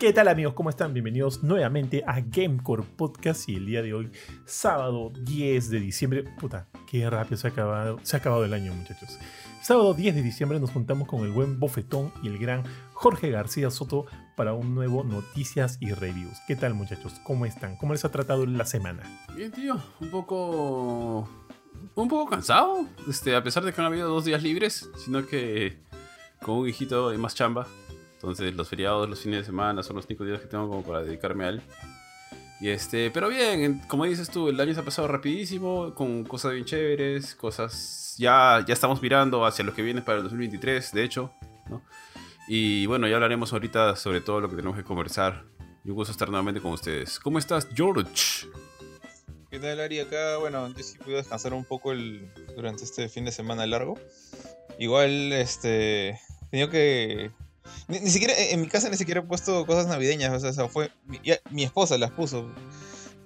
¿Qué tal amigos? ¿Cómo están? Bienvenidos nuevamente a Gamecore Podcast y el día de hoy, sábado 10 de diciembre. Puta, qué rápido se ha acabado, se ha acabado el año muchachos. Sábado 10 de diciembre nos juntamos con el buen Bofetón y el gran Jorge García Soto para un nuevo Noticias y Reviews. ¿Qué tal muchachos? ¿Cómo están? ¿Cómo les ha tratado la semana? Bien, tío. Un poco... Un poco cansado. Este, a pesar de que no ha habido dos días libres, sino que con un hijito hay más chamba. Entonces los feriados, los fines de semana son los únicos días que tengo como para dedicarme a él. Y este, pero bien, como dices tú, el año se ha pasado rapidísimo, con cosas bien chéveres, cosas... Ya, ya estamos mirando hacia lo que viene para el 2023, de hecho, ¿no? Y bueno, ya hablaremos ahorita sobre todo lo que tenemos que conversar. Y un gusto estar nuevamente con ustedes. ¿Cómo estás, George? ¿Qué tal, Ari? Acá, bueno, yo sí pude descansar un poco durante este fin de semana largo. Igual, este, tenía que ni, siquiera, en mi casa ni siquiera he puesto cosas navideñas, o sea, fue, mi, esposa las puso.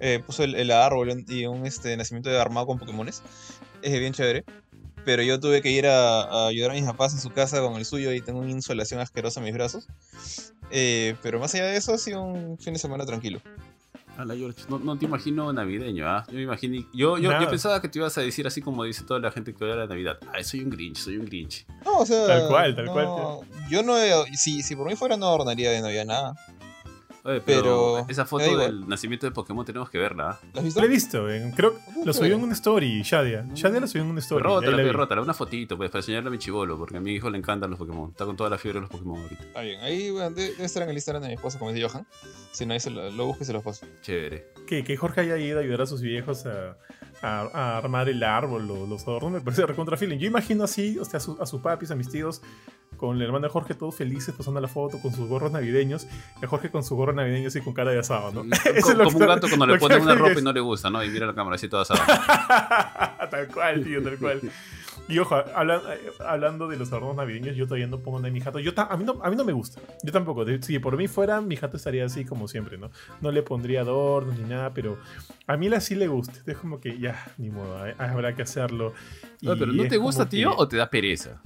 Eh, puso el, árbol y un este, nacimiento de armado con Pokémones. Es bien chévere. Pero yo tuve que ir a, ayudar a mis papás en su casa con el suyo y tengo una insolación asquerosa en mis brazos. Eh, pero más allá de eso, ha sido un fin de semana tranquilo. Hola George, no, te imagino navideño, ¿ah? Yo me imaginé. Yo, yo, pensaba que te ibas a decir así como dice toda la gente que odia la Navidad. Ah, soy un Grinch, soy un Grinch. No, o sea. Tal cual, tal cual. Yo no. Si, si por mí fuera, no adornaría de Navidad nada pero, esa foto del nacimiento de Pokémon tenemos que verla. ¿La has visto? Lo he visto, creo lo subió en una story, Shadia. Shadia lo subió en una story. Rótala, rótala, una fotito, pues, para enseñarle a mi chivolo, porque a mi hijo le encantan los Pokémon. Está con toda la fiebre de los Pokémon ahorita. Está bien, ahí debe, estar en el Instagram de mi esposa, como dice Johan. Si no, ahí se lo, lo busque y se lo paso. Chévere. Que, que Jorge haya ido a ayudar a sus viejos a, a, armar el árbol o los adornos, me parece recontra feeling. Yo imagino así, o sea, a, su, a sus papis, a mis tíos, con la hermana de Jorge todos felices pasando la foto con sus gorros navideños, y Jorge con su gorro navideño así con cara de asado, ¿no? como, un gato cuando le ponen una ropa y no le gusta, ¿no? Y mira la cámara así todo asado. tal cual, tío, tal cual. Y ojo, hablando de los adornos navideños, yo todavía no pongo nada en mi jato. Yo a, mí no, a mí no me gusta. Yo tampoco. Si por mí fuera, mi jato estaría así como siempre, ¿no? No le pondría adornos ni nada, pero a mí la sí le gusta. Es como que ya, ni modo, habrá que hacerlo. No, pero ¿no te gusta, tío, o te da pereza?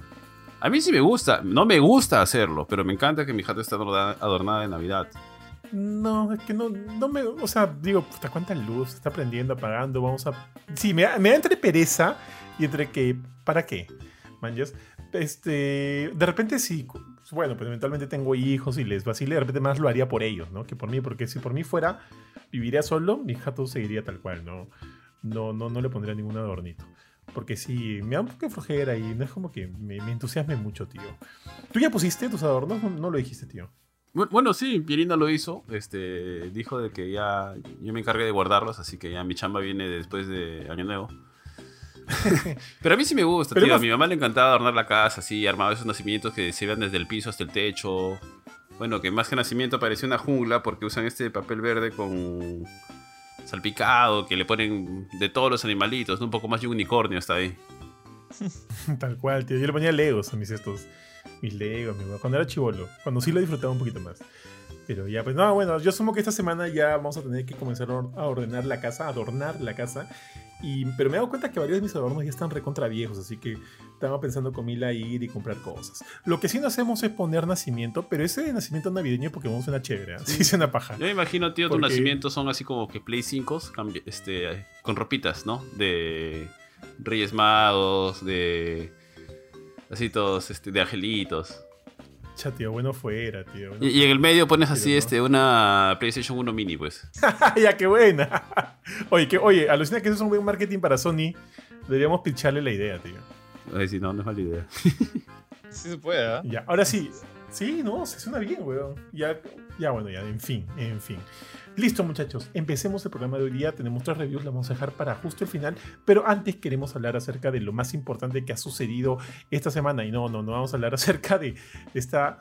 A mí sí me gusta. No me gusta hacerlo, pero me encanta que mi jato esté adornada de Navidad. No, es que no, no me. O sea, digo, puta, cuánta luz, está prendiendo, apagando, vamos a. Sí, me, me da entre pereza y entre que. ¿Para qué? Manjas. Este. De repente sí. Bueno, pues eventualmente tengo hijos y les vacile, de repente más lo haría por ellos, ¿no? Que por mí, porque si por mí fuera, viviría solo, mi jato seguiría tal cual, ¿no? No, no, no le pondría ningún adornito. Porque sí, me da un poco de flojera y no es como que me, me entusiasme mucho, tío. ¿Tú ya pusiste tus adornos? no lo dijiste, tío. Bueno, sí, Pierina lo hizo. Este, dijo de que ya yo me encargué de guardarlos, así que ya mi chamba viene después de Año Nuevo. Pero a mí sí me gusta, tío. A mi mamá le encantaba adornar la casa, así, armaba esos nacimientos que se vean desde el piso hasta el techo. Bueno, que más que nacimiento parecía una jungla porque usan este papel verde con salpicado, que le ponen de todos los animalitos, un poco más de unicornio hasta ahí. Tal cual, tío. Yo le ponía legos a mis estos mis Legos, mi cuando era chivolo, cuando sí lo disfrutaba un poquito más. Pero ya, pues no, bueno, yo asumo que esta semana ya vamos a tener que comenzar a ordenar la casa, a adornar la casa. Y, pero me he dado cuenta que varios de mis adornos ya están recontra viejos, así que estaba pensando con Mila ir y comprar cosas. Lo que sí no hacemos es poner nacimiento, pero ese nacimiento navideño porque vamos a una chévere, ¿eh? sí, una paja. Yo me imagino, tío, tus nacimientos son así como que Play 5 este, con ropitas, ¿no? De Reyes Magos, de Así todos este, de angelitos. Cha, tío, bueno fuera, tío. y, en el medio pones así este, una PlayStation 1 mini, pues. ya, qué buena. oye, que, oye, alucina que eso es un buen marketing para Sony. Deberíamos picharle la idea, tío. Ay, si no, no es mala idea. sí se puede, ¿ah? Ya, ahora sí. Sí, no, se suena bien, weón. Ya, ya, bueno, ya, en fin, en fin. Listo, muchachos, empecemos el programa de hoy día. Tenemos tres reviews, las vamos a dejar para justo el final. Pero antes queremos hablar acerca de lo más importante que ha sucedido esta semana. Y no, no, no vamos a hablar acerca de esta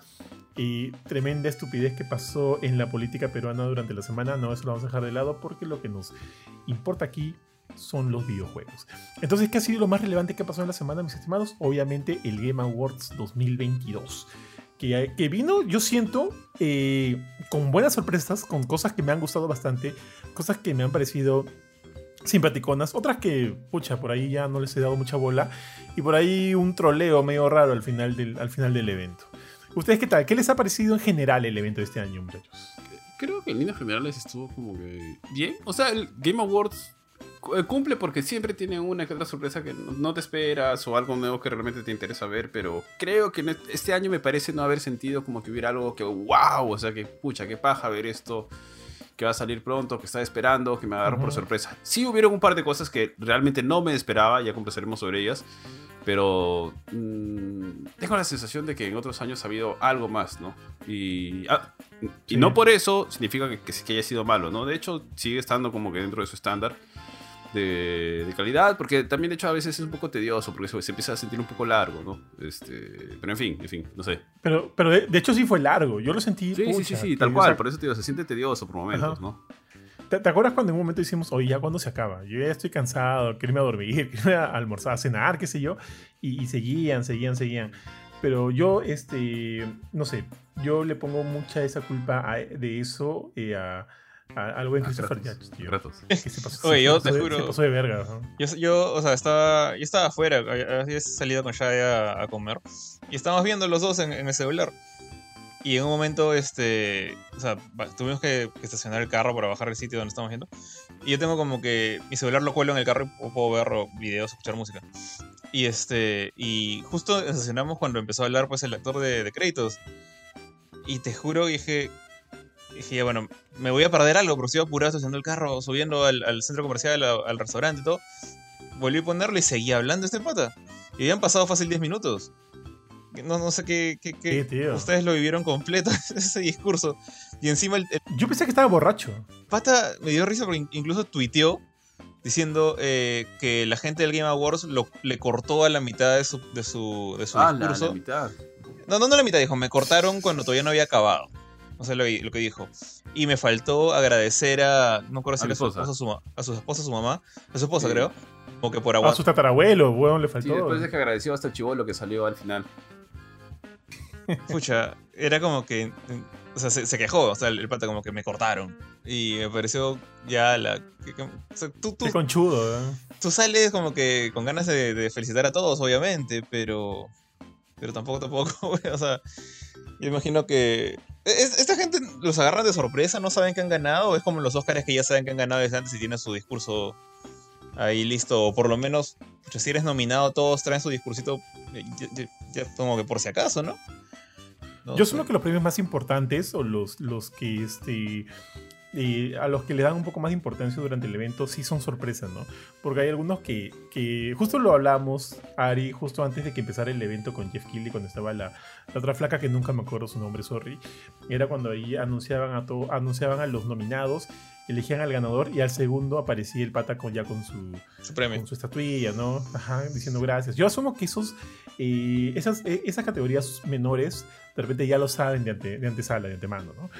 eh, tremenda estupidez que pasó en la política peruana durante la semana. No, eso lo vamos a dejar de lado porque lo que nos importa aquí son los videojuegos. Entonces, ¿qué ha sido lo más relevante que ha pasado en la semana, mis estimados? Obviamente el Game Awards 2022 que, vino, yo siento, eh, con buenas sorpresas, con cosas que me han gustado bastante, cosas que me han parecido simpaticonas, otras que, pucha, por ahí ya no les he dado mucha bola, y por ahí un troleo medio raro al final del, al final del evento. ¿Ustedes qué tal? ¿Qué les ha parecido en general el evento de este año, muchachos? Creo que en líneas generales estuvo como que bien. O sea, el Game Awards cumple porque siempre tiene una que otra sorpresa que no- te esperas o algo nuevo que realmente te interesa ver, pero creo que en este- año me parece no haber sentido como que hubiera algo que wow, o sea, que pucha, qué paja ver esto que va a salir pronto, que estaba esperando, que me agarró por sorpresa. Sí hubieron un par de cosas que realmente no me esperaba, ya conversaremos sobre ellas, pero mm, tengo la sensación de que en otros años ha habido algo más, ¿no? Y, ah, y Sí. no por eso significa que, que, haya sido malo, ¿no? De hecho, sigue estando como que dentro de su estándar de, de calidad, porque también de hecho a veces es un poco tedioso, porque se, se empieza a sentir un poco largo, ¿no? Este, pero en fin, en fin, no sé. Pero, pero de, de hecho sí fue largo. Yo lo sentí. Sí, sí, sí, sí, tal o cual, sea, por eso te digo, se siente tedioso por momentos, Ajá. ¿no? ¿te, te acuerdas cuando en un momento decimos, oye, ya cuando se acaba? Yo ya estoy cansado, quiero irme a dormir, quiero irme a almorzar, a cenar, qué sé yo. Y, y seguían, seguían, seguían. Pero yo, este, no sé, yo le pongo mucha esa culpa a- de eso eh, a, a- al buen Christopher Judge, tío. Kratos. Que se pasó, Oye, se yo pasó te de- juro- Se pasó de verga. ¿no? Yo, yo, o sea, estaba, yo estaba afuera, había salido con Shai a, comer y estábamos viendo los dos en, en el celular. Y en un momento, este, o sea, tuvimos que, que estacionar el carro para bajar el sitio donde estamos viendo. Y yo tengo como que mi celular lo cuelo en el carro y puedo ver videos, escuchar música. Y este, y justo estacionamos cuando empezó a hablar pues el actor de, de créditos. Y te juro, dije, dije, ya bueno, me voy a perder algo, pero estoy apurado estacionando el carro, subiendo al, al centro comercial, al, al restaurante y todo. Volví a ponerlo y seguía hablando este pata. Y habían pasado fácil 10 minutos. No, no sé qué, qué, qué- Sí, tío. Ustedes lo vivieron completo, ese discurso. Y encima el, el Yo pensé que estaba borracho. pata me dio risa porque in- incluso tuiteó diciendo eh, que la gente del Game Awards lo, le cortó a la mitad de su, de su, de su Ah, la, discurso. la mitad. No, no, no la mitad, dijo, me cortaron cuando todavía no había acabado. No sé lo, que- lo que dijo. Y me faltó agradecer a. No recuerdo si A su esposa. esposa, su a su esposa, su mamá. A su esposa, Sí. creo. Como que por A aguantar. su tatarabuelo, weón, le Sí, faltó. después de que agradeció hasta el chivolo que salió al final. Pucha, era como que. O sea, se, se quejó, o sea, el, el pata como que me cortaron. Y me pareció ya la. que- que- o sea, tú, tú, Qué conchudo, ¿eh? tú sales como que con ganas de, de felicitar a todos, obviamente, pero. Pero tampoco, tampoco, o sea. Yo imagino que. es- Esta gente los agarran de sorpresa, no saben que han ganado. Es como los Oscars que ya saben que han ganado desde antes y tienen su discurso ahí listo. O por lo menos, pucha, si eres nominado, todos traen su discursito eh, ya, ya- ya como que por si acaso, ¿no? No Yo sé. asumo que los premios más importantes o los, los que este, eh, a los que le dan un poco más de importancia durante el evento sí son sorpresas, ¿no? Porque hay algunos que, que justo lo hablamos, Ari, justo antes de que empezara el evento con Jeff Keighley, cuando estaba la, la otra flaca que nunca me acuerdo su nombre, sorry. Era cuando ahí anunciaban a, anunciaban a los nominados, elegían al ganador y al segundo aparecía el pata con, ya con su, Su premio. con su estatuilla, ¿no? Ajá, diciendo gracias. Yo asumo que esos, eh, esas, eh, esas categorías menores de repente ya lo saben de, ante- de antesala, de antemano, ¿no?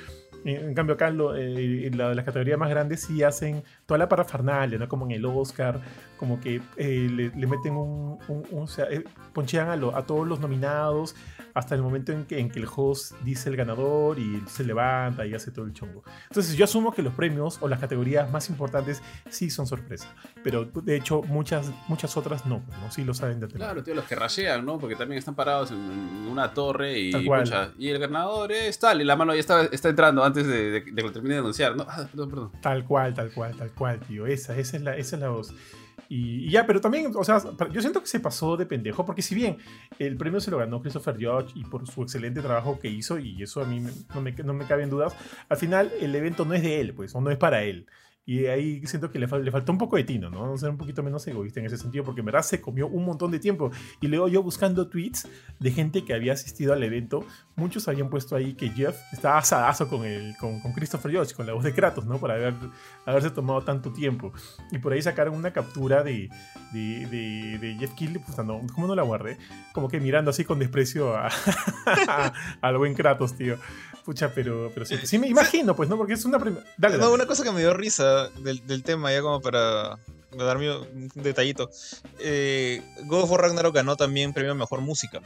En cambio acá eh, la- las categorías más grandes sí hacen toda la parafernalia, ¿no? Como en el Oscar, como que eh, le, le meten un... un- un- o sea, eh, ponchean a, lo- a todos los nominados hasta el momento en que, en que el host dice el ganador y se levanta y hace todo el chongo. Entonces yo asumo que los premios o las categorías más importantes sí son sorpresa, pero de hecho muchas, muchas otras no, ¿no? Sí lo saben de antemano. Claro, tío, los que rashean, ¿no? Porque también están parados en en una torre y, y el ganador es tal, y la mano ya está, está entrando antes de, de- de que lo termine de anunciar. No, ah, perdón, perdón. Tal cual, tal cual, tal cual, tío. Esa, esa es la, esa es la voz. Y, ya, pero también, o sea, yo siento que se pasó de pendejo, porque si bien el premio se lo ganó Christopher Judge y por su excelente trabajo que hizo, y eso a mí me- no, me, no me cabe en dudas, al final el evento no es de él, pues, o no es para él. Y ahí siento que le, fal- le faltó un poco de tino, ¿no? Ser un poquito menos egoísta en ese sentido, porque en verdad se comió un montón de tiempo. Y luego yo buscando tweets de gente que había asistido al evento, muchos habían puesto ahí que Jeff estaba asadazo con, el, con, con Christopher Judge, con la voz de Kratos, ¿no? Por haber, haberse tomado tanto tiempo. Y por ahí sacaron una captura de, de, de, de Jeff Keighley, pues no, ¿cómo no la guardé? Como que mirando así con desprecio a, al buen Kratos, tío. Pucha, pero, pero sí, sí me imagino, pues, ¿no? Porque es una... prim- Dale, No, una cosa que me dio risa del, del tema, ya como para darme un detallito. Eh, God of War Ragnarok ganó también premio a Mejor Música.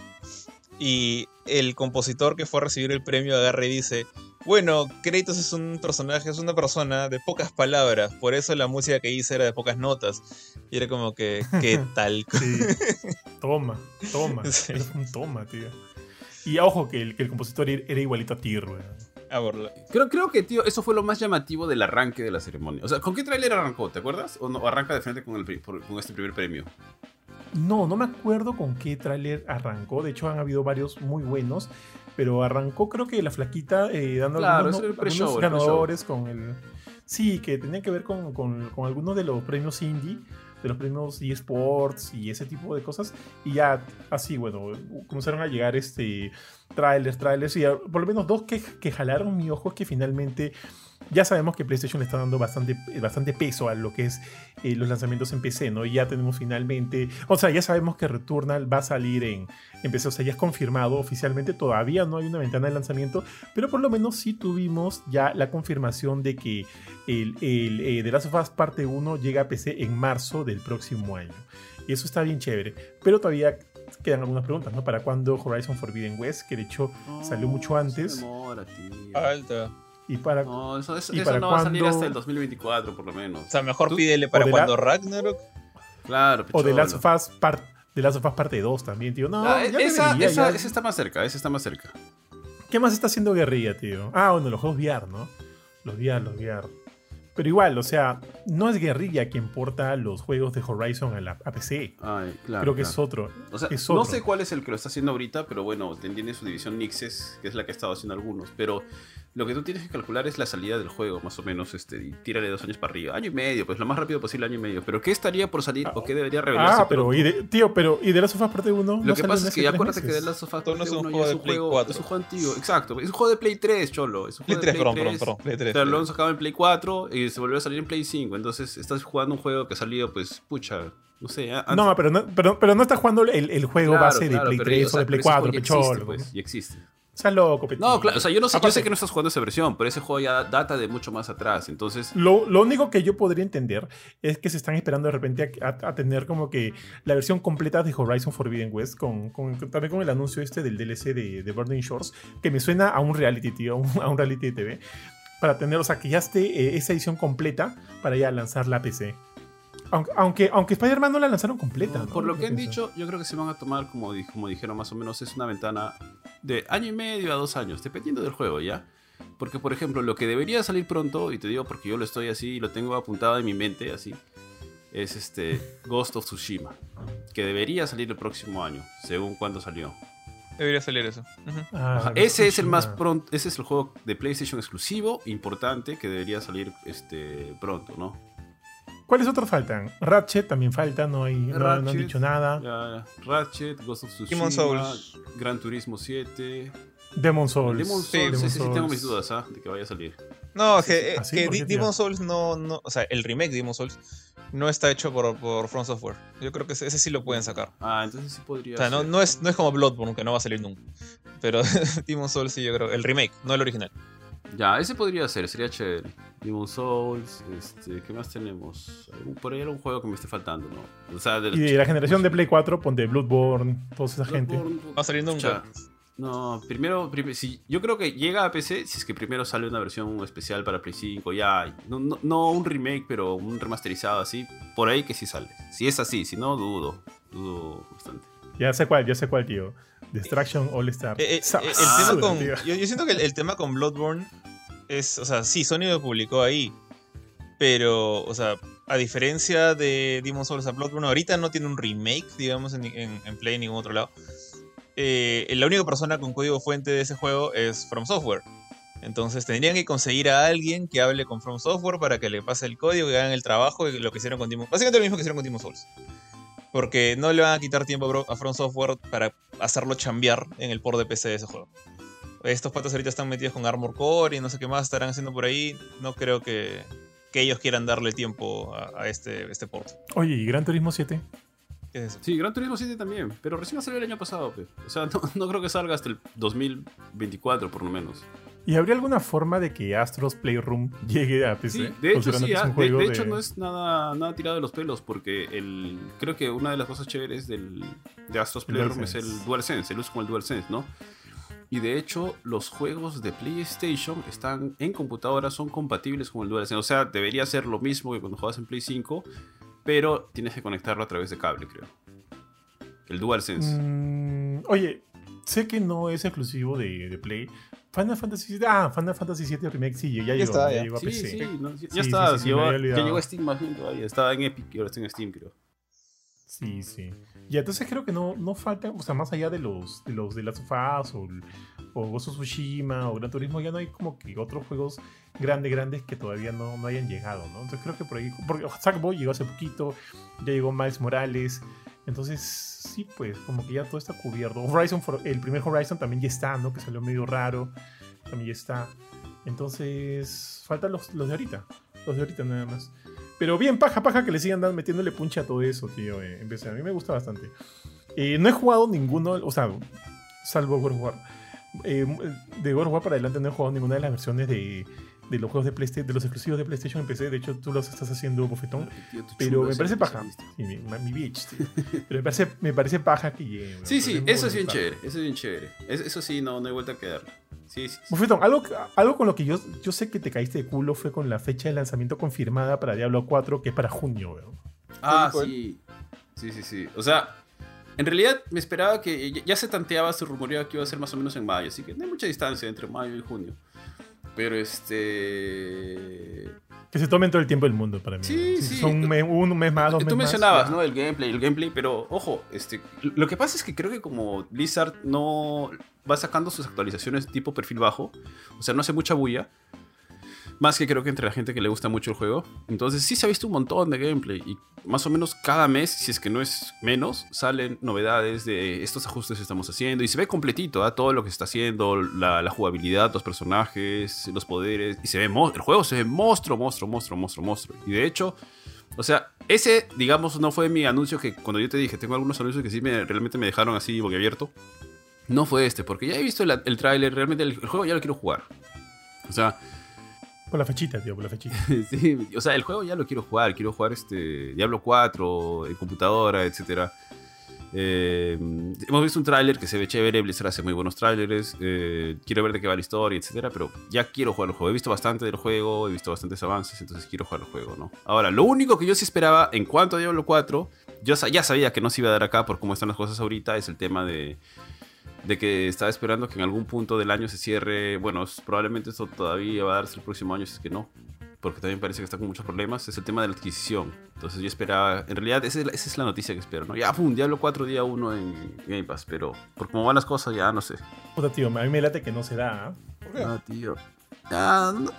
Y el compositor que fue a recibir el premio agarra y dice, bueno, Kratos es un personaje, es una persona de pocas palabras, por eso la música que hice era de pocas notas. Y era como que, ¿qué tal? Sí. Toma, toma. Sí. Es un toma, tío. Y ojo que el, que el compositor era igualito a Tyr, weón. Creo, creo que, tío, eso fue lo más llamativo del arranque de la ceremonia. O sea, ¿con qué tráiler arrancó? ¿Te acuerdas? ¿O no? ¿O arranca de frente con, el, pri- por- con este primer premio? No, no me acuerdo con qué tráiler arrancó. De hecho, han habido varios muy buenos. Pero arrancó, creo que la flaquita eh, dando Claro, algunos, el el ganadores con el. Sí, que tenía que ver con, con- con algunos de los premios indie, de los premios eSports y ese tipo de cosas. Y ya, así, bueno, comenzaron a llegar este trailers, trailers. Y por lo menos dos que, que jalaron mi ojo que finalmente. Ya sabemos que PlayStation le está dando bastante, bastante peso a lo que es eh, los lanzamientos en PC, ¿no? Y ya tenemos finalmente. O sea, ya sabemos que Returnal va a salir en, en PC. O sea, ya es confirmado oficialmente. Todavía no hay una ventana de lanzamiento. Pero por lo menos sí tuvimos ya la confirmación de que el, el eh, The Last of Us Parte 1 llega a PC en marzo del próximo año. Y eso está bien chévere. Pero todavía quedan algunas preguntas, ¿no? ¿Para cuándo Horizon Forbidden West? Que de hecho salió mucho antes. Se demora, tío. Falta. Y para. No, eso, eso- ¿Y eso para no va a salir hasta el 2024, por lo menos. O sea, mejor Tú- pídele para o de la- cuando Ragnarok. Claro, O The picholo. Last of Us Part. The Last of Us Parte 2 también, tío. No, Ah, ya esa, debería, esa, ya. esa está más cerca, esa está más cerca. ¿Qué más está haciendo Guerrilla, tío? Ah, bueno, los juegos VR, ¿no? Los VR, los VR. Pero igual, o sea, no es Guerrilla quien porta los juegos de Horizon a, la, a PC. Ay, claro. Creo que claro. es otro. O sea, es no otro. sé cuál es el que lo está haciendo ahorita, pero bueno, tiene su división Nixes, que es la que ha estado haciendo algunos. Pero lo que tú tienes que calcular es la salida del juego, más o menos, este, y tírale dos años para arriba. Año y medio, pues lo más rápido posible, año y medio. Pero ¿qué estaría por salir o qué debería revelarse? Ah, pero, y de- tío, pero ¿y de Last of Us Parte 1? Lo que pasa es que acuérdate que The Last of Us Todo no es un Parte juego ya de es un Play juego, 4. es un juego antiguo. Exacto, es un juego de Play 3, cholo. Es un Play juego 3, de perdón, Play perdón, 3. perdón. Play 3. Pero lo han Play sacado en Play 4 y se volvió a salir en Play 5. Entonces estás jugando un juego que ha salido, pues, pucha, no sé. antes- No, pero no, pero, pero no estás jugando el, el juego Claro, base de claro, Play pero, 3 o sea, o de Play pero ese 4, juego ya existe, pecholo. pues, ya existe. Estás loco, Petit. No, claro, o sea, yo, no sé, yo sé que no estás jugando esa versión, pero ese juego ya data de mucho más atrás. Entonces, Lo, lo único que yo podría entender es que se están esperando de repente a, a- a tener como que la versión completa de Horizon Forbidden West, con, con- también con el anuncio este del DLC de, de Burning Shores, que me suena a un reality, tío, a un, a un reality de TV, para tener, o sea, que ya esté eh, esa edición completa para ya lanzarla a PC. Aunque, aunque, aunque Spider-Man no la lanzaron completa. ¿no? por lo que han dicho, yo creo que se van a tomar, como, como dijeron más o menos, es una ventana de año y medio a dos años, dependiendo del juego, ¿ya? Porque, por ejemplo, lo que debería salir pronto, y te digo porque yo lo estoy así, lo tengo apuntado en mi mente, así, es este Ghost of Tsushima, que debería salir el próximo año, según cuándo salió. Debería salir eso. Ah, Ese es el más pronto, ese es el juego de PlayStation exclusivo, importante, que debería salir este pronto, ¿no? ¿Cuáles otros faltan? Ratchet también falta, no, hay, no- no, han dicho nada. Ya, Ratchet, Ghost of Tsushima, Souls. Gran Turismo 7. Demon Souls. Demon's Sí, Souls, Demon ese sí tengo mis dudas, ¿ah? De que vaya a salir. No, Sí, que, sí. eh, ¿Ah, sí? que. Demon's Souls no, no. O sea, el remake de Demon's Souls no está hecho por, por From Software. Yo creo que ese, ese sí lo pueden sacar. Ah, entonces sí podría O sea, no, ser. no, es, no es como Bloodborne, que no va a salir nunca. Pero Demon's Souls sí, yo creo. El remake, no el original. Ya, ese podría ser, sería chévere. Demon's Souls, este, ¿qué más tenemos? Por ahí algún juego que me esté faltando, ¿no? O sea, de Y de la generación de Play 4, ponte Bloodborne, toda esa gente. Bloodborne, No va nunca. Pucha, No, primero, prim- si, yo creo que llega a PC si es que primero sale una versión especial para Play 5, ya, no, no, no un remake, pero un remasterizado así, por ahí que sí sale. Si es así, si no, dudo, dudo bastante. Ya sé cuál, ya sé cuál, tío. Destruction All Star. Eh, eh, eh, el tema con, yo, yo siento que el, el tema con Bloodborne es, o sea, sí, Sony lo publicó ahí, pero, o sea, a diferencia de Demon's Souls a Bloodborne, ahorita no tiene un remake, digamos, en, en, en Play ni en ningún otro lado. Eh, la única persona con código fuente de ese juego es From Software. Entonces tendrían que conseguir a alguien que hable con From Software para que le pase el código, que hagan el trabajo y lo que hicieron con Demon's Básicamente lo mismo que hicieron con Demon's Souls. Porque no le van a quitar tiempo a From Software para hacerlo chambear en el port de PC de ese juego. Estos patos ahorita están metidos con Armor Core y no sé qué más estarán haciendo por ahí. No creo que, que ellos quieran darle tiempo a, a este, este port. Oye, ¿y Gran Turismo 7? ¿Qué es eso? Sí, Gran Turismo 7 también, pero recién salió el año pasado, pe. o sea, no, no creo que salga hasta el 2024 por lo menos. ¿Y habría alguna forma de que Astros Playroom llegue a PC? Sí, de hecho sí, ah, de, hecho no es nada, nada tirado de los pelos porque el, creo que una de las cosas chéveres del, de Astros Playroom es el DualSense, el uso con el DualSense, ¿no? Y de hecho los juegos de PlayStation están en computadora, son compatibles con el DualSense, o sea, debería ser lo mismo que cuando juegas en Play 5, pero tienes que conectarlo a través de cable, creo. El DualSense. Mm, oye, sé que no es exclusivo de, de Play. Final Fantasy VII, ah, Final Fantasy VII Remake sí, ya, llegó, está, ya ya. llegó a Sí, PC. sí, no, ya Sí, está. sí, sí, llegó- ya llegó a Steam más bien todavía. Estaba en Epic y ahora está en Steam, creo. Sí, sí. Y entonces creo que no, no falta, o sea, más allá de los de los de las sofás o, el- o Ghost of Tsushima o Gran Turismo, ya no hay como que otros juegos grandes, grandes que todavía no, no hayan llegado, ¿no? Entonces creo que por ahí, porque Sackboy llegó hace poquito, ya llegó Miles Morales, entonces sí, pues como que ya todo está cubierto. Horizon, el primer Horizon también ya está, ¿no? Que salió medio raro, también ya está. Entonces faltan los, los de ahorita, los de ahorita nada más. Pero bien, paja, paja que le sigan dando, metiéndole puncha a todo eso, tío. eh, en PC. A mí me gusta bastante. Eh, no he jugado ninguno, o sea, salvo of War. Eh, de of War para adelante no he jugado ninguna de las versiones de, de los juegos de PlayStation, de los exclusivos de PlayStation en PC. De hecho, tú los estás haciendo, bofetón. Tío, Pero me parece paja. Sí, mi, bitch, tío. Pero me parece, me parece paja que llegue. Sí, sí, eso es bien paja. chévere. Eso es bien chévere. Es- eso sí, no, no hay vuelta a quedarle. Sí, sí. sí. Bofetón, algo, algo con lo que yo, yo sé que te caíste de culo fue con la fecha de lanzamiento confirmada para Diablo 4, que es para junio, weón. Ah, sí. Sí, sí, sí. O sea, en realidad me esperaba que ya- ya se tanteaba, se rumoreaba que iba a ser más o menos en mayo, así que no hay mucha distancia entre mayo y junio. Pero este. Que se tomen todo el tiempo del mundo para mí. Sí, sí. Son un mes, un mes más, dos Tú meses más, mencionabas. ¿no? El gameplay, el gameplay, pero ojo, este, lo que pasa es que creo que como Blizzard no va sacando sus actualizaciones tipo perfil bajo, o sea, no hace mucha bulla, más que creo que entre la gente que le gusta mucho el juego, entonces sí se ha visto un montón de gameplay y más o menos cada mes, si es que no es menos, salen novedades de estos ajustes que estamos haciendo y se ve completito, ¿ah? todo lo que se está haciendo, la, jugabilidad, los personajes, los poderes, y se ve, el juego se ve monstruo, monstruo, monstruo, monstruo, monstruo. Y de hecho, o sea, ese, digamos, no fue mi anuncio que cuando yo te dije, tengo algunos anuncios que sí me, realmente me dejaron así boquiabierto. No fue este, porque ya he visto el, el tráiler, realmente el juego ya lo quiero jugar. O sea, Por la fechita, tío, por la fechita. sí, o sea, el juego ya lo quiero jugar, quiero jugar este Diablo 4 en computadora, etcétera. Eh, hemos visto un tráiler que se ve chévere, Blizzard hace muy buenos tráileres, eh, quiero ver de qué va la historia, etcétera, pero ya quiero jugar el juego. He visto bastante del juego, he visto bastantes avances, entonces quiero jugar el juego, ¿no? Ahora, lo único que yo sí esperaba en cuanto a Diablo 4, yo ya sabía que no se iba a dar acá por cómo están las cosas ahorita, es el tema de, de que estaba esperando que en algún punto del año se cierre, bueno, es- probablemente esto todavía va a darse el próximo año, si es que no, porque también parece que está con muchos problemas, es el tema de la adquisición. Entonces yo esperaba, en realidad esa es la, esa es la noticia que espero, ¿no? Ya, pum, Diablo 4 día 1 en Game Pass, pero por cómo van las cosas ya no sé. Puta, tío, a mí me late que no se da. ¿ah? ¿Por qué? No, tío. Ah, no,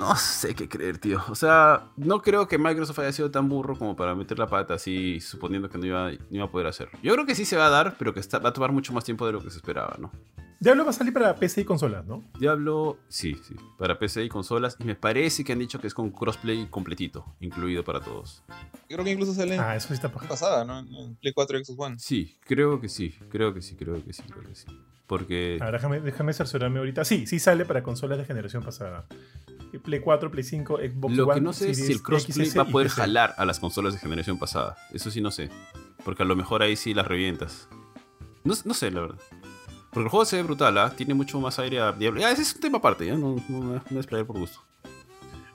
no sé qué creer, tío. O sea, no creo que Microsoft haya sido tan burro como para meter la pata así, suponiendo que no iba, no iba a poder hacerlo. Yo creo que sí se va a dar, pero que va a tomar mucho más tiempo de lo que se esperaba, ¿no? Diablo va a salir para PC y consolas, ¿no? Diablo, sí, sí, para PC y consolas. Y me parece que han dicho que es con crossplay completito, incluido para todos. Yo creo que incluso sale en Ah, eso sí está pasada, ¿no? En Play 4 y Xbox One. Sí, creo que sí, creo que sí, creo que sí, creo que sí. Porque A ver, déjame, déjame cerciorarme ahorita. Sí, sí sale para consolas de generación pasada. Play 4, Play 5, Xbox lo One. que no sé es si el crossplay XS va a poder jalar a las consolas de generación pasada. Eso sí no sé. Porque a lo mejor ahí sí las revientas. No, no sé, la verdad. Porque el juego se ve brutal, ¿ah? Tiene mucho más aire a Diablo. Ya, ese es un tema aparte. No, no, me voy a explayar por gusto.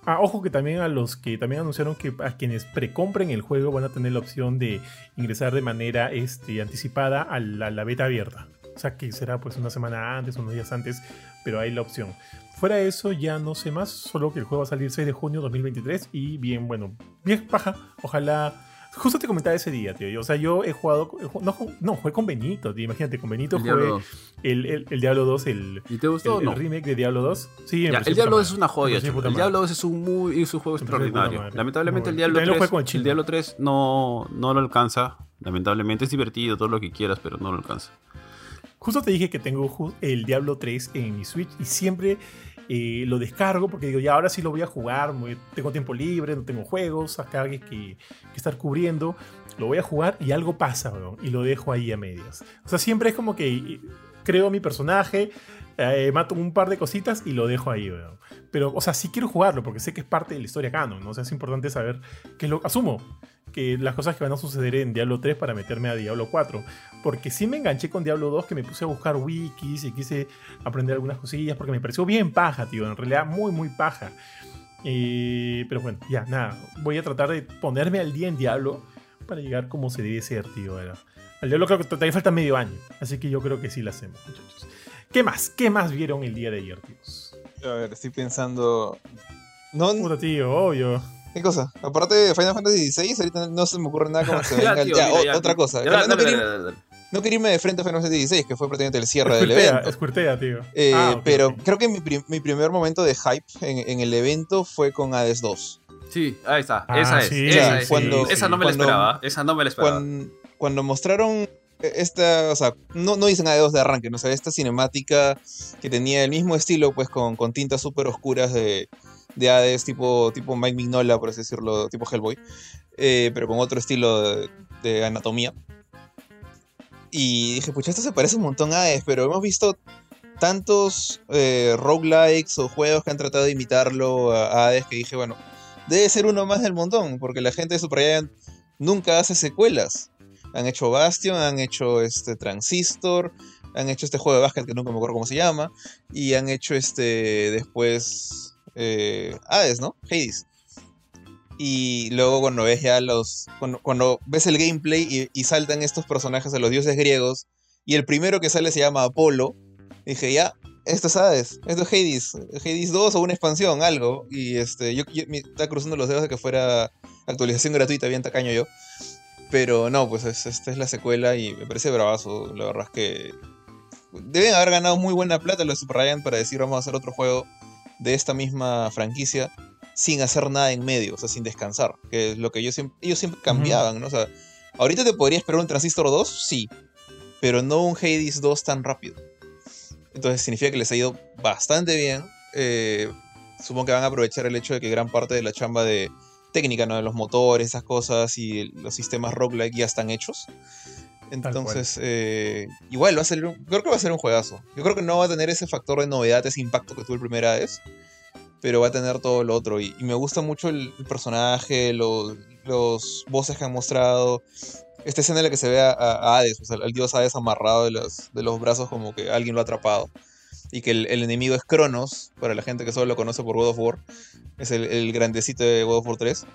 Ah, ojo que también a los que también anunciaron que a quienes precompren el juego van a tener la opción de ingresar de manera este, anticipada a la, beta abierta. O sea que será pues una semana antes, unos días antes, pero hay la opción. Fuera de eso ya no sé más, solo que el juego va a salir 6 de junio 2023 y bien, bueno, bien paja. Ojalá... Justo te comentaba ese día, tío. yo- O sea, yo he jugado... No, no, jugué con Benito, tío. Imagínate, con Benito El jugué Diablo 2. el, el- el Diablo 2, el, ¿Y te gustó el- remake de Diablo 2. Sí, Ya, el Diablo puta 2 es una joya, El. Diablo 2 es un, muy, es un juego extraordinario. Lamentablemente el Diablo bueno. Y también lo 3, jugué con Chino. el Diablo 3 no, no lo alcanza. Lamentablemente es divertido, todo lo que quieras, pero no lo alcanza. Justo te dije que tengo el Diablo 3 en mi Switch y siempre eh, lo descargo porque digo, ya ahora sí lo voy a jugar, tengo tiempo libre, no tengo juegos, acá hay que, que estar cubriendo, lo voy a jugar y algo pasa, y lo dejo ahí a medias. O sea, siempre es como que creo mi personaje, eh, mato un par de cositas y lo dejo ahí. Pero, o sea, sí quiero jugarlo porque sé que es parte de la historia canon, ¿no? O sea, es importante saber qué lo asumo que las cosas que van a suceder en Diablo 3 para meterme a Diablo 4. Porque sí me enganché con Diablo 2, que me puse a buscar wikis y quise aprender algunas cosillas, porque me pareció bien paja, tío. En realidad, muy, muy paja. Eh, pero bueno, ya, nada. Voy a tratar de ponerme al día en Diablo, para llegar como se debe ser, tío. Era. Al Diablo creo que todavía falta medio año, así que yo creo que sí lo hacemos, muchachos. ¿Qué más? ¿Qué más vieron el día de ayer, tíos? A ver, estoy pensando. No, Puta, tío, obvio. ¿Qué cosa? Aparte de Final Fantasy XVI, ahorita no se me ocurre nada como que se venga tío, ya, mira, o- ya. otra cosa. Ya, no, dale, quería, dale, dale, dale. no quería irme de frente a Final Fantasy XVI, que fue prácticamente el cierre del Escuertea, evento. escuertea, tío. Eh, Ah, ok, pero ok. creo que mi, mi primer momento de hype en, en el evento fue con Hades 2. Sí, ahí está. Ah, esa es. sí, esa sí, es. cuando- esa no me la esperaba. Esa no me la esperaba. Cuando, cuando mostraron esta, o sea, no, no dicen Hades 2 de arranque, no o sea, esta cinemática que tenía el mismo estilo, pues con, con tintas súper oscuras de, de Hades, tipo, tipo Mike Mignola, por así decirlo, tipo Hellboy, eh, pero con otro estilo de, anatomía. Y dije, pucha, esto se parece un montón a Hades, pero hemos visto tantos eh, roguelikes o juegos que han tratado de imitarlo a a Hades que dije, bueno, debe ser uno más del montón, porque la gente de Super Giant nunca hace secuelas. Han hecho Bastion, han hecho este Transistor, han hecho este juego de básquet que nunca me acuerdo cómo se llama, y han hecho este después eh, Hades, ¿no? Hades. Y luego cuando ves ya los. Cuando, ves el gameplay y, saltan estos personajes a los dioses griegos, y el primero que sale se llama Apolo, dije, ya, esto es Hades, esto es Hades, Hades 2 o una expansión, algo. Y este, yo, yo me estaba cruzando los dedos de que fuera actualización gratuita, bien tacaño yo. Pero no, pues es- esta es la secuela y me parece bravazo. La verdad es que deben haber ganado muy buena plata los Super Giant para decir vamos a hacer otro juego de esta misma franquicia sin hacer nada en medio, o sea, sin descansar. Que es lo que yo siempre, ellos siempre cambiaban, ¿no? O sea, ahorita te podría esperar un Transistor 2, sí, pero no un Hades 2 tan rápido. Entonces significa que les ha ido bastante bien. Eh, supongo que van a aprovechar el hecho de que gran parte de la chamba de técnica, ¿no? De los motores, esas cosas y los sistemas roguelike ya están hechos. Entonces, eh, igual va a ser un, creo que va a ser un juegazo. Yo creo que no va a tener ese factor de novedad, ese impacto que tuvo el primer Hades, pero va a tener todo lo otro. Y, me gusta mucho el, personaje, lo- los voces que han mostrado. Esta escena en la que se ve a, a Hades, o sea, al dios Hades amarrado de los, de los brazos como que alguien lo ha atrapado. Y que el, el enemigo es Cronos, para la gente que solo lo conoce por God of War. Es el, el grandecito de God of War 3.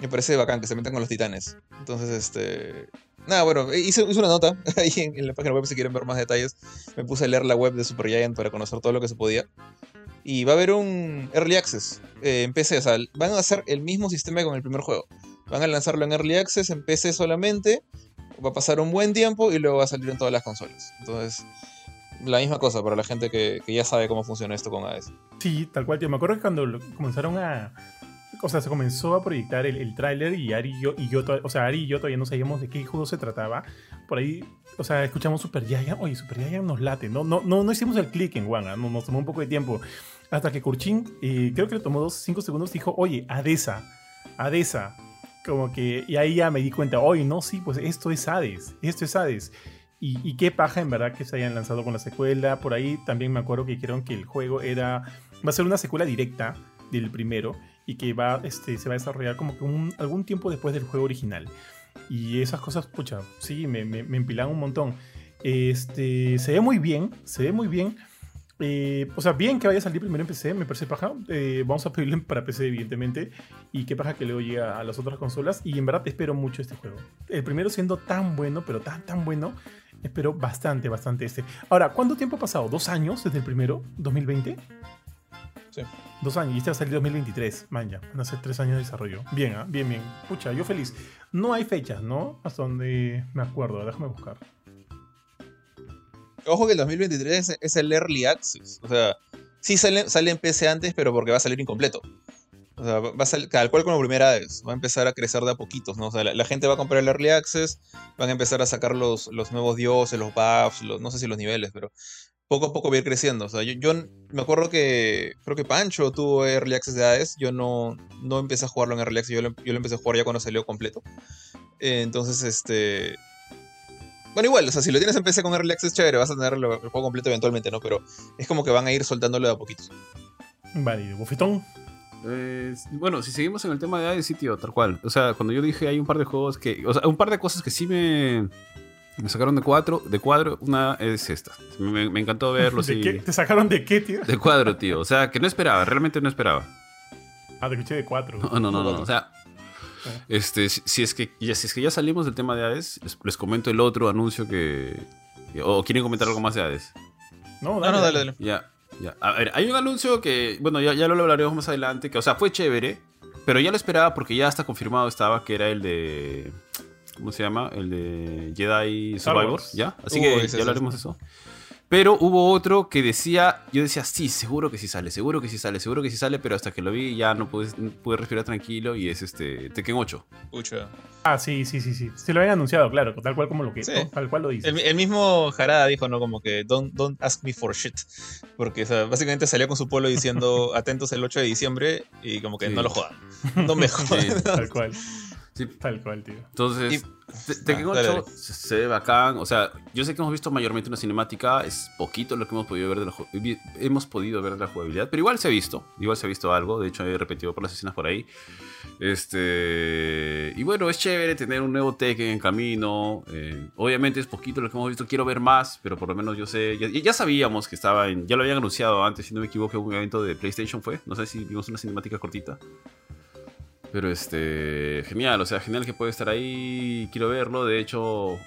Me parece bacán que se metan con los titanes. Entonces, este. Nada, bueno, hice, hice una nota ahí en, la página web si quieren ver más detalles. Me puse a leer la web de Supergiant para conocer todo lo que se podía. Y va a haber un Early Access eh, en PC. O sea, van a hacer el mismo sistema con el primer juego. Van a lanzarlo en Early Access en PC solamente. Va a pasar un buen tiempo y luego va a salir en todas las consolas. Entonces, la misma cosa para la gente que, ya sabe cómo funciona esto con AES. Sí, tal cual, tío. Me acuerdo que cuando comenzaron a. O sea, se comenzó a proyectar el, el tráiler y Ari y yo, o sea, Ari y yo todavía no sabíamos de qué juego se trataba. Por ahí, o sea, escuchamos Super Giant. Oye, Super Giant nos late. No, no, no, hicimos el click en no, nos tomó un poco de tiempo. Hasta que Kurchin, eh, creo que le tomó dos, cinco segundos, dijo, oye, Adesa, Adesa. Como que, y ahí ya me di cuenta, oye, no, sí, pues esto es Hades, esto es Hades. Y, y qué paja en verdad que se hayan lanzado con la secuela. Por ahí también me acuerdo que dijeron que el juego era va a ser una secuela directa del primero y que va, este, se va a desarrollar como que algún tiempo después del juego original. Y esas cosas, pucha, sí, me, me, me empilan un montón. Este, se ve muy bien, se ve muy bien. Eh, o sea, bien que vaya a salir primero en PC, me parece paja. Eh, vamos a pedirle para PC, evidentemente. Y qué paja que luego llega a las otras consolas. Y en verdad espero mucho este juego. El primero siendo tan bueno, pero tan, tan bueno. Espero bastante, bastante este. Ahora, ¿cuánto tiempo ha pasado? ¿Dos años desde el primero? ¿2020? Sí. Dos años. Y este va a salir 2023. Man, ya. Van a ser tres años de desarrollo. Bien, ¿ah? bien, bien. Pucha, yo feliz. No hay fechas, ¿no? Hasta donde me acuerdo. Déjame buscar. Ojo que el 2023 es, es el Early Access. O sea, sí sale, sale en PC antes, pero porque va a salir incompleto. O sea, va a salir tal cual como primera vez. Va a empezar a crecer de a poquitos, ¿no? O sea, la, la gente va a comprar el Early Access, van a empezar a sacar los, los nuevos dioses, los buffs, los, no sé si los niveles, pero poco a poco va a ir creciendo. O sea, yo, yo me acuerdo que creo que Pancho tuvo Early Access de Hades. Yo no, no empecé a jugarlo en Early Access, yo lo, yo lo empecé a jugar ya cuando salió completo. Eh, entonces, este. Bueno, igual, o sea, si lo tienes en PC con Early Access, chévere, vas a tener el juego completo eventualmente, ¿no? Pero es como que van a ir soltándolo de a poquitos. Vale, bofetón. Eh, bueno, si seguimos en el tema de Hades, sí, tío, tal cual. O sea, cuando yo dije hay un par de juegos que. O sea, un par de cosas que sí me. Me sacaron de cuadro, de cuadro. Una es esta. Me, me encantó verlo ¿De qué? ¿Te sacaron de qué, tío? De cuadro, tío. O sea, que no esperaba, realmente no esperaba. Ah, te escuché de cuatro. No, no, no, no. O sea, Este, si, es que ya, si es que ya salimos del tema de Hades, les, les comento el otro anuncio que. que- ¿O quieren comentar algo más de Hades? No, No, no, dale, dale. Ya, ya. A ver, hay un anuncio que, bueno, ya, ya lo hablaremos más adelante, que, o sea, fue chévere, pero ya lo esperaba porque ya hasta confirmado estaba que era el de. ¿Cómo se llama? El de Jedi Survivor. ¿ya? Así Uh, que ese, ya hablaremos de eso. Pero hubo otro que decía, yo decía, sí, seguro que sí sale, seguro que sí sale, seguro que sí sale, pero hasta que lo vi ya no pude, no pude respirar tranquilo y es este Tekken 8. Pucha. Ah, sí, sí, sí, sí. Se lo habían anunciado, claro, tal cual como lo que. Sí. Tal cual lo dice. El, el mismo Harada dijo, ¿no? Como que don't, don't ask me for shit. Porque o sea, básicamente salió con su pueblo diciendo atentos el 8 de diciembre y como que Sí. no lo jodan. No me jodan. Sí. Tal cual. Sí. Tal cual, tío. Entonces, Te- Tekken Ah, 8 dale, dale. se, se ve bacán. O sea, yo sé que hemos visto mayormente una cinemática, es poquito lo que hemos podido ver de la, hemos podido ver de la jugabilidad, pero igual se ha visto, igual se ha visto algo. De hecho, he repetido por las escenas por ahí. Este y bueno, es chévere tener un nuevo Tekken en camino. eh, obviamente es poquito lo que hemos visto, quiero ver más, pero por lo menos yo sé, ya, ya sabíamos que estaba en, ya lo habían anunciado antes, si no me equivoco, en un evento de PlayStation fue. No sé si vimos una cinemática cortita. Pero este, genial, o sea, genial que puede estar ahí, quiero verlo, de hecho,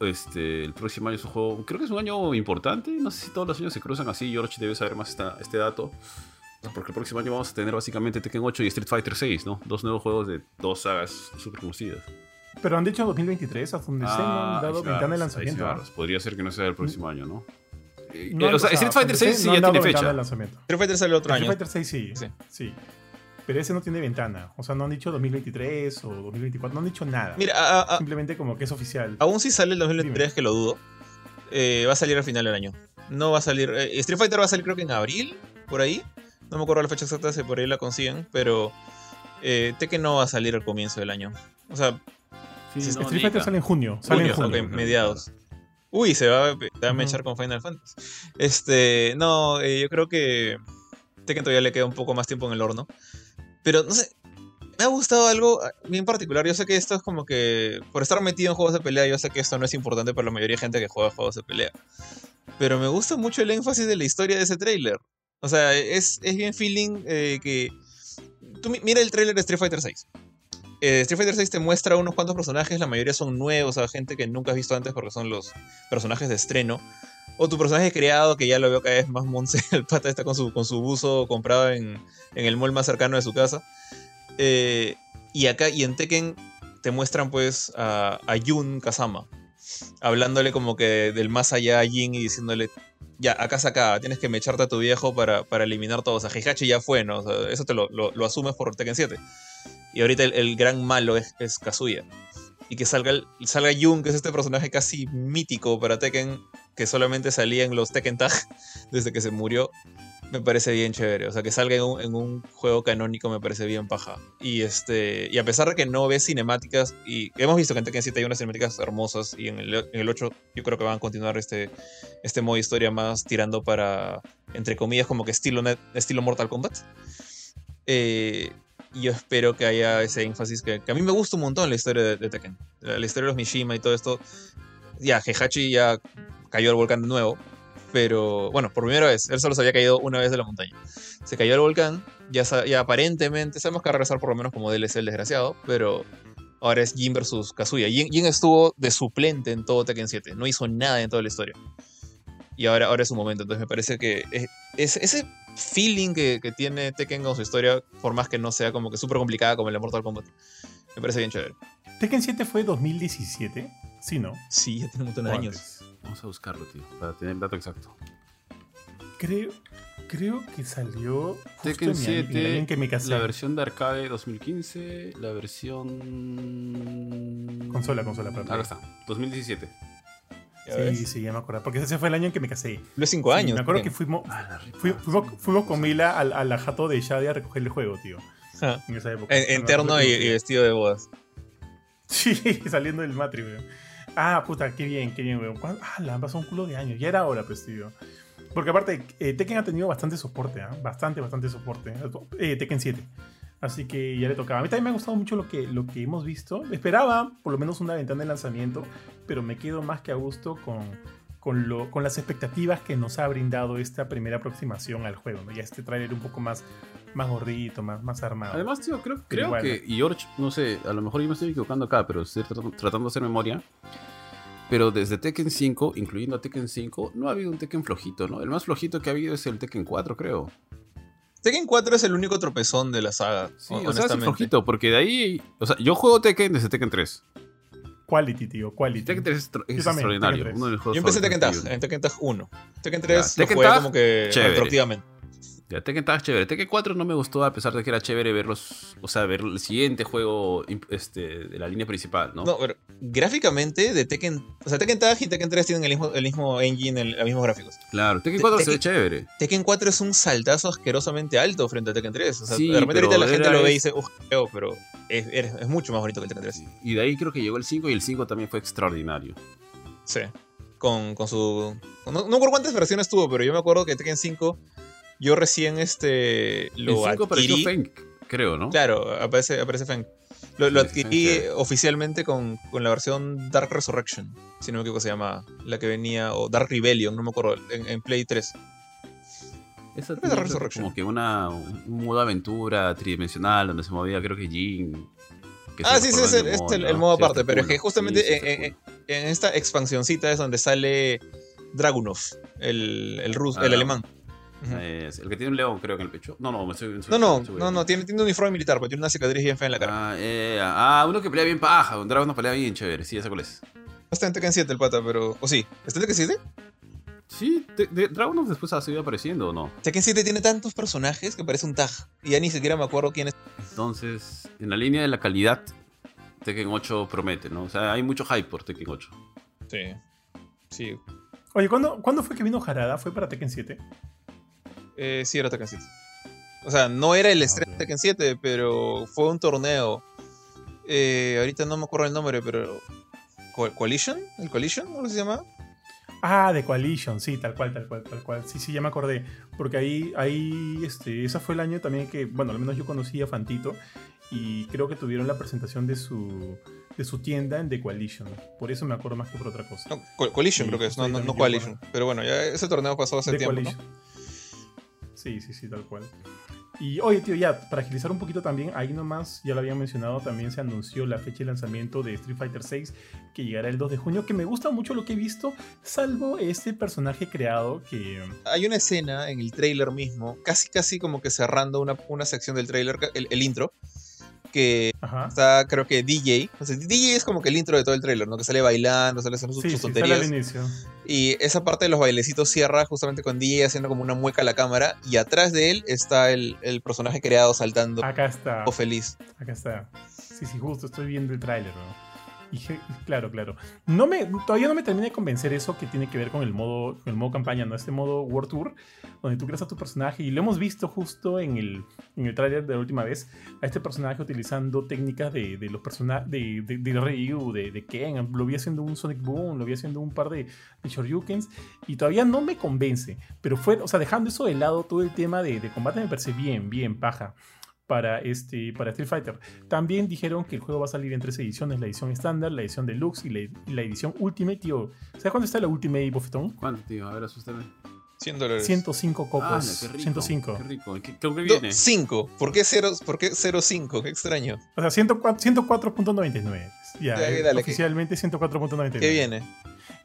este, el próximo año es un juego, creo que es un año importante, no sé si todos los años se cruzan así, George debe saber más esta- este dato, porque el próximo año vamos a tener básicamente Tekken 8 y Street Fighter 6, ¿no? Dos nuevos juegos de dos sagas súper conocidas. Pero han dicho 2023, hasta donde se Ah, han dado se ventana de lanzamiento. se agarras. Podría ser que no sea el próximo año, ¿no? Eh, No, o sea, o sea, Street Fighter hasta donde 6 sé, sí no ya tiene fecha. Street Fighter sale el otro Street año. Fighter 6 sí, Sí. sí. Pero ese no tiene ventana. O sea, no han dicho 2023 o 2024. No han dicho nada. Mira, a- a- a- Simplemente como que es oficial. aún si sale el 2023, que lo dudo, eh, va a salir al final del año. No va a salir. eh, Street Fighter va a salir creo que en abril, por ahí. No me acuerdo la fecha exacta si por ahí la consiguen, pero eh, Tekken no va a salir al comienzo del año. O sea, Sí, Sí, no, Street Fighter sale en junio. Sale junio, en junio. mediados. Uy, se va, se va a mechar con Final Fantasy. Este, no, eh, yo creo que Tekken todavía le queda un poco más tiempo en el horno. Pero no sé, me ha gustado algo a mí en particular. Yo sé que esto es como que, por estar metido en juegos de pelea, yo sé que esto no es importante para la mayoría de gente que juega juegos de pelea. Pero me gusta mucho el énfasis de la historia de ese tráiler. O sea, es, es bien feeling eh, que... Tú mi- mira el tráiler de Street Fighter 6. Eh, Street Fighter 6 te muestra unos cuantos personajes, la mayoría son nuevos, a gente que nunca has visto antes porque son los personajes de estreno. O tu personaje creado, que ya lo veo cada vez más monce, el pata está con su, con su buzo comprado en, en el mall más cercano de su casa. Eh, y acá, y en Tekken, te muestran pues a, a Jun Kazama, hablándole como que del más allá a Jin y diciéndole, ya, acá acaba, tienes que mecharte a tu viejo para, para eliminar todos. O sea, Heihachi ya fue, ¿no? Eso te lo, lo, lo asumes por Tekken 7. Y ahorita el, el gran malo es, es Kazuya. Y que salga, salga Jun, que es este personaje casi mítico para Tekken, que solamente salía en los Tekken Tag desde que se murió, me parece bien chévere. O sea, que salga en un, juego canónico me parece bien paja. Y este y a pesar de que no ves cinemáticas, y hemos visto que en Tekken 7 hay unas cinemáticas hermosas, y en el, en el 8 yo creo que van a continuar este, este modo historia más tirando para, entre comillas, como que estilo, estilo Mortal Kombat. Eh, y yo espero que haya ese énfasis que, que a mí me gusta un montón la historia de, Tekken. La, la historia de los Mishima y todo esto. Ya, Heihachi ya cayó al volcán de nuevo. Pero bueno, por primera vez. Él solo se había caído una vez de la montaña. Se cayó al volcán. Ya, sa- ya aparentemente sabemos que va a regresar por lo menos como DLC el desgraciado. Pero ahora es Jin versus Kazuya. Jin, Jin estuvo de suplente en todo Tekken 7. No hizo nada en toda la historia. Y ahora, ahora es su momento. Entonces me parece que es- es- ese feeling que, que tiene Tekken con su historia, por más que no sea como que súper complicada como el de Mortal Kombat, me parece bien chévere. Tekken 7 fue 2017. Sí, ¿no? Sí, ya tiene un montón de años. Vamos a buscarlo, tío, para tener el dato exacto. Creo, creo que salió justo Tekken en, mi año- en el año 7, en que me casé. la versión de arcade 2015, la versión... Consola, consola, para Acá está, 2017. ¿Ya Sí, ves? sí, ya me acuerdo. Porque ese fue el año en que me casé. Los cinco Sí, años. me acuerdo que fuimos, Ah, fuimos, fuimos con Mila al, a la jato de Shadia a recoger el juego, tío. En esa época. En- Interno acuerdo y, y vestido de bodas. Sí, saliendo del matri, weón. Ah, puta, qué bien, qué bien, weón. ¿Cuán- Ah, la han pasado un culo de años. Ya era hora, pues, tío. Porque aparte, eh, Tekken ha tenido bastante soporte, ¿ah? Bastante, bastante soporte. Eh, Tekken 7. Así que ya le tocaba. A mí también me ha gustado mucho lo que, lo que hemos visto. Esperaba por lo menos una ventana de lanzamiento, pero me quedo más que a gusto con, con, lo, con las expectativas que nos ha brindado esta primera aproximación al juego. Ya este tráiler un poco más más gordito, más, más armado. Además, tío, creo, creo igual, que George, no sé, a lo mejor yo me estoy equivocando acá, pero estoy tratando, tratando de hacer memoria. Pero desde Tekken 5, incluyendo a Tekken 5, no ha habido un Tekken flojito, ¿no? El más flojito que ha habido es el Tekken 4, creo. Tekken 4 es el único tropezón de la saga, Sí, o sea, es flojito, porque de ahí. O sea, yo juego Tekken desde Tekken 3. Quality, tío, quality. Tekken 3 es, es extraordinario. Tekken 3. uno de los juegos Yo empecé Tekken Tag, en Tekken Tag 1. Tekken Ya, 3 lo Tekken jugué Tag, como que chévere. retroactivamente. Ya, Tekken Tag chévere. Tekken 4 no me gustó, a pesar de que era chévere verlos. O sea, ver el siguiente juego este, de la línea principal, ¿no? No, pero gráficamente de Tekken, o sea, Tekken Tag y Tekken 3 tienen el mismo, el mismo engine, el- los mismos gráficos. Claro, Tekken Te- 4 se Tekken- ve chévere. Tekken 4 es un saltazo asquerosamente alto frente a Tekken 3. O sea, Sí, de repente ahorita la gente lo ve y dice, uff, feo, pero es, es- es mucho más bonito que el Tekken 3. Y de ahí creo que llegó el 5 y el 5 también fue extraordinario. Sí. Con, con su. No, no me acuerdo cuántas versiones tuvo, pero yo me acuerdo que Tekken 5, yo recién este. El Lo 5 apareció adquirí. Feng, creo, ¿no? Claro, aparece, aparece Feng. Lo, adquirí sí. oficialmente con, con la versión Dark Resurrection, si no me equivoco se llama, la que venía, o Dark Rebellion, no me acuerdo, en, en Play 3. Esa es Resurrection. como que una, un modo aventura tridimensional donde se movía, creo que Jin. que Ah, sí, sí, es en el, es demonio, el- el ¿no? modo aparte, pero es que justamente en, está en- en esta expansioncita es donde sale Dragunov, el, el ruso, Ah, el no. Es el que tiene un león, creo que en el pecho. No, no, me estoy. me estoy- No, no, me estoy- no, no, tiene, tiene un uniforme militar, pero tiene una cicatriz bien fea en la cara. Ah, eh, ah, uno que pelea bien paja. Un dragón no pelea bien chévere. Sí, esa cuál es. No está en Tekken 7 el pata, pero. ¿O sí? ¿Está en Tekken 7? Sí, de, de- Dragunov después ha seguido apareciendo o no. Tekken 7 tiene tantos personajes que parece un tag. Y ya ni siquiera me acuerdo quién es. Entonces, en la línea de la calidad, Tekken 8 promete, ¿no? O sea, hay mucho hype por Tekken 8. Sí. Sí. Oye, ¿cuándo, ¿cuándo fue que vino Harada? ¿Fue para Tekken 7? Eh, sí, era Tekken 7. O sea, no era el estreno ok. de Tekken 7, pero fue un torneo. Eh, ahorita no me acuerdo el nombre, pero. Co- ¿Coalition? ¿El Coalition? ¿Cómo se llama? Ah, de Coalition, sí, tal cual, tal cual, tal cual. Sí, sí, ya me acordé. Porque ahí, ahí, este, ese fue el año también que, bueno, al menos yo conocí a Fantito y creo que tuvieron la presentación de su, de su tienda en The Coalition. Por eso me acuerdo más que por otra cosa. No, Co- Coalition creo que es, no, no, no Coalition. Pero bueno, ya ese torneo pasó hace The tiempo, ¿no? Sí, sí, sí, tal cual. Y oye, tío, ya, para agilizar un poquito también, ahí nomás, ya lo había mencionado, también se anunció la fecha de lanzamiento de Street Fighter VI, que llegará el 2 de junio, que me gusta mucho lo que he visto, salvo este personaje creado que... Hay una escena en el trailer mismo, casi casi como que cerrando una, una sección del trailer, el, el intro, que Ajá. está creo que DJ. O sea, DJ es como que el intro de todo el trailer, ¿no? Que sale bailando, sale haciendo sus, Sí, sus sí, sale tonterías. al inicio. Y esa parte de los bailecitos cierra justamente con DJ haciendo como una mueca a la cámara. Y atrás de él está el, el personaje creado saltando Acá está. o feliz. Acá está. Sí, sí, justo estoy viendo el tráiler, ¿no? Y claro, claro. No me, todavía no me termina de convencer eso que tiene que ver con el modo, el modo campaña, ¿no? Este modo World Tour, donde tú creas a tu personaje. Y lo hemos visto justo en el, en el tráiler de la última vez, a este personaje utilizando técnicas de, de los personajes de, de, de Ryu, de, de Ken. Lo vi haciendo un Sonic Boom, lo vi haciendo un par de Shoryukens. Y todavía no me convence. Pero fue, o sea, dejando eso de lado, todo el tema de, de combate me parece bien, bien, paja para, este, para Street Fighter. También dijeron que el juego va a salir en tres ediciones, la edición estándar, la edición deluxe y la, y la edición Ultimate, tío. ¿Sabes cuándo está la Ultimate, Bofetón? ¿Cuánto, tío? A ver, asústame. 100 dólares. 105 cocos. Ah, qué rico. 105. Qué rico. ¿Qué, ¿Con qué viene? 5. ¿Por qué 0? ¿Por qué 05? Qué extraño. O sea, 104 104.99. Ya, Ya, eh, dale, ¿qué- oficialmente 104.99. ¿Qué viene?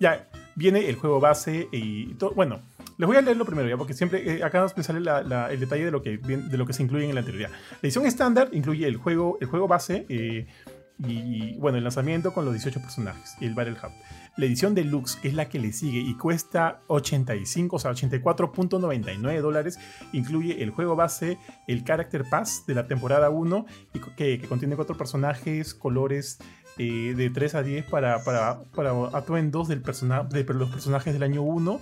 Ya, viene el juego base y todo. Bueno, les voy a leerlo primero ya, porque siempre eh, acá me sale la- la- el detalle de lo, que, de lo que se incluye en el anterior. ya. La edición estándar incluye el juego, el juego base eh, y, bueno, el lanzamiento con los 18 personajes y el Battle Hub. La edición deluxe, es la que le sigue y cuesta 85, o sea, 84.99 dólares, incluye el juego base, el Character Pass de la temporada 1, y que contiene cuatro personajes, colores eh, de 3 a 10 para, para, para atuendos del persona, de los personajes del año 1.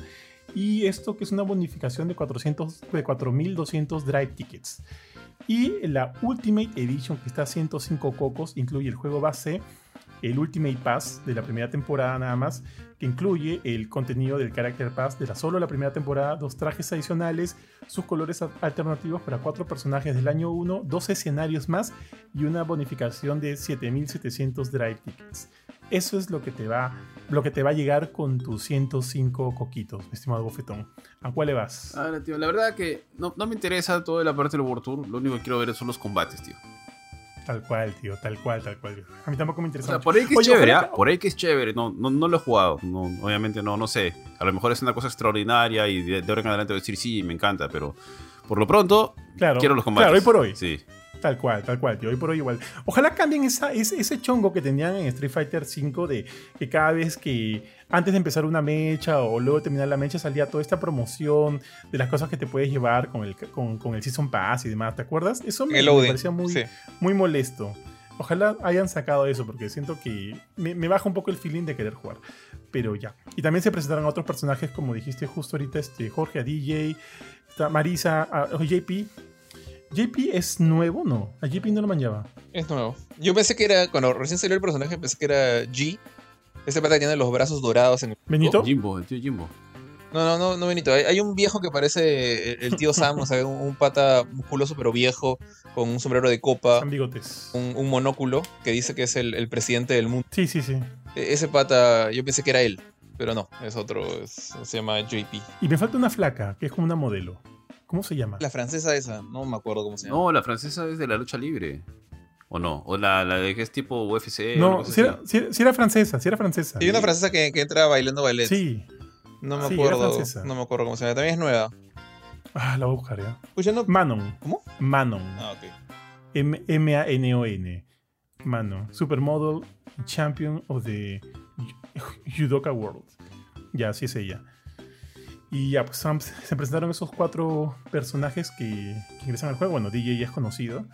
Y esto que es una bonificación de, 400, de 4.200 Drive Tickets. Y la Ultimate Edition, que está a 105 cocos, incluye el juego base, el Ultimate Pass de la primera temporada nada más, que incluye el contenido del Character Pass de la solo la primera temporada, dos trajes adicionales, sus colores a- alternativos para cuatro personajes del año 1, dos escenarios más y una bonificación de 7.700 Drive Tickets. Eso es lo que te va, lo que te va a llegar con tus 105 coquitos, mi estimado bofetón. ¿A cuál le vas? Ahora, tío, la verdad que no, no me interesa toda la parte del World Tour. Lo único que quiero ver son los combates, tío. Tal cual, tío, tal cual, tal cual. A mí tampoco me O interesa. sea, mucho. por ahí que es Oye, chévere, ¿ah? Por ahí que es chévere. No, no, no lo he jugado. No, obviamente no, no sé. A lo mejor es una cosa extraordinaria y de, de ahora en adelante voy a decir sí, me encanta, pero por lo pronto Claro, quiero los combates. Claro, hoy por hoy. Sí. Tal cual, tal cual, tío. Hoy por hoy igual. Ojalá cambien esa, ese, ese chongo que tenían en Street Fighter V de que cada vez que antes de empezar una mecha o luego de terminar la mecha salía toda esta promoción de las cosas que te puedes llevar con el, con, con el Season Pass y demás. ¿Te acuerdas? Eso me, parecía muy, Sí. muy molesto. Ojalá hayan sacado eso porque siento que me, me baja un poco el feeling de querer jugar. Pero ya. Y también se presentaron otros personajes, como dijiste justo ahorita, este, Jorge a DJ, está Marisa, a JP. JP es nuevo, ¿no? A JP no lo manjaba. Es nuevo. Yo pensé que era, cuando recién salió el personaje, pensé que era G. Este pata tiene los brazos dorados en el. ¿Benito? Jimbo, el tío Jimbo. No, no, no, no, Benito. Hay, hay un viejo que parece el, el tío Sam, o sea, un, un pata musculoso pero viejo, con un sombrero de copa, Son bigotes. un, un monóculo, que dice que es el, el presidente del mundo. Sí, sí, sí. E- Ese pata, yo pensé que era él, pero no, es otro, es- se llama JP. Y me falta una flaca, que es como una modelo. ¿Cómo se llama? La francesa esa, no me acuerdo cómo se llama. No, la francesa es de la lucha libre. ¿O no? O la, la de que es tipo UFC. no, si era, si era- si era francesa, si era francesa. Hay una francesa que, que entra bailando ballet. Sí. No me Sí, acuerdo. No me acuerdo cómo se llama. También es nueva. Ah, la voy a buscar ya. Escuchando. Manon. ¿Cómo? Manon. Ah, ok. M- M-A-N-O-N. Manon. Supermodel Champion of the Judoka World. Ya, así es ella. Y ya, pues se presentaron esos cuatro personajes que, ingresan al juego. Bueno, DJ ya es conocido.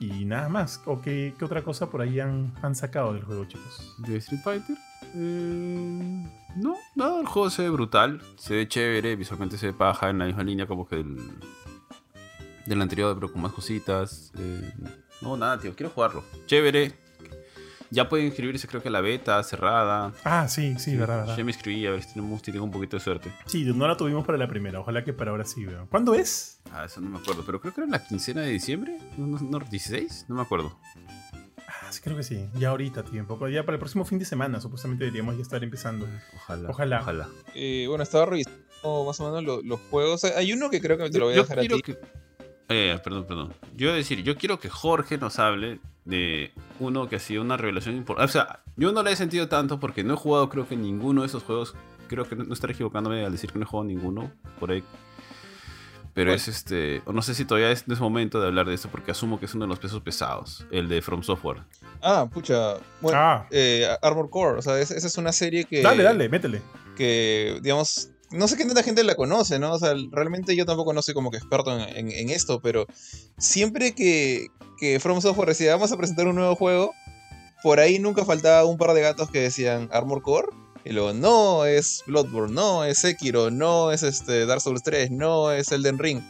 Y nada más. ¿O qué, qué otra cosa por ahí han, han sacado del juego, chicos? ¿De Street Fighter? Eh, no, nada, el juego se ve brutal, se ve chévere, visualmente se ve paja en la misma línea como que del, del anterior, pero con más cositas. eh, no, nada, tío, quiero jugarlo. Chévere. Ya pueden inscribirse, creo que a la beta cerrada. Ah, sí, sí, verdad, verdad. Ya me inscribí, a ver si tenemos si tengo un poquito de suerte. Sí, no la tuvimos para la primera. Ojalá que para ahora sí, weón. ¿Cuándo es? Ah, eso no me acuerdo, pero creo que era la quincena de diciembre. ¿No, no, no, ¿16? No me acuerdo. Ah, sí, creo que sí. Ya ahorita, tiempo. Ya para el próximo fin de semana, supuestamente deberíamos ya estar empezando. Ojalá. Ojalá. Ojalá. Eh, bueno, estaba revisando más o menos lo- los juegos. Hay uno que creo que te lo voy a Yo dejar a ti. que. Eh, perdón, perdón. Yo iba a decir, yo quiero que Jorge nos hable de uno que ha sido una revelación importante. O sea, yo no le he sentido tanto porque no he jugado, creo que ninguno de esos juegos. Creo que no, no estaré equivocándome al decir que no he jugado ninguno por ahí. Pero es este. O no sé si todavía es, no es momento de hablar de esto porque asumo que es uno de los pesos pesados. El de From Software. Ah, pucha. Bueno, Ah, eh, Armor Core. O sea, es- esa es una serie que. dale, dale, métele. que, digamos, no sé qué tanta gente la conoce, ¿no? O sea, realmente yo tampoco no soy como que experto en, en- esto, pero siempre que, que From Software decía, vamos a presentar un nuevo juego, por ahí nunca faltaba un par de gatos que decían Armor Core, y luego, no, es Bloodborne, no, es Sekiro, no, es este Dark Souls 3, no, es Elden Ring.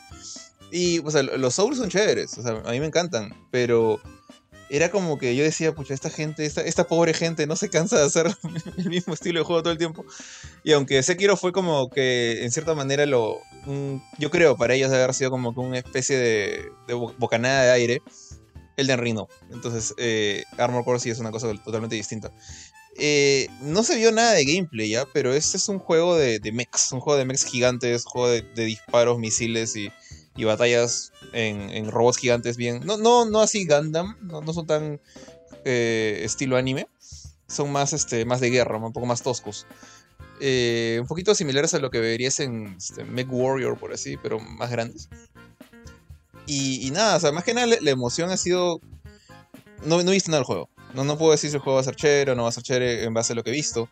Y, o sea, los Souls son chéveres, o sea, a mí me encantan, pero era como que yo decía, pucha, esta gente, esta, esta pobre gente no se cansa de hacer el mismo estilo de juego todo el tiempo. Y aunque Sekiro fue como que, en cierta manera, lo yo creo para ellos haber sido como que una especie de, de bo- bocanada de aire, Elden Ring no. Entonces, eh, Armor Core sí es una cosa totalmente distinta. Eh, no se vio nada de gameplay ya, pero este es un juego de, de mechs, un juego de mechs gigantes, un juego de, de disparos, misiles y, y batallas en, robots gigantes bien. No, no, no así Gundam, no, no son tan eh, estilo anime. Son más, este, más de guerra, un poco más toscos. Eh, un poquito similares a lo que verías en este, Mech Warrior, por así, pero más grandes. Y, nada, o sea, más que nada la, la emoción ha sido. No, no he visto nada del juego. No, no puedo decir si el juego va a ser chévere o no va a ser chévere en base a lo que he visto.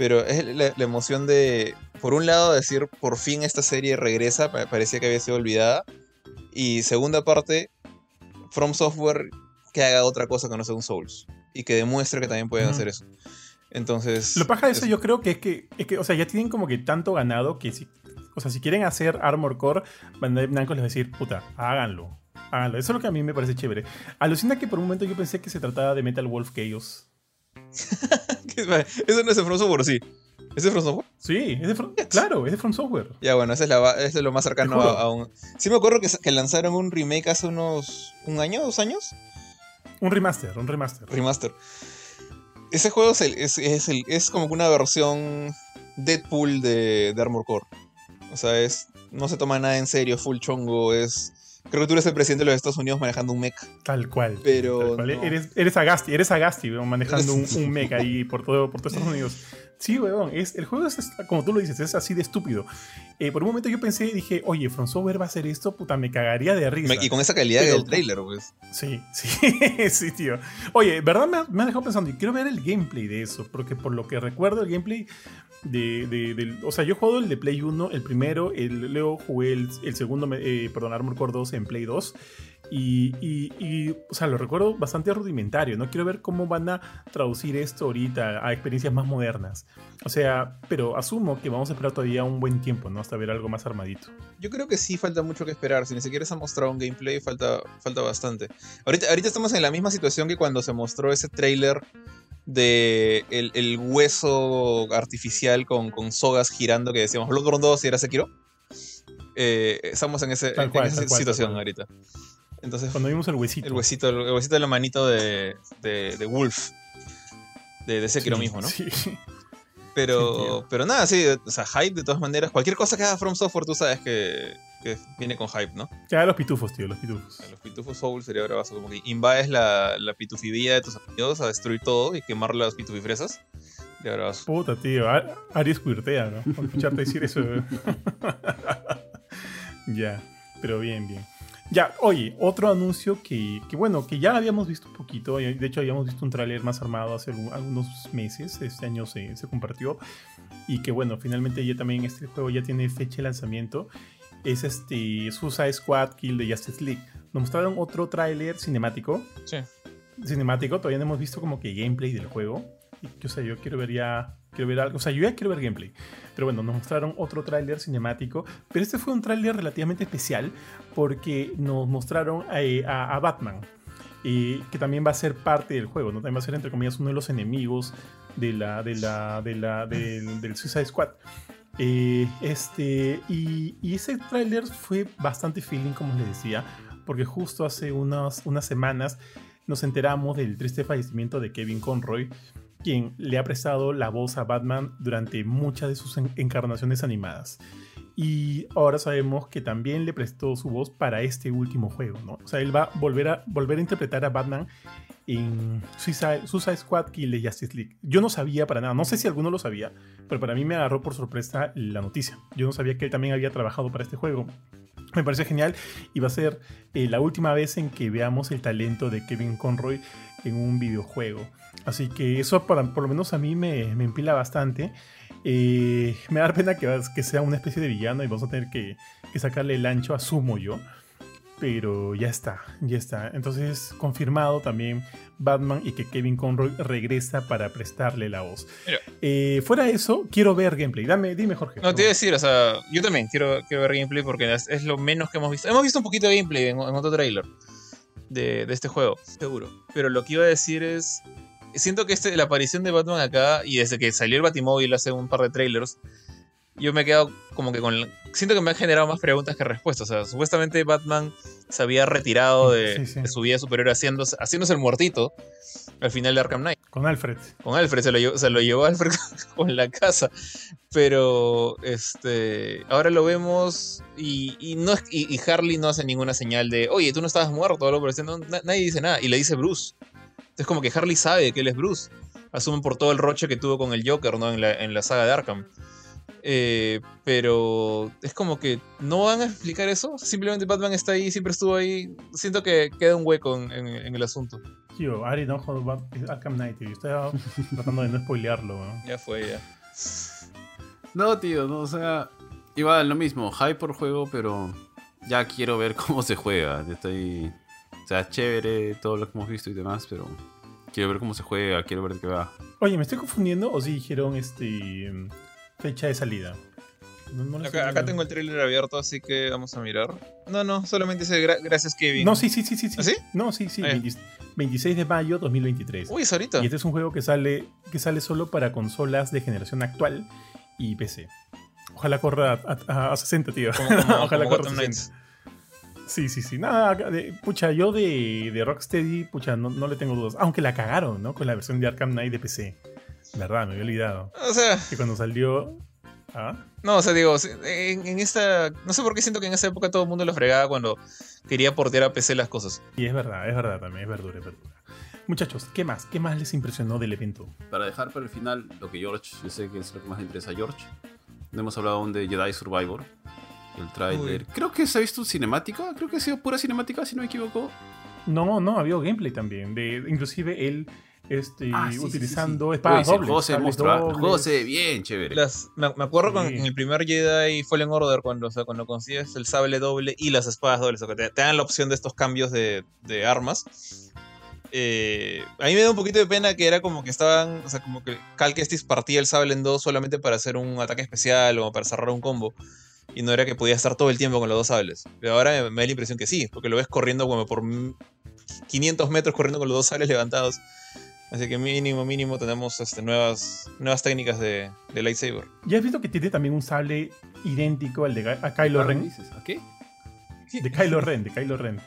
Pero es la, la emoción de, por un lado, decir, por fin esta serie regresa, pa- parecía que había sido olvidada. Y segunda parte, From Software que haga otra cosa que no sea un Souls. Y que demuestre que también pueden hacer eso. Entonces... Lo paja de eso es- yo creo que es que, es que, o sea, ya tienen como que tanto ganado que si, o sea, si quieren hacer Armor Core, Bandai Namco les va a decir, puta, háganlo, háganlo. Eso es lo que a mí me parece chévere. Alucina que por un momento yo pensé que se trataba de Metal Wolf Chaos. Eso no es de From Software, sí. ¿Es de From Software? Sí, es de From- claro, es de From Software. Ya, bueno, esa es, la, lo más cercano a, a un... Sí me acuerdo que, lanzaron un remake hace unos... ¿Un año? ¿Dos años? Un remaster, un remaster. Remaster. ese juego es, el- es, es el- es como una versión Deadpool de, de Armor Core. O sea, es, no se toma nada en serio, full chongo, es... Creo que tú eres el presidente de los Estados Unidos manejando un mech, Tal cual. pero... Tal cual. no. Eres, eres Agasti, eres Agasti, manejando un, un mech ahí por todo, por Estados Unidos. Sí, weón, es, el juego es, como tú lo dices, es así de estúpido. Eh, por un momento yo pensé, dije, oye, From Software va a hacer esto, puta, me cagaría de risa. Y con esa calidad Pero- del trailer, pues. Sí, sí, sí, tío. Oye, ¿verdad? Me ha, me ha dejado pensando y quiero ver el gameplay de eso, porque por lo que recuerdo, el gameplay de, de- del- O sea, yo he jugado el de Play 1, el primero, el, luego jugué el, el segundo, eh, perdón, Armor Core 2 en Play 2. Y, y- y, o sea, lo recuerdo bastante rudimentario, ¿no? Quiero ver cómo van a traducir esto ahorita a experiencias más modernas. O sea, pero asumo que vamos a esperar todavía un buen tiempo, ¿no? Hasta ver algo más armadito. Yo creo que sí falta mucho que esperar. Si ni siquiera se ha mostrado un gameplay, falta, falta bastante. Ahorita, ahorita estamos en la misma situación que cuando se mostró ese trailer de el, el hueso artificial con, con sogas girando que decíamos Bloodborne 2 y era Sekiro. Eh, estamos en, ese, Tal en cual, esa situación cual. ahorita. Entonces, Cuando vimos el huesito. el huesito, el huesito de la manito de, de, de Wolf. De, de Sekiro Sí, mismo, ¿no? Sí. Pero, pero nada, sí, o sea, hype de todas maneras. Cualquier cosa que haga From Software, tú sabes que, que viene con hype, ¿no? Ya los pitufos, tío, los pitufos. Los pitufos Soul sería bravazo, como que invades la, la pitufidía de tus amigos a destruir todo y quemar las pitufifresas. Sería bravazo. Puta, tío. Ar- Aries cuirtea, ¿no? Escucharte decir eso. ya, pero bien, bien. Ya, oye, otro anuncio que, que, bueno, que ya habíamos visto un poquito. eh, De hecho, habíamos visto un tráiler más armado hace algunos meses. Este año se, se compartió. Y que, bueno, finalmente ya también este juego ya tiene fecha de lanzamiento. Es este Suicide Squad Kill de Justice League. Nos mostraron otro tráiler cinemático Sí. cinemático, todavía no hemos visto como que gameplay del juego. Y, o sea, yo quiero ver ya, quiero ver algo, o sea, yo ya quiero ver gameplay. Pero bueno, nos mostraron otro tráiler cinemático, pero este fue un tráiler relativamente especial porque nos mostraron a, a- Batman, eh, que también va a ser parte del juego, ¿no? También va a ser, entre comillas, uno de los enemigos de la, de la, de la, del, del Suicide Squad. Eh, este, y, y ese tráiler fue bastante feeling, como les decía, porque justo hace unas, unas semanas nos enteramos del triste fallecimiento de Kevin Conroy, quien le ha prestado la voz a Batman durante muchas de sus en- encarnaciones animadas. Y ahora sabemos que también le prestó su voz para este último juego, ¿no? O sea, él va a volver a, volver a interpretar a Batman en Suicide, Suicide Squad Kill de Justice League. Yo no sabía para nada, no sé si alguno lo sabía, pero para mí me agarró por sorpresa la noticia. Yo no sabía que él también había trabajado para este juego. Me parece genial y va a ser eh, la última vez en que veamos el talento de Kevin Conroy en un videojuego. Así que eso para, por lo menos a mí me, me empila bastante. Eh, me da pena que, que sea una especie de villano y vamos a tener que, que sacarle el ancho, asumo yo. Pero ya está, ya está. Entonces, confirmado también Batman y que Kevin Conroy regresa para prestarle la voz. Eh, fuera de eso, quiero ver gameplay. Dame, dime, Jorge. No, te iba a decir, o sea, yo también quiero, quiero ver gameplay porque es, es lo menos que hemos visto. Hemos visto un poquito de gameplay en, en otro trailer de, de este juego, seguro. Pero lo que iba a decir es. Siento que este, la aparición de Batman acá, y desde que salió el Batimóvil hace un par de trailers, yo me he quedado como que con. Siento que me han generado más preguntas que respuestas. O sea, supuestamente Batman se había retirado de, Sí, sí. de su vida superior haciéndose, haciéndose el muertito al final de Arkham Knight Con Alfred. con Alfred, se lo llevó, se lo llevó Alfred con la casa. Pero este ahora lo vemos y, y no y, y Harley no hace ninguna señal de oye, tú no estabas muerto, algo por el estilo. No, na- nadie dice nada. Y le dice Bruce. Entonces como que Harley sabe que él es Bruce. Asumen por todo el roche que tuvo con el Joker, ¿no? En la, en la saga de Arkham. Eh, pero es como que no van a explicar eso. Simplemente Batman está ahí, siempre estuvo ahí. Siento que queda un hueco en, en- en el asunto. Tío, Ari no Bat- Arkham Knight, tío. Estoy tratando de no spoilearlo, weón. Ya fue, ya. No, tío, no, o sea, igual lo mismo, hype por juego, pero ya quiero ver cómo se juega. Estoy, o sea, chévere todo lo que hemos visto y demás, pero quiero ver cómo se juega, quiero ver de qué va. Oye, ¿me estoy confundiendo o sí dijeron este fecha de salida? No, no lo Acá, sé. acá tengo el trailer abierto, así que vamos a mirar. No, no, solamente dice gra- gracias Kevin. No, sí, sí, sí, sí. sí. ¿Ah, sí? No, sí, sí. Ah, ya. 20 26 de mayo 2023. Uy, es ahorita. Y este es un juego que sale, que sale solo para consolas de generación actual y PC. Ojalá corra a, a- a 60, tío. Como, como- Ojalá como corra a Gotham 60. Knights. Sí, sí, sí. Nada, de- pucha, yo de, de Rocksteady, pucha, no, no le tengo dudas. Aunque la cagaron, ¿no? Con la versión de Arkham Knight de PC. Verdad, me había olvidado. O sea, Que cuando salió. ¿Ah? no, o sea, digo, en, en esta. No sé por qué siento que en esa época todo el mundo lo fregaba cuando quería portear a PC las cosas. Y es verdad, es verdad también, es verdura, es verdura. Muchachos, ¿qué más? ¿Qué más les impresionó del evento? Para dejar para el final lo que George, yo sé que es lo que más le interesa a George. No hemos hablado aún de Jedi Survivor. El tráiler. Uy. Creo que se ha visto cinemática. Creo que ha sido pura cinemática, si no me equivoco. No, no, había gameplay también. De, inclusive él este, Ah, sí, sí, sí, utilizando sí. espadas Uy, el dobles. juego se. El juego ve bien chévere. Las, me, me acuerdo con, en el primer Jedi Fallen Order, cuando, o sea, cuando consigues el sable doble y las espadas dobles, o que te, te dan la opción de estos cambios de, de armas. Eh, a mí me da un poquito de pena que era como que estaban, o sea, como que Cal Kestis partía el sable en dos solamente para hacer un ataque especial o para cerrar un combo. Y no era que podía estar todo el tiempo con los dos sables. Pero ahora me, me da la impresión que sí, porque lo ves corriendo como por mm, 500 metros corriendo con los dos sables levantados. Así que mínimo, mínimo tenemos este, nuevas, nuevas técnicas de, de lightsaber. ¿Ya has visto que tiene también un sable idéntico al de a Kylo ¿Qué Ren? dices? ¿A qué? De Kylo Ren, de Kylo Ren.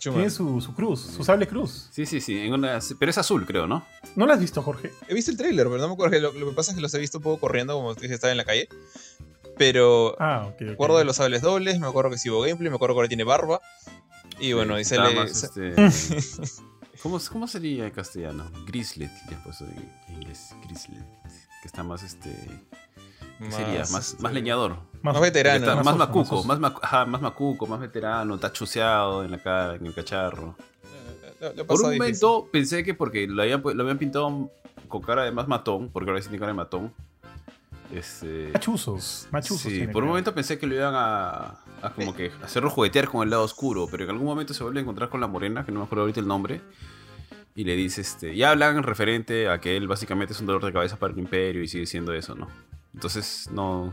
Tiene su, su cruz, su sable cruz. Sí, sí, sí. en una- pero es azul, creo, ¿no? ¿No lo has visto, Jorge? He visto el trailer, pero no me acuerdo. Lo, lo que pasa es que los he visto un poco corriendo, como te dije, estaba en la calle. Pero Ah, ok. me acuerdo de los sables dobles, me acuerdo que hubo gameplay, me acuerdo que ahora tiene barba. Y bueno, y sale. más, este, ¿Cómo, ¿Cómo sería en castellano? Grislet, ya pues en inglés, Grislet. Que está más este. ¿Qué sería? Más, este, más leñador. más veterano, más, oso, macuco, más, macu- ajá, más macuco, más veterano, está chuseado en la cara, en el cacharro. Lo- lo he Por un difícil. momento pensé que porque lo habían, lo habían pintado con cara de más matón, porque ahora sí tiene cara de matón. Este, Machuzos, machuzos. sí, por un momento pensé que lo iban a, a como que hacerlo juguetear con el lado oscuro, pero en algún momento se vuelve a encontrar con la morena, que no me acuerdo ahorita el nombre, y le dice, este, ya hablan referente a que él básicamente es un dolor de cabeza para el imperio y sigue siendo eso, ¿no? Entonces, no,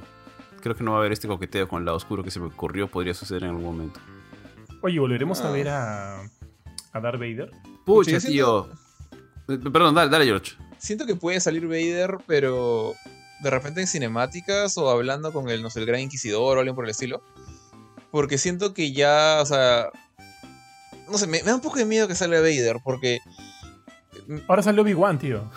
creo que no va a haber este coqueteo con el lado oscuro que se me ocurrió, podría suceder en algún momento. Oye, ¿volveremos a Ah. ver a, a Darth Vader? Pucha, yo siento- tío. Eh, Perdón, dale, dale, George. Siento que puede salir Vader, pero de repente en cinemáticas o hablando con el, no sé, el Gran Inquisidor o alguien por el estilo. Porque siento que ya, o sea. No sé, me, me da un poco de miedo que salga Vader, porque. Ahora salió Obi-Wan, tío.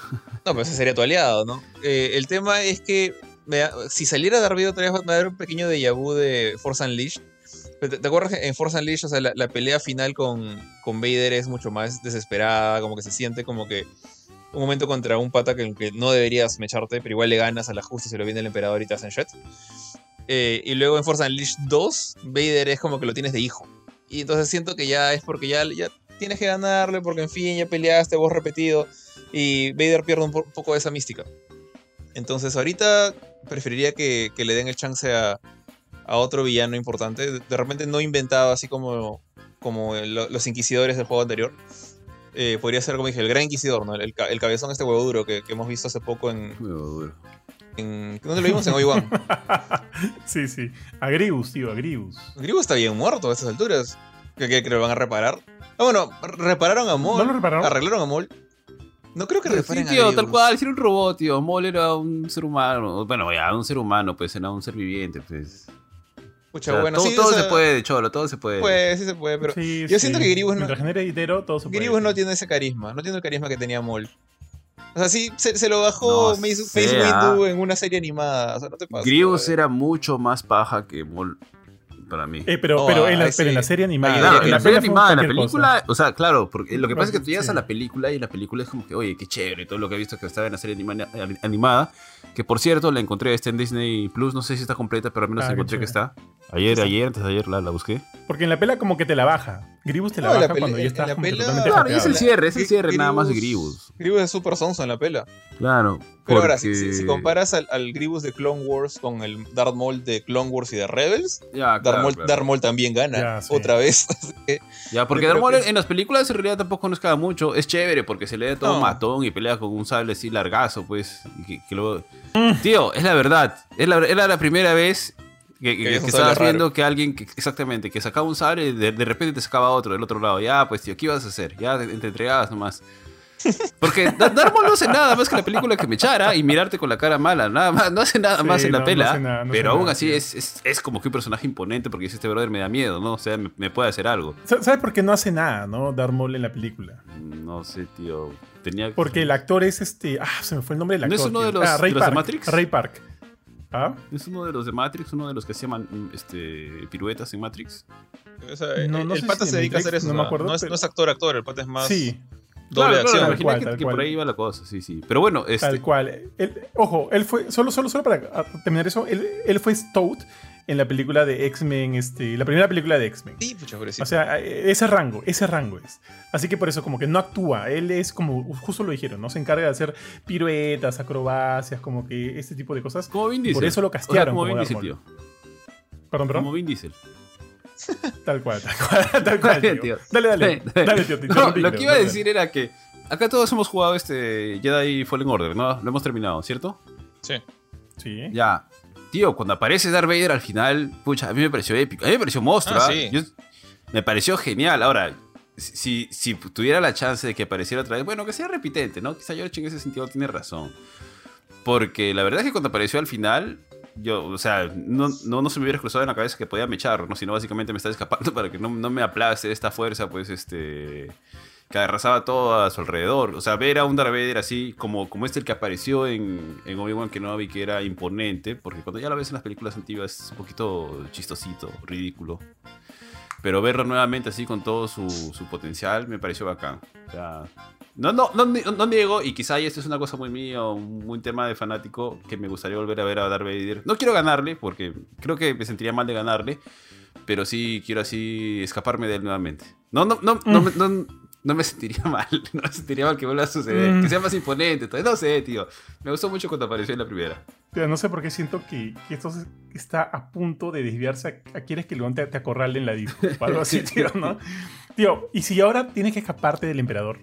No, pero ese sería tu aliado, ¿no? Eh, el tema es que me da- si saliera Darth Vader, otra vez me va a dar un pequeño déjà vu de Force Unleashed. ¿Te, te acuerdas que en Force Unleashed, o sea, la, la pelea final con, con Vader es mucho más desesperada, como que se siente como que un momento contra un pata que, que no deberías mecharte, pero igual le ganas a la justa si lo viene el emperador y te hacen shit. Eh, y luego en Force Unleashed 2, Vader es como que lo tienes de hijo. Y entonces siento que ya es porque ya, tienes que ganarle, porque en fin, ya peleaste vos repetido. Y Vader pierde un, po- un poco de esa mística. Entonces ahorita preferiría que, le den el chance a, otro villano importante. De, repente no inventado así como, como los inquisidores del juego anterior. Eh, podría ser, como dije, el gran inquisidor, ¿no? El, el cabezón este huevo duro que, que hemos visto hace poco en... Huevo duro. en ¿Dónde lo vimos? En Obi-Wan. sí, sí. A Grievous, tío, a Grievous. Griego está bien muerto a estas alturas. ¿Qué, qué, que lo van a reparar? Ah, bueno, repararon a Maul. ¿No lo repararon? Arreglaron a Maul. No creo que Sí, reparen a tío, tal cual, era un robot, tío. Mol era un ser humano. Bueno, ya, un ser humano, pues era un ser viviente, pues. Pucha, O sea, bueno, todo sí, todo o sea, se puede, cholo, todo se puede. Pues, sí se puede, pero Sí, yo sí. siento que Grievous no- Mientras genere dinero, todo se puede. Grievous no tiene ese carisma, no tiene el carisma que tenía Maul. O sea, sí, se, se lo bajó No Mace, sé, Mace ah. Windu en una serie animada. O sea, no te pases. Grievous brother. era mucho más paja que Mol para mí. Eh, pero, Oh, pero, en la, pero en la serie animada. Ah, Claro, en la serie animada, en la película, cosa. o sea, claro, porque lo que pasa es que tú Sí. llegas a la película y la película es como que, oye, qué chévere, todo lo que he visto que estaba en la serie anima- animada, que por cierto la encontré, está en Disney Plus, no sé si está completa, pero al menos Ah, encontré que está. Ayer, ayer, antes de ayer la, la busqué. Porque en la pela como que te la baja. Grievous te la No, la baja cuando ya estás la como que pela- totalmente Claro, y es el cierre, es el cierre nada más de Grievous. Grievous es súper sonso en la pela. Claro. Pero ahora, si, porque- si- si comparas al, al Grievous de Clone Wars con el Darth Maul de Clone Wars y de Rebels, Ya, Darth, claro, Maul, claro. Darth Maul también gana. Ya, sí. Otra vez. Ya, porque Darth Maul que- en las películas en realidad tampoco nos queda mucho. Es chévere porque se le da todo No. matón y pelea con un sable así largazo, pues. Y que, que luego... Tío, es la verdad. Es la, era la primera vez que, estabas viendo que alguien, que, exactamente, que sacaba un sable y de, de repente te sacaba otro del otro lado. Ya, pues, tío, ¿qué ibas a hacer? Ya te, te entregabas nomás. Porque Da- Darth Maul no hace nada más que la película que me echara y mirarte con la cara mala, nada más, no hace nada Sí, más en no, la no pela. hace nada, no pero aún nada, así es, es, es como que un personaje imponente porque dice este brother me da miedo, ¿no? O sea, me, me puede hacer algo. Sa- ¿Sabes por qué no hace nada, no? Maul en la película. No sé, tío. Tenía que- Porque el actor es este. Ah, se me fue el nombre del ¿No actor. es uno tío. de los- ah, Ray de los de Park. Matrix? Ray Park. ¿Ah? Es uno de los de Matrix, uno de los que hacían man- este, piruetas en Matrix. O sea, No, el- no el sé pata si se de dedica a hacer eso. no me acuerdo, no, es, pero- no es actor, actor, el pata es más Sí, doble de Claro, claro, imaginé cual, que, por ahí iba la cosa, sí, sí. Pero bueno, este, tal cual. Él- ojo, él fue. Solo, solo, solo para ah, terminar eso, él, él fue Toad en la película de X-Men, este, la primera película de X-Men. Sí, pucha, pobrecito. O sea, eh, ese rango, ese rango es. Así que por eso como que no actúa. Él es como, justo lo dijeron, ¿no? Se encarga de hacer piruetas, acrobacias, como que este tipo de cosas. como Vin Diesel. Por eso lo O sea, castearon como como Vin Diesel, tío. Perdón, perdón. Como Vin Diesel. Tal cual, tal cual, tal cual, Bien, tío. tío. Dale, dale. Dale, tío. te No, lo que iba a Dale, decir era que acá todos hemos jugado este Jedi Fallen Order, ¿no? Lo hemos terminado, ¿cierto? Sí. dale. Sí. Ya. Tío, cuando aparece Darth Vader al final, pucha, a mí me pareció épico. A mí me pareció monstruo. Ah, ¿ah? sí. Yo- me pareció genial. Ahora, si, si tuviera la chance de que apareciera otra vez, bueno, que sea repitente, ¿no? Quizá George en ese sentido tiene razón. Porque la verdad es que cuando apareció al final, yo, o sea, no, no, no se me hubiera cruzado en la cabeza que podía mechar, ¿no? Sino básicamente me estaba escapando para que no, no me aplaste esta fuerza, pues, este que arrasaba todo a su alrededor. O sea, ver a un Darth Vader así como, como este el que apareció en, en Obi-Wan Kenobi, que era imponente, porque cuando ya lo ves en las películas antiguas es un poquito chistosito, ridículo. Pero verlo nuevamente así con todo su, su potencial me pareció bacán. O sea, no, no, no, no niego, y quizá esto es una cosa muy mía, un, un tema de fanático, que me gustaría volver a ver a Darth Vader. No quiero ganarle, porque creo que me sentiría mal de ganarle, pero sí quiero así escaparme de él nuevamente. No, no, no, no, me- no, no me sentiría mal, no me sentiría mal que vuelva a suceder, Mm. que sea más imponente. todo. No sé, tío. Me gustó mucho cuando apareció en la primera. Tío, no sé por qué siento que, que esto está a punto de desviarse a, a quieres que León te, te acorrale en la disco algo así, tío, ¿no? Tío, ¿y si ahora tienes que escaparte del emperador?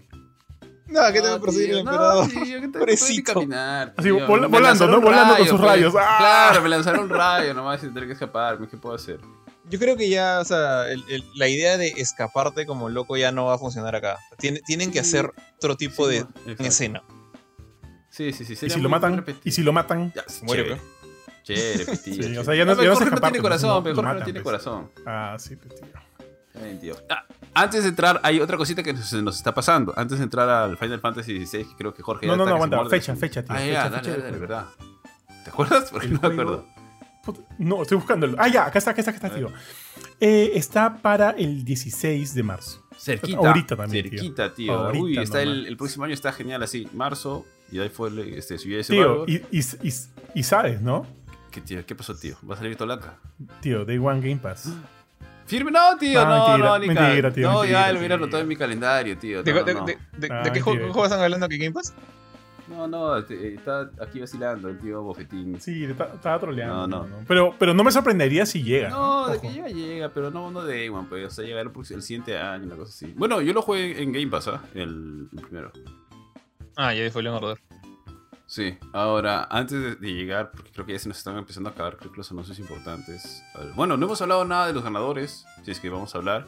No, ¿qué te va a perseguir el emperador? No, tío, ¿qué te puedes Pobrecito. caminar? Así, vol- Me volando, ¿no? Volando con sus pues. rayos. ¡Ah! Claro, me lanzaron un rayo nomás y tendré que escaparme. ¿Qué puedo hacer? Yo creo que ya, o sea, el- el- la idea de escaparte como loco ya no va a funcionar acá. Tienen, tienen que hacer otro tipo Sí, de exacto. escena. Sí, sí, sí. ¿Y si lo matan? ¿Y si lo matan? Ya, Muere, chévere. Chévere, pues, tío, Sí, o chévere. sea, ya no- no se Jorge no tiene corazón, lo Jorge no matan, tiene pues. corazón. Ah, sí, tío. Ah, antes de entrar, hay otra cosita que se nos está pasando. Antes de entrar al Final Fantasy XVI, creo que Jorge No, ya no, está no, aguanta. Fecha, fecha, tío. Ah, fecha, ya, fecha dale, del dale, verdad. ¿Te acuerdas? Porque no me juego- acuerdo. No, estoy buscándolo. Ah, ya, acá está, acá está, acá está, tío. Eh, está para el 16 de marzo. Cerquita. Ahorita también. Cerquita, tío. Ahorita Uy, está el, próximo año está genial así. Marzo. Y ahí fue el, este, Tío, y, y, y, y sabes, ¿no? ¿Qué, tío? ¿Qué pasó, tío? ¿Va a salir Tolaca? Tío, Day One Game Pass. Firme, no, tío, No, no, mentira, no, ni mentira, tío, No, mentira, ya lo hubiera anotado en mi calendario, tío. ¿De, No, de- no. de- de- Ah, de qué juego están hablando aquí Game Pass? No, no, te- está aquí vacilando el tío Bofetín. Sí, ta- estaba troleando. No, no. Pero, pero no me sorprendería si llega. No, de Ojo. que llega, llega, pero no, no de One, pues, o sea, llegará el, próximo- el siguiente año, una cosa así. Bueno, yo lo jugué en Game Pass, ¿ah? El, el primero. Ah, ya fue Leon Order. Sí, ahora, antes de, de llegar, porque creo que ya se nos están empezando a acabar, creo que los anuncios importantes. Ver, Bueno, no hemos hablado nada de los ganadores, si es que vamos a hablar,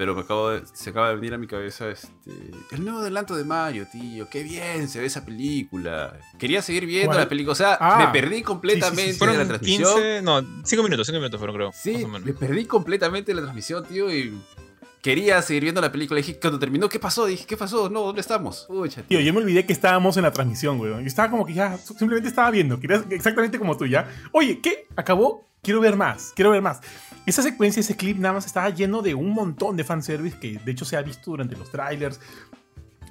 pero me acabo de- se acaba de venir a mi cabeza este, el nuevo adelanto de Mario, tío. Qué bien se ve esa película. Quería seguir viendo ¿Cuál? la película, o sea, Ah, me perdí completamente sí, sí, sí. de la transmisión. 15, no, 5 minutos, 5 minutos fueron creo. Sí, más o menos. me perdí completamente la transmisión, tío, y quería seguir viendo la película. Dije, cuando terminó, ¿qué pasó? Dije, ¿qué pasó? No, ¿dónde estamos? Pucha, Tío, yo me olvidé que estábamos en la transmisión, weón. Yo estaba como que ya, simplemente estaba viendo. Quería exactamente como tú, ya. Oye, ¿qué? ¿Acabó? Quiero ver más, quiero ver más. Esa secuencia, ese clip, nada más estaba lleno de un montón de fanservice que de hecho se ha visto durante los trailers.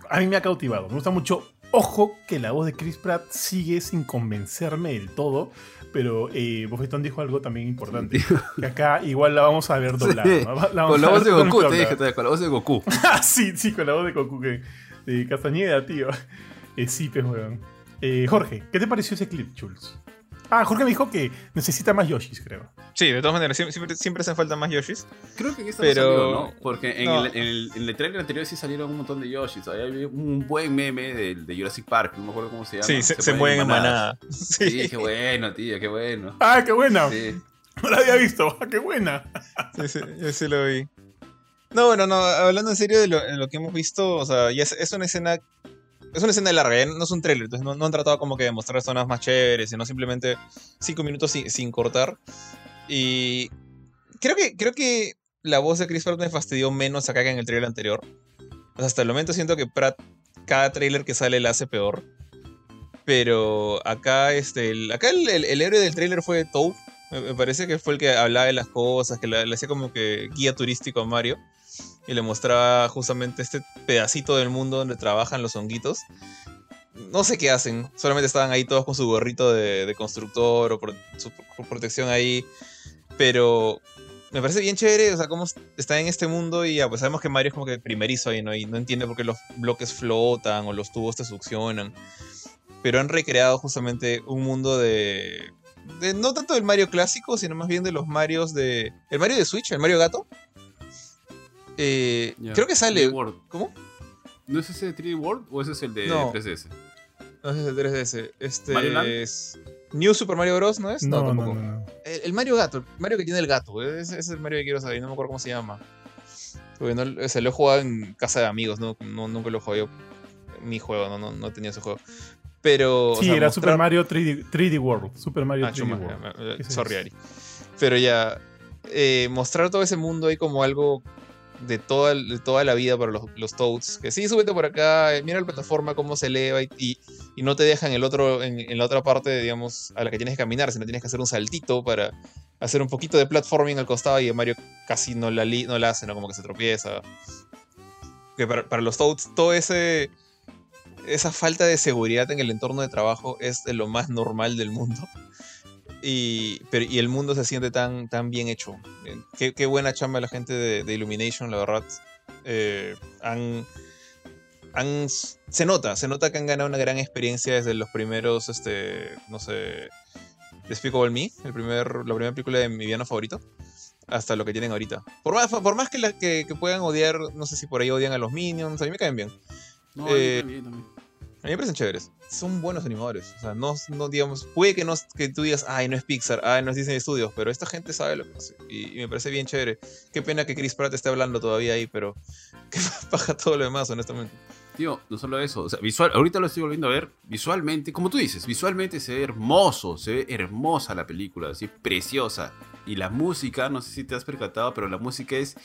A mí me ha cautivado, me gusta mucho. Ojo que la voz de Chris Pratt sigue sin convencerme del todo, pero eh, Bofetón dijo algo también importante. Que acá igual la vamos a ver doblada. Sí, ¿no? La Con la voz de Goku, te dije, con la voz de Goku. Ah, sí, sí, con la voz de Goku que- de Castañeda, tío. Eh, sí, pues, weón. Eh, Jorge, ¿qué te pareció ese clip, Chuls? Ah, Jorge me dijo que necesita más Yoshis, creo. Sí, de todas maneras, siempre, hacen falta más Yoshis. Creo que en esta Pero- no salió, ¿no? Porque en, no. el, en, el, en el trailer anterior sí salieron un montón de Yoshis. Ahí había un buen meme de, de Jurassic Park, no me acuerdo cómo se llama. Sí, se, se mueven en manada. Sí, Sí, qué bueno, tío, qué bueno. ¡Ah, qué buena! Sí. No la había visto. ¡Ah, qué buena! sí, sí, yo sí lo vi. No, bueno, no, hablando en serio de lo, de lo que hemos visto, o sea, ya es, es una escena es una escena larga, no es un trailer, entonces no, han tratado como que de mostrar zonas más chéveres, sino simplemente cinco minutos sin, cortar. Y creo que, creo que la voz de Chris Pratt me fastidió menos acá que en el trailer anterior. hasta el momento siento que Pratt, cada trailer que sale la hace peor. Pero acá, este, el, acá el, héroe del trailer fue Toad. Me, parece que fue el que hablaba de las cosas, que le, hacía como que guía turístico a Mario. Y le mostraba justamente este pedacito del mundo donde trabajan los honguitos. No sé qué hacen, solamente estaban ahí todos con su gorrito de, constructor o su protección ahí. Pero me parece bien chévere, o sea, cómo está en este mundo y ya, pues sabemos que Mario es como que primerizo ahí, ¿no? Y no entiende por qué los bloques flotan o los tubos te succionan. Pero han recreado justamente un mundo de, de no tanto del Mario clásico, sino más bien de los Marios de... El Mario de Switch, el Mario Gato. Eh, creo que sale... ¿Cómo? ¿No es ese de 3D World o ese es el de 3DS? No, ese es el de 3DS. Este es... New Super Mario Bros. ¿no es? No, tampoco. el, Mario Gato, el Mario que tiene el gato. Ese, es el Mario que quiero saber, no me acuerdo cómo se llama. Porque no, lo he jugado en casa de amigos, ¿no? nunca lo jugué mi juego, no, no, tenía ese juego. Pero. Sí, era Super Mario 3D, World. Super Mario 3D ah, World. sorry, Ari. Pero ya. Eh, mostrar todo ese mundo ahí como algo de toda, toda la vida para los, los, Toads. Que sí, súbete por acá, eh, mira la plataforma, cómo se eleva y, y, no te dejan el otro, en, la otra parte, digamos, a la que tienes que caminar, sino tienes que hacer un saltito para hacer un poquito de platforming al costado y Mario casi no la, no la hace, ¿no? Como que se tropieza. Que para, para los Toads, todo ese... Esa falta de seguridad en el entorno de trabajo es lo más normal del mundo. Y, pero, y el mundo se siente tan, tan bien hecho. Eh, qué, buena chamba la gente de, Illumination, la verdad. Eh, han, han, se nota, se nota que han ganado una gran experiencia desde los primeros, este, no sé, Despicable Me, el primer, la primera película de mi villano favorito, hasta lo que tienen ahorita. Por más, por más que, la, que, puedan odiar, no sé si por ahí odian a los Minions, a mí me caen bien. No, eh, también. A mí me parecen chéveres. Son buenos animadores. O sea, no, no digamos, puede que, no, que tú digas, ay, no es Pixar, ay, no es Disney Studios, pero esta gente sabe lo que hace. Y, me parece bien chévere. Qué pena que Chris Pratt esté hablando todavía ahí, pero que baja todo lo demás, honestamente. Tío, no solo eso, o sea, visual, ahorita lo estoy volviendo a ver, visualmente, como tú dices, visualmente se ve hermoso, se ve hermosa la película, así preciosa. Y la música, no sé si te has percatado, pero la música es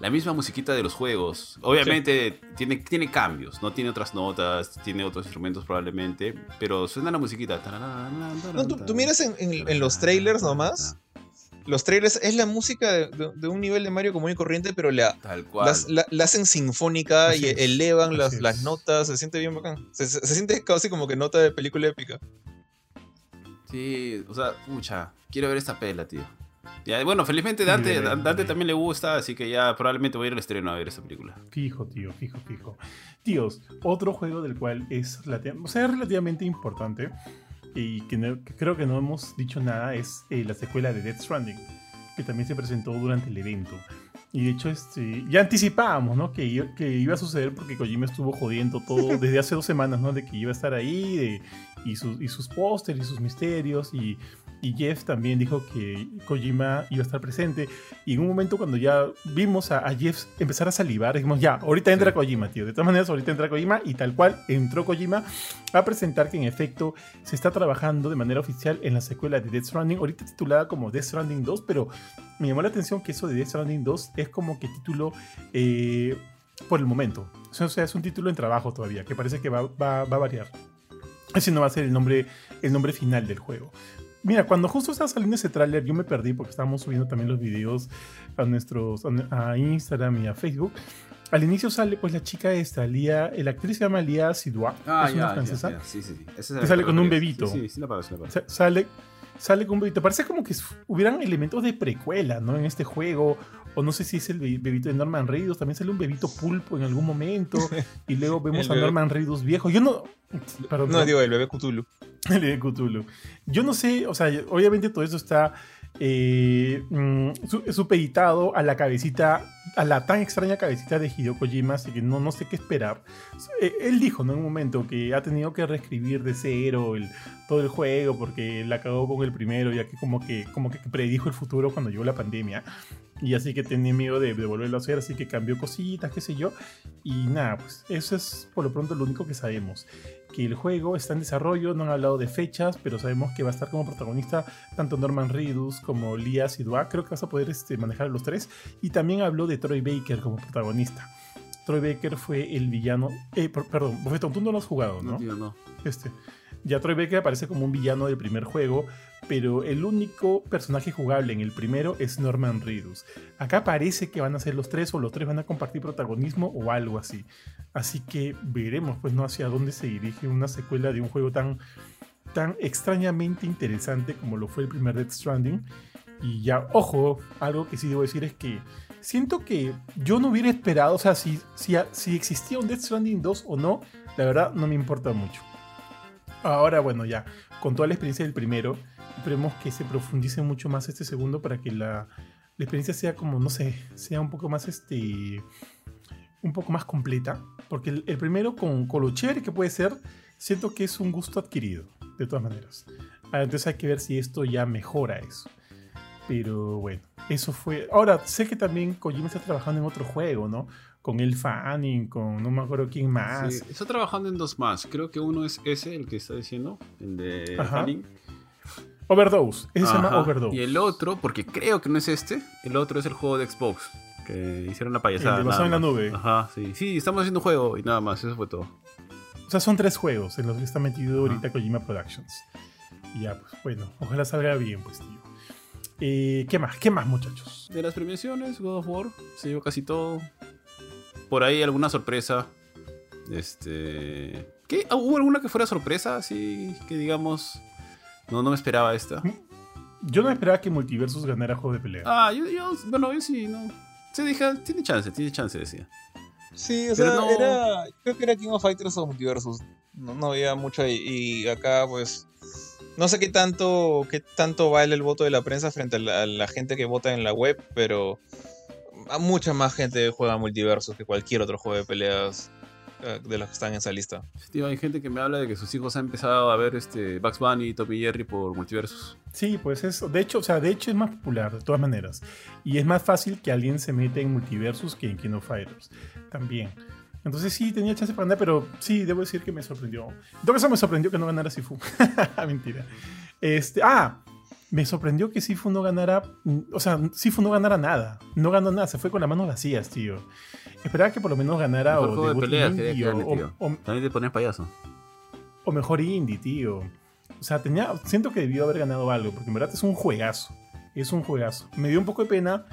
la misma musiquita de los juegos. Obviamente tiene, tiene cambios, no tiene otras notas, tiene otros instrumentos probablemente, pero suena la musiquita. No, tú, miras en, los trailers nomás. Los trailers es la música de, un nivel de Mario común y corriente, pero la, Tal cual. La, hacen sinfónica y elevan las, las, notas. Se siente bien bacán. Se, se, siente casi como que nota de película épica. Sí, o sea, mucha. Quiero ver esta pela, tío bueno, felizmente Dante, Dante también le gusta, así que ya probablemente voy a ir al estreno a ver esa película. Fijo, tío, fijo, fijo. Tíos, otro juego del cual es, relativamente importante y que, creo que no hemos dicho nada es eh, la secuela de Death Stranding, que también se presentó durante el evento. Y de hecho, este, ya anticipábamos, ¿no? Que que iba a suceder porque Kojima estuvo jodiendo todo desde hace dos semanas, ¿no? De que iba a estar ahí, y, sus, y sus pósters y sus misterios, y y Jeff también dijo que Kojima iba a estar presente. Y en un momento cuando ya vimos a, Jeff empezar a salivar, dijimos, ya, ahorita entra Kojima, tío. De todas maneras, ahorita entra Kojima y tal cual entró Kojima a presentar que en efecto se está trabajando de manera oficial en la secuela de Death Stranding, ahorita titulada como Death Stranding 2, pero me llamó la atención que eso de Death Stranding 2 es como que título... Eh, por el momento. O sea, es un título en trabajo todavía, que parece que va, va, va a variar. Ese no va a ser el nombre, el nombre final del juego. Mira, cuando justo estaba saliendo ese tráiler, yo me perdí porque estábamos subiendo también los videos a nuestros a Instagram y a Facebook. Al inicio sale pues la chica esta, Lía, la actriz se llama Lía Sidua, ah, es una francesa. Sí, sí, sí. que sale con un bebito. Sí, sí, la pago, sí la pago. Sale, sale con un bebito. Parece como que hubieran elementos de precuela, ¿no? En este juego. O no sé si es el bebito de Norman Reedus. También sale un bebito pulpo en algún momento. y luego vemos a Norman Reedus viejo. Yo no. no, digo, el bebé Cthulhu. El bebé Cthulhu. Yo no sé, o sea, obviamente todo eso está eh, mm, su- supeditado a la cabecita, a la tan extraña cabecita de Hideo Kojima, así que no, no sé qué esperar. Eh, él dijo ¿no? en un momento que ha tenido que reescribir de cero el, todo el juego porque la cagó con el primero, ya que como que, como que predijo el futuro cuando llegó la pandemia. Y así que tenía miedo de, de volverlo a hacer, así que cambió cositas, qué sé yo. Y nada, pues eso es por lo pronto lo único que sabemos. Que el juego está en desarrollo, no han hablado de fechas, pero sabemos que va a estar como protagonista tanto Norman Reedus como Lia Sidua. Creo que vas a poder este, manejar a los tres. Y también habló de Troy Baker como protagonista. Troy Baker fue el villano. Eh, per- perdón, Bofetón, tú no lo has jugado, No, ¿no? tío, no. Este. Ya Troy Baker aparece como un villano del primer juego, pero el único personaje jugable en el primero es Norman Reedus. Acá parece que van a ser los tres o los tres van a compartir protagonismo o algo así. Así que veremos pues no hacia dónde se dirige una secuela de un juego tan tan extrañamente interesante como lo fue el primer Death Stranding. Y ya, ojo, algo que sí debo decir es que siento que yo no hubiera esperado, o sea, si, si, si existía un Death Stranding 2 o no, la verdad no me importa mucho. Ahora, bueno, ya, con toda la experiencia del primero, esperemos que se profundice mucho más este segundo para que la, experiencia sea como, no sé, sea un poco más este. un poco más completa. Porque el, primero, con, con que puede ser, siento que es un gusto adquirido, de todas maneras. Ah, Entonces hay que ver si esto ya mejora eso. Pero bueno, eso fue. Ahora, sé que también Kojima está trabajando en otro juego, ¿no? Con el Fanning, con no me acuerdo quién más. Sí, está trabajando en dos más. Creo que uno es ese, el que está diciendo, el de Ajá. Fanning. Overdose, ese se llama. Overdose. Y el otro, porque creo que no es este, el otro es el juego de Xbox. Que hicieron la payasada. El de en la nube. Ajá, sí. Sí, estamos haciendo un juego y nada más, eso fue todo. O sea, son tres juegos en los que está metido ahorita Kojima Productions. Y ya, pues bueno, ojalá salga bien, pues, tío. Eh, ¿Qué más? ¿Qué más, muchachos? De las premiaciones, God of War se llevó casi todo. Por ahí alguna sorpresa. Este. ¿Qué? ¿Hubo alguna que fuera sorpresa? Así que digamos. No, no me esperaba esta. Yo no esperaba que Multiversus ganara juego de pelea. Ah, yo, yo bueno, yo sí, no. Se dije, tiene chance, tiene chance, decía. Sí, o Pero sea, no- era, creo que era King of Fighters o Multiversus. No, no había mucho ahí. Y acá, pues, no sé qué tanto, qué tanto vale el voto de la prensa frente a la, a la gente que vota en la web, pero a mucha más gente juega Multiversus que cualquier otro juego de peleas eh, de los que están en esa lista. Tío, hay gente que me habla de que sus hijos han empezado a ver este Bugs Bunny y Tommy Jerry por multiversos. Sí, pues eso. De hecho, o sea, de hecho es más popular, de todas maneras. Y es más fácil que alguien se meta en Multiversus que en King of Fighters. También. Entonces sí, tenía chance para ganar, pero sí, debo decir que me sorprendió. En todo caso, me sorprendió que no ganara Sifu. Mentira. Este, ah, me sorprendió que Sifu no ganara. mm, O sea, Sifu no ganara nada. No ganó nada, se fue con las manos vacías, tío. Esperaba que por lo menos ganara Mejor o juego de peleas indie que tío. o- También te pones payaso. o mejor indie, tío. O sea, tenía, siento que debió haber ganado algo, porque en verdad es un juegazo. Es un juegazo. Me dio un poco de pena,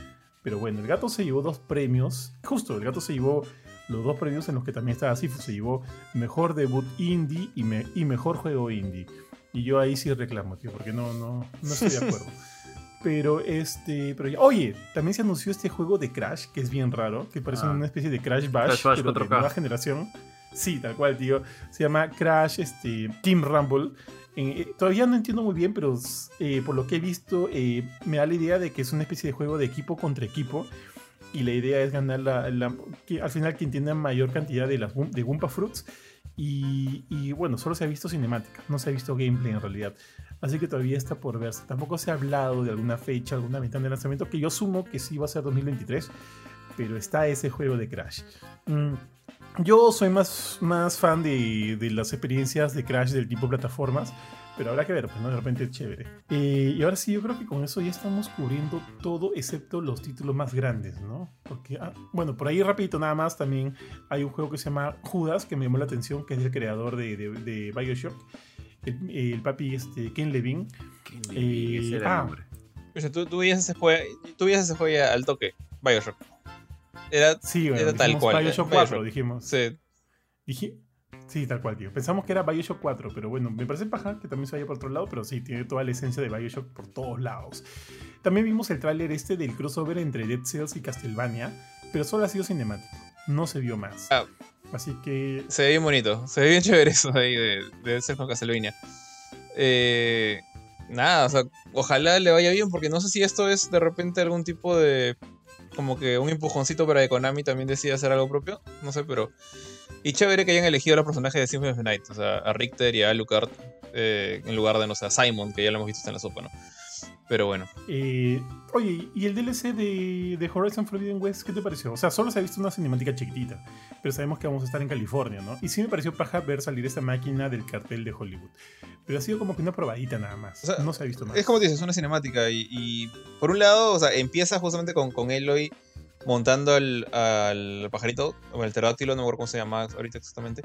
pero bueno, el gato se llevó dos premios. Justo, el gato se llevó los dos premios en los que también estaba Sifu. Se llevó mejor debut indie y, me- y mejor juego indie. Y yo ahí sí reclamo, tío, porque no, no, no estoy de acuerdo. Pero este, pero ya- oye, también se anunció este juego de Crash, que es bien raro, que parece Ah. una especie de Crash Bash, Crash Bash pero de 4K. nueva generación. Sí, tal cual, tío. Se llama Crash este, Team Rumble. Eh, eh, todavía no entiendo muy bien, pero eh, por lo que he visto, eh, me da la idea de que es una especie de juego de equipo contra equipo. Y la idea es ganar la, la- que al final quien tiene mayor cantidad de, las, de Goomba Fruits. Y, y, bueno, solo se ha visto cinemática, no se ha visto gameplay en realidad. Así que todavía está por verse. Tampoco se ha hablado de alguna fecha, alguna ventana de lanzamiento, que yo asumo que sí va a ser 2023. Pero está ese juego de Crash. Mm, yo soy más, más fan de, de las experiencias de Crash del tipo plataformas. Pero habrá que ver, pues, ¿no? De repente es chévere. Eh, y ahora sí, yo creo que con eso ya estamos cubriendo todo, excepto los títulos más grandes, ¿no? Porque, ah, bueno, por ahí rapidito nada más también hay un juego que se llama Judas, que me llamó la atención, que es el creador de, de, de Bioshock. El, el papi este, Ken Levine. Eh, Ese era ah. el nombre. O sea, tú, tú veías ese juego, juego al toque, Bioshock. Era, Sí, bueno, Era tal cual, Bioshock eh, 4, Bioshock. dijimos. sí, Dije, sí, tal cual, tío. Pensamos que era Bioshock 4, pero bueno, me parece paja que también se vaya por otro lado, pero sí, tiene toda la esencia de Bioshock por todos lados. También vimos el tráiler este del crossover entre Dead Cells y Castlevania, pero solo ha sido cinemático, no se vio más. Ah. Así que, se ve bien bonito, se ve bien chévere eso de ahí de, de ser con Castlevania. Eh, nada, o sea, ojalá le vaya bien, porque no sé si esto es de repente algún tipo de. como que un empujoncito para que Konami también decida hacer algo propio. No sé, pero. Y chévere que hayan elegido a los personajes de Symphony of the Night, o sea, a Richter y a Alucard, eh, en lugar de, no sé, a Simon, que ya lo hemos visto en la sopa, ¿no? Pero bueno. Eh, oye, ¿y el DLC de, de, Horizon Forbidden West qué te pareció? O sea, solo se ha visto una cinemática chiquitita, pero sabemos que vamos a estar en California, ¿no? Y sí me pareció paja ver salir esta máquina del cartel de Hollywood. Pero ha sido como que una probadita nada más. O sea, no se ha visto más. Es como dices, es una cinemática. Y, y, por un lado, o sea, empieza justamente con, con Eloy montando al, al pajarito, o el pterodáctilo, no me acuerdo cómo se llama ahorita exactamente.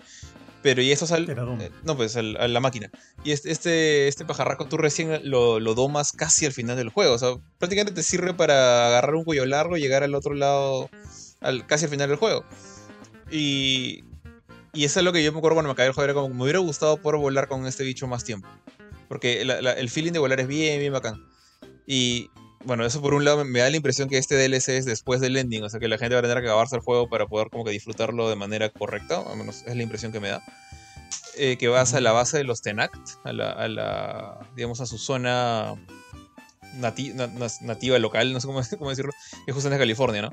Pero y eso sale. Eh, no, pues a la máquina. Y este, este, este pajarraco tú recién lo, lo, domas casi al final del juego. O sea, prácticamente te sirve para agarrar un cuello largo y llegar al otro lado al, casi al final del juego. Y, y eso es lo que yo me acuerdo cuando me caí el juego. Era como me hubiera gustado poder volar con este bicho más tiempo. Porque el feeling de volar es bien, bien bacán. Y, bueno, eso por un lado me da la impresión que este DLC es después del ending, o sea que la gente va a tener que acabarse el juego para poder como que disfrutarlo de manera correcta, al menos es la impresión que me da. Eh, que vas a la base de los Tenact, a la, a la digamos, a su zona nativa local, no sé cómo, cómo, decirlo, que es justamente California, ¿no?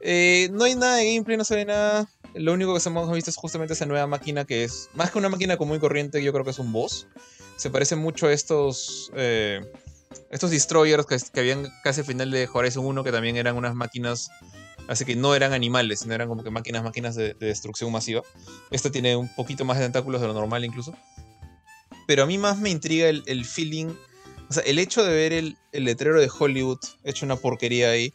Eh, no hay nada de gameplay, no se ve nada. Lo único que hemos visto es justamente esa nueva máquina que es, más que una máquina común y corriente, yo creo que es un boss. Se parece mucho a estos... Eh, estos destroyers que, habían casi al final de Horizon 1, que también eran unas máquinas, así que no eran animales, sino eran como que máquinas, máquinas de, destrucción masiva. Este tiene un poquito más de tentáculos de lo normal incluso. Pero a mí más me intriga el, feeling, o sea, el hecho de ver el, letrero de Hollywood hecho una porquería ahí.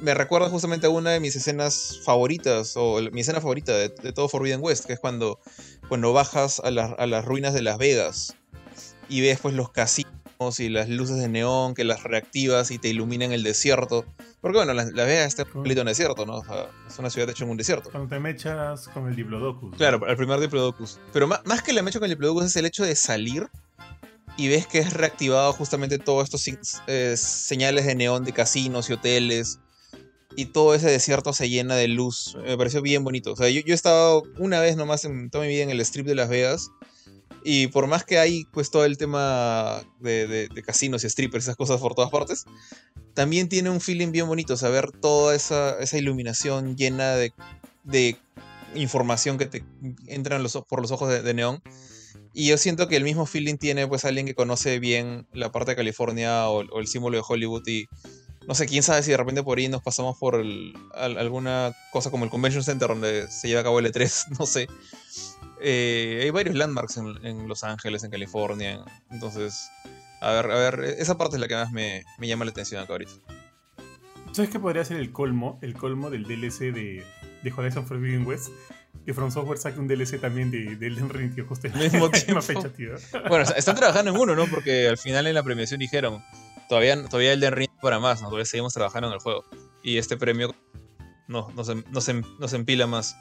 Me recuerda justamente a una de mis escenas favoritas, o mi escena favorita de, todo Forbidden West, que es cuando, cuando bajas a, a las ruinas de Las Vegas y ves pues los casinos y las luces de neón que las reactivas y te iluminan el desierto. Porque bueno, la, la Vega está en desierto, ¿no? es una ciudad hecha en un desierto. Cuando te mechas con el Diplodocus. Claro, el primer Diplodocus. Pero más, más que la mecha con el Diplodocus es el hecho de salir y ves que es reactivado justamente todos estos eh, señales de neón de casinos y hoteles. Y todo ese desierto se llena de luz. Me pareció bien bonito. O sea, yo, yo he estado una vez nomás en toda mi vida en el strip de Las Vegas. Y por más que hay pues todo el tema de, casinos y strippers, esas cosas por todas partes, también tiene un feeling bien bonito, saber toda esa, iluminación llena de, información que te entra por los ojos de, neón. Y yo siento que el mismo feeling tiene pues alguien que conoce bien la parte de California o, el símbolo de Hollywood y no sé, quién sabe si de repente por ahí nos pasamos por alguna cosa como el Convention Center donde se lleva a cabo el E3, no sé. Eh, hay varios landmarks en, Los Ángeles, en California. Entonces, a ver, a ver, esa parte es la que más me, llama la atención acá ahorita. ¿Sabes qué podría ser el colmo? El colmo del DLC de, de Horizon Forbidden West. Que From Software saque un DLC también de, de Elden Ring, que justo en la misma fecha, tío. Bueno, están trabajando en uno, ¿no? Porque al final en la premiación dijeron, todavía, todavía Elden Ring para más, ¿no? Todavía seguimos trabajando en el juego. Y este premio no, nos empila más.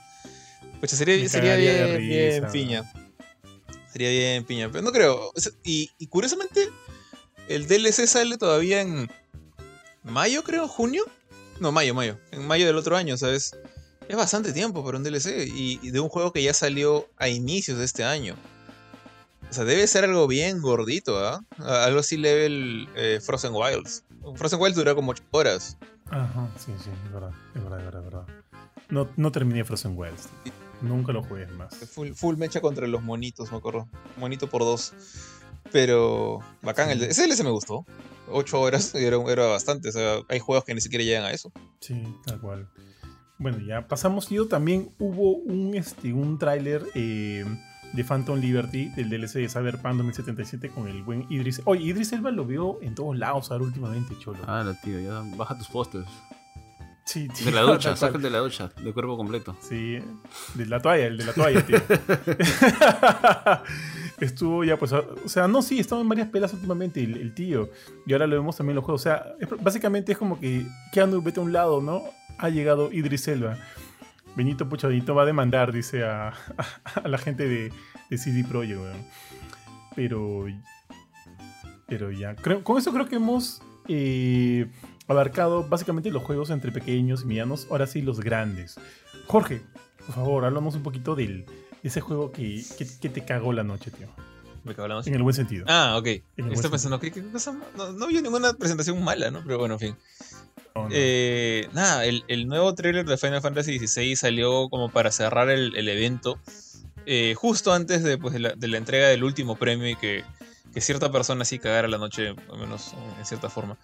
Pues sería, sería bien, bien piña. Sería bien piña. Pero no creo. Y, curiosamente, el DLC sale todavía en mayo, creo, junio. No, mayo, mayo. En mayo del otro año, ¿sabes? Es bastante tiempo para un DLC. Y, de un juego que ya salió a inicios de este año. O sea, debe ser algo bien gordito, ¿ah? Algo así level eh, Frozen Wilds. Frozen Wilds dura como 8 horas. Ajá, sí, sí, es verdad, es verdad, es verdad. No, no terminé Frozen Wilds. Nunca lo juegues más. Full, full mecha contra los monitos, me acuerdo. Monito por dos. Pero bacán. El, ese DLC me gustó. Ocho horas era, era bastante. O sea, hay juegos que ni siquiera llegan a eso. Sí, tal cual. Bueno, ya pasamos. Yo también hubo un, este, un tráiler eh, de Phantom Liberty del DLC de Cyberpunk 2077 con el buen Idris. Oye, Idris Elba lo vio en todos lados ahora últimamente, cholo. Ah, no, tío, ya baja tus postes. Sí, De la ducha, saca el de la ducha, de cuerpo completo. Sí, de la toalla, el de la toalla, tío. Estuvo ya, pues, o sea, no, sí, estaba en varias pelas últimamente el, tío. Y ahora lo vemos también en los juegos. O sea, básicamente es como que Keanu vete a un lado, ¿no? Ha llegado Idris Elba. Benito Puchadito va a demandar, dice a, la gente de, CD Projekt, weón. Pero. Pero ya. con eso creo que hemos. Eh, abarcado básicamente los juegos entre pequeños y medianos, ahora sí los grandes. Jorge, por favor, háblanos un poquito del, de ese juego que, te cagó la noche, tío. ¿De qué hablamos? En el buen sentido. Ah, ok. Estoy pensando, ¿qué, qué cosa? No, no ninguna presentación mala, ¿no? Pero bueno, en fin. No, no. Eh, nada, el, el nuevo trailer de Final Fantasy XVI salió como para cerrar el, el evento. eh, justo antes de, pues, de, la, de la entrega del último premio y que, que cierta persona sí cagara la noche, al menos en cierta forma.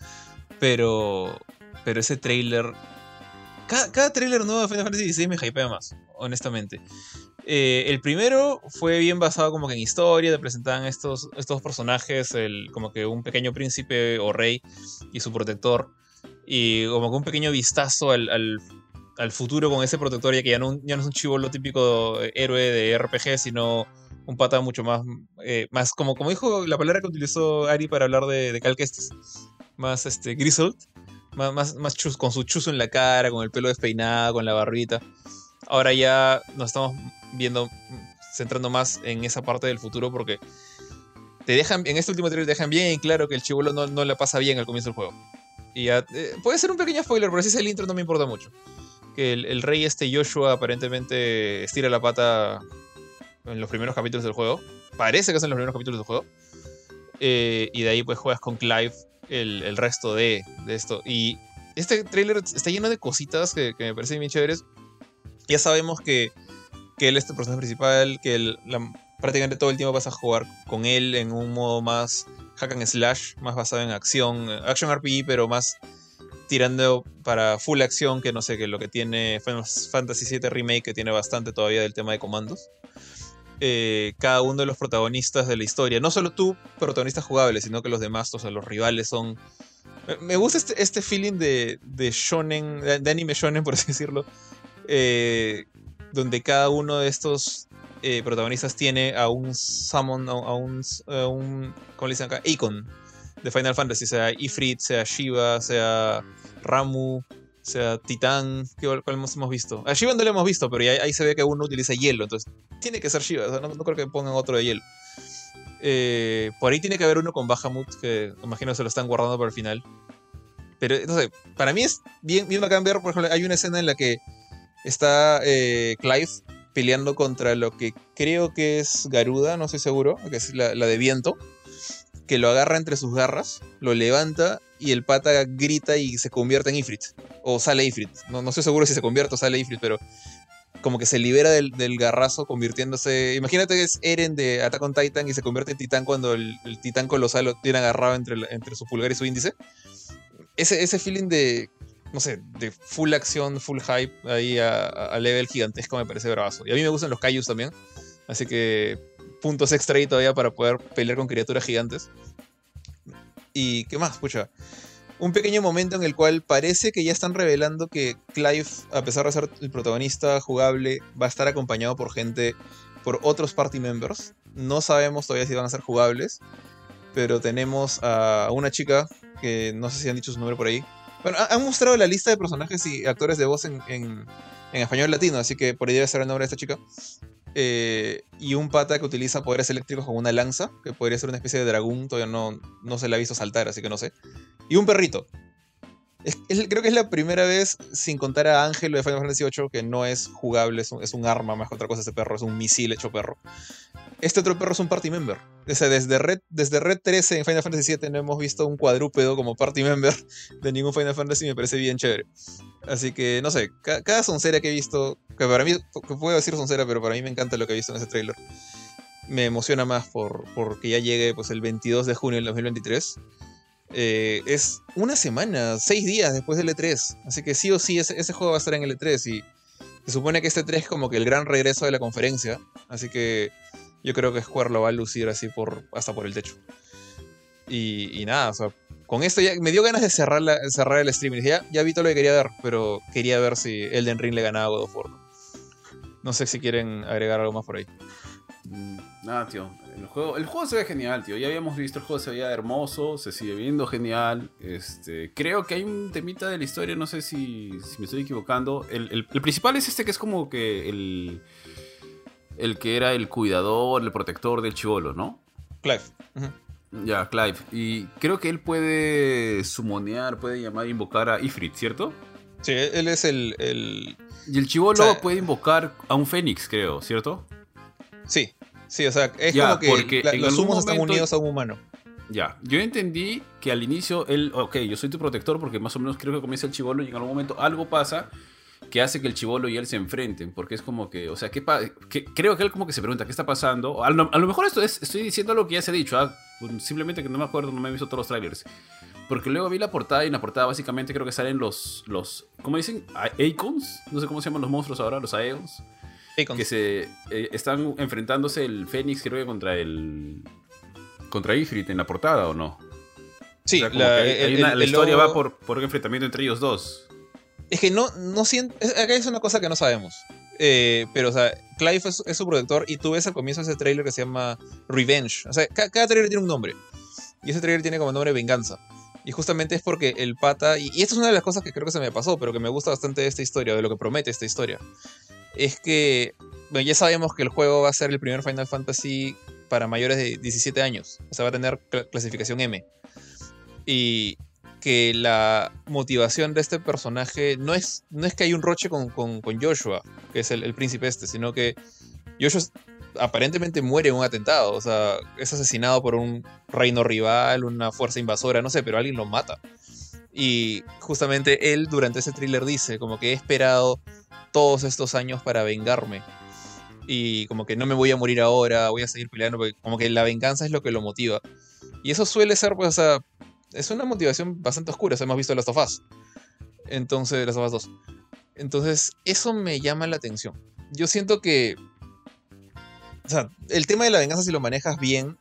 Pero, pero ese trailer. Cada, cada trailer nuevo de Final Fantasy XVI me hypea más, honestamente. Eh, el primero fue bien basado como en historia, te presentaban estos, estos personajes, como que un pequeño príncipe o rey y su protector, y como que un pequeño vistazo al, al, al futuro con ese protector, ya que ya no, ya no es un chivolo típico héroe de RPG, sino un pata mucho más, eh, más como, como dijo la palabra que utilizó Ari para hablar de, de Cal más este, grizzled, más, más, chus, con su chuzo en la cara, con el pelo despeinado, con la barbita. Ahora ya nos estamos viendo, centrando más en esa parte del futuro porque te dejan, en este último trailer te dejan bien claro que el chivolo no, no le pasa bien al comienzo del juego. Y ya, eh, puede ser un pequeño spoiler, pero si es el intro no me importa mucho. Que el rey este Joshua aparentemente estira la pata en los primeros capítulos del juego. Parece que son los primeros capítulos del juego. Eh, y de ahí pues juegas con Clive el, el resto de, de, esto. Y este trailer está lleno de cositas que, que me parecen bien chéveres. Ya sabemos que, que él es el personaje principal, que la, prácticamente todo el tiempo vas a jugar con él en un modo más hack and slash, más basado en acción, action RPG, pero más tirando para full acción, que no sé, que lo que tiene Final Fantasy VII Remake, que tiene bastante todavía del tema de comandos. Eh, cada uno de los protagonistas de la historia, no solo tú, protagonista jugable, sino que los demás, o sea, los rivales son... Me gusta este, este feeling de, de shonen, de, anime shonen, por así decirlo, eh, donde cada uno de estos eh, protagonistas tiene a un summon, a, a, un, a un, ¿cómo le dicen acá? Icon de Final Fantasy, sea Ifrit, sea Shiva, sea Ramu, sea Titán, ¿cuál hemos, visto? A Shiva no lo hemos visto, pero ahí, se ve que uno utiliza hielo, entonces tiene que ser Shiva, o no, creo que pongan otro de hielo. Eh, por ahí tiene que haber uno con Bahamut, que imagino se lo están guardando para el final. Pero, sé, para mí es bien, bien bacán ver, por ejemplo, hay una escena en la que está eh, Clive peleando contra lo que creo que es Garuda, no estoy seguro, que es la, de viento, que lo agarra entre sus garras, lo levanta y el pata grita y se convierte en Ifrit. O sale Ifrit. No, no estoy seguro si se convierte o sale Ifrit, pero como que se libera del, del, garrazo convirtiéndose... Imagínate que es Eren de Attack on Titan y se convierte en titán cuando el, el titán colosal lo tiene agarrado entre, entre su pulgar y su índice. Ese, ese feeling de no sé, de full acción, full hype, ahí a, a, level gigantesco me parece bravazo. Y a mí me gustan los Kaijus también, así que puntos extra ahí todavía para poder pelear con criaturas gigantes. Y qué más, pucha. Un pequeño momento en el cual parece que ya están revelando que Clive, a pesar de ser el protagonista jugable, va a estar acompañado por gente, por otros party members. No sabemos todavía si van a ser jugables, pero tenemos a una chica que no sé si han dicho su nombre por ahí, bueno, han mostrado la lista de personajes y actores de voz en, en, en español latino, así que por ahí debe ser el nombre de esta chica. Eh, y un pata que utiliza poderes eléctricos con una lanza, que podría ser una especie de dragón, todavía no, no se la ha visto saltar, así que no sé. Y un perrito. Creo que es la primera vez, sin contar a Ángel de Final Fantasy VIII, que no es jugable, es un, arma más que otra cosa ese perro, es un misil hecho perro. Este otro perro es un party member. O sea, desde Red, desde Red 13 en Final Fantasy VII no hemos visto un cuadrúpedo como party member de ningún Final Fantasy me parece bien chévere. Así que, no sé, ca cada soncera que he visto, que para mí, que puedo decir soncera, pero para mí me encanta lo que he visto en ese trailer. Me emociona más por, porque ya llegue pues, el 22 de junio del 2023. Eh, es una semana, seis días después del E3. Así que sí o sí, ese, juego va a estar en el E3 y se supone que este 3 es como que el gran regreso de la conferencia. Así que yo creo que Square lo va a lucir así por, hasta por el techo. Y, nada, con esto ya me dio ganas de cerrar, la, cerrar el streaming. Ya, ya vi todo lo que quería ver, pero quería ver si Elden Ring le ganaba a God of War. No sé si quieren agregar algo más por ahí. Mm, nada, tío. El juego, el juego se ve genial, tío. Ya habíamos visto el juego, se veía hermoso, se sigue viendo genial. Este, creo que hay un temita de la historia, no sé si, si me estoy equivocando. El, el, el, principal es este que es como que el, el que era el cuidador, el protector del chivolo, ¿no? Clive. Uh -huh. Ya, Clive. Y creo que él puede sumonear, puede llamar, invocar a Ifrit, ¿cierto? Sí, él es el. el... Y el chivolo o sea, puede invocar a un fénix, creo, ¿cierto? Sí. Sí, o sea, es Ya, como que la- los humos están momento- unidos a un humano. Ya, yo entendí que al inicio él, ok, yo soy tu protector porque más o menos creo que comienza el chivolo y en algún momento algo pasa que hace que el chivolo y él se enfrenten, porque es como que, o sea, ¿qué que- creo que él como que se pregunta qué está pasando. A lo, a lo mejor esto es, estoy diciendo lo que ya se ha dicho, ah, pues, simplemente que no me acuerdo, no me he visto todos los trailers. Porque luego vi la portada y en la portada básicamente creo que salen los, los ¿cómo dicen? A- Aecons, no sé cómo se llaman los monstruos ahora, los Aeons. Que se eh, están enfrentándose el Fénix creo que contra el contra Ifrit en la portada o no Sí, O sea, la, hay una- el- la historia logo- va por, por un enfrentamiento entre ellos dos Es que no, no siento. Acá es una cosa que no sabemos. Eh, pero, o sea, Clive es, es su protector y tú ves al comienzo ese trailer que se llama Revenge. O sea, ca- cada, trailer tiene un nombre. Y ese trailer tiene como nombre Venganza. Y justamente es porque el pata. Y, y esto es una de las cosas que creo que se me pasó, pero que me gusta bastante de esta historia, de lo que promete esta historia. Es que. Bueno, ya sabemos que el juego va a ser el primer Final Fantasy para mayores de 17 años. O sea, va a tener cl- clasificación M. Y que la motivación de este personaje no es, no es que hay un roche con, con- Joshua, que es el, el príncipe este, sino que Joshua aparentemente muere en un atentado, o sea, es asesinado por un reino rival, una fuerza invasora, no sé, pero alguien lo mata. Y justamente él durante ese thriller dice, como que he esperado todos estos años para vengarme. Y como que no me voy a morir ahora, voy a seguir peleando, porque como que la venganza es lo que lo motiva. Y eso suele ser, pues, o sea, es una motivación bastante oscura. o sea, hemos visto Last of. Entonces, Last of Us 2. Entonces, eso me llama la atención. Yo siento que. O sea, el tema de la venganza, si lo manejas bien,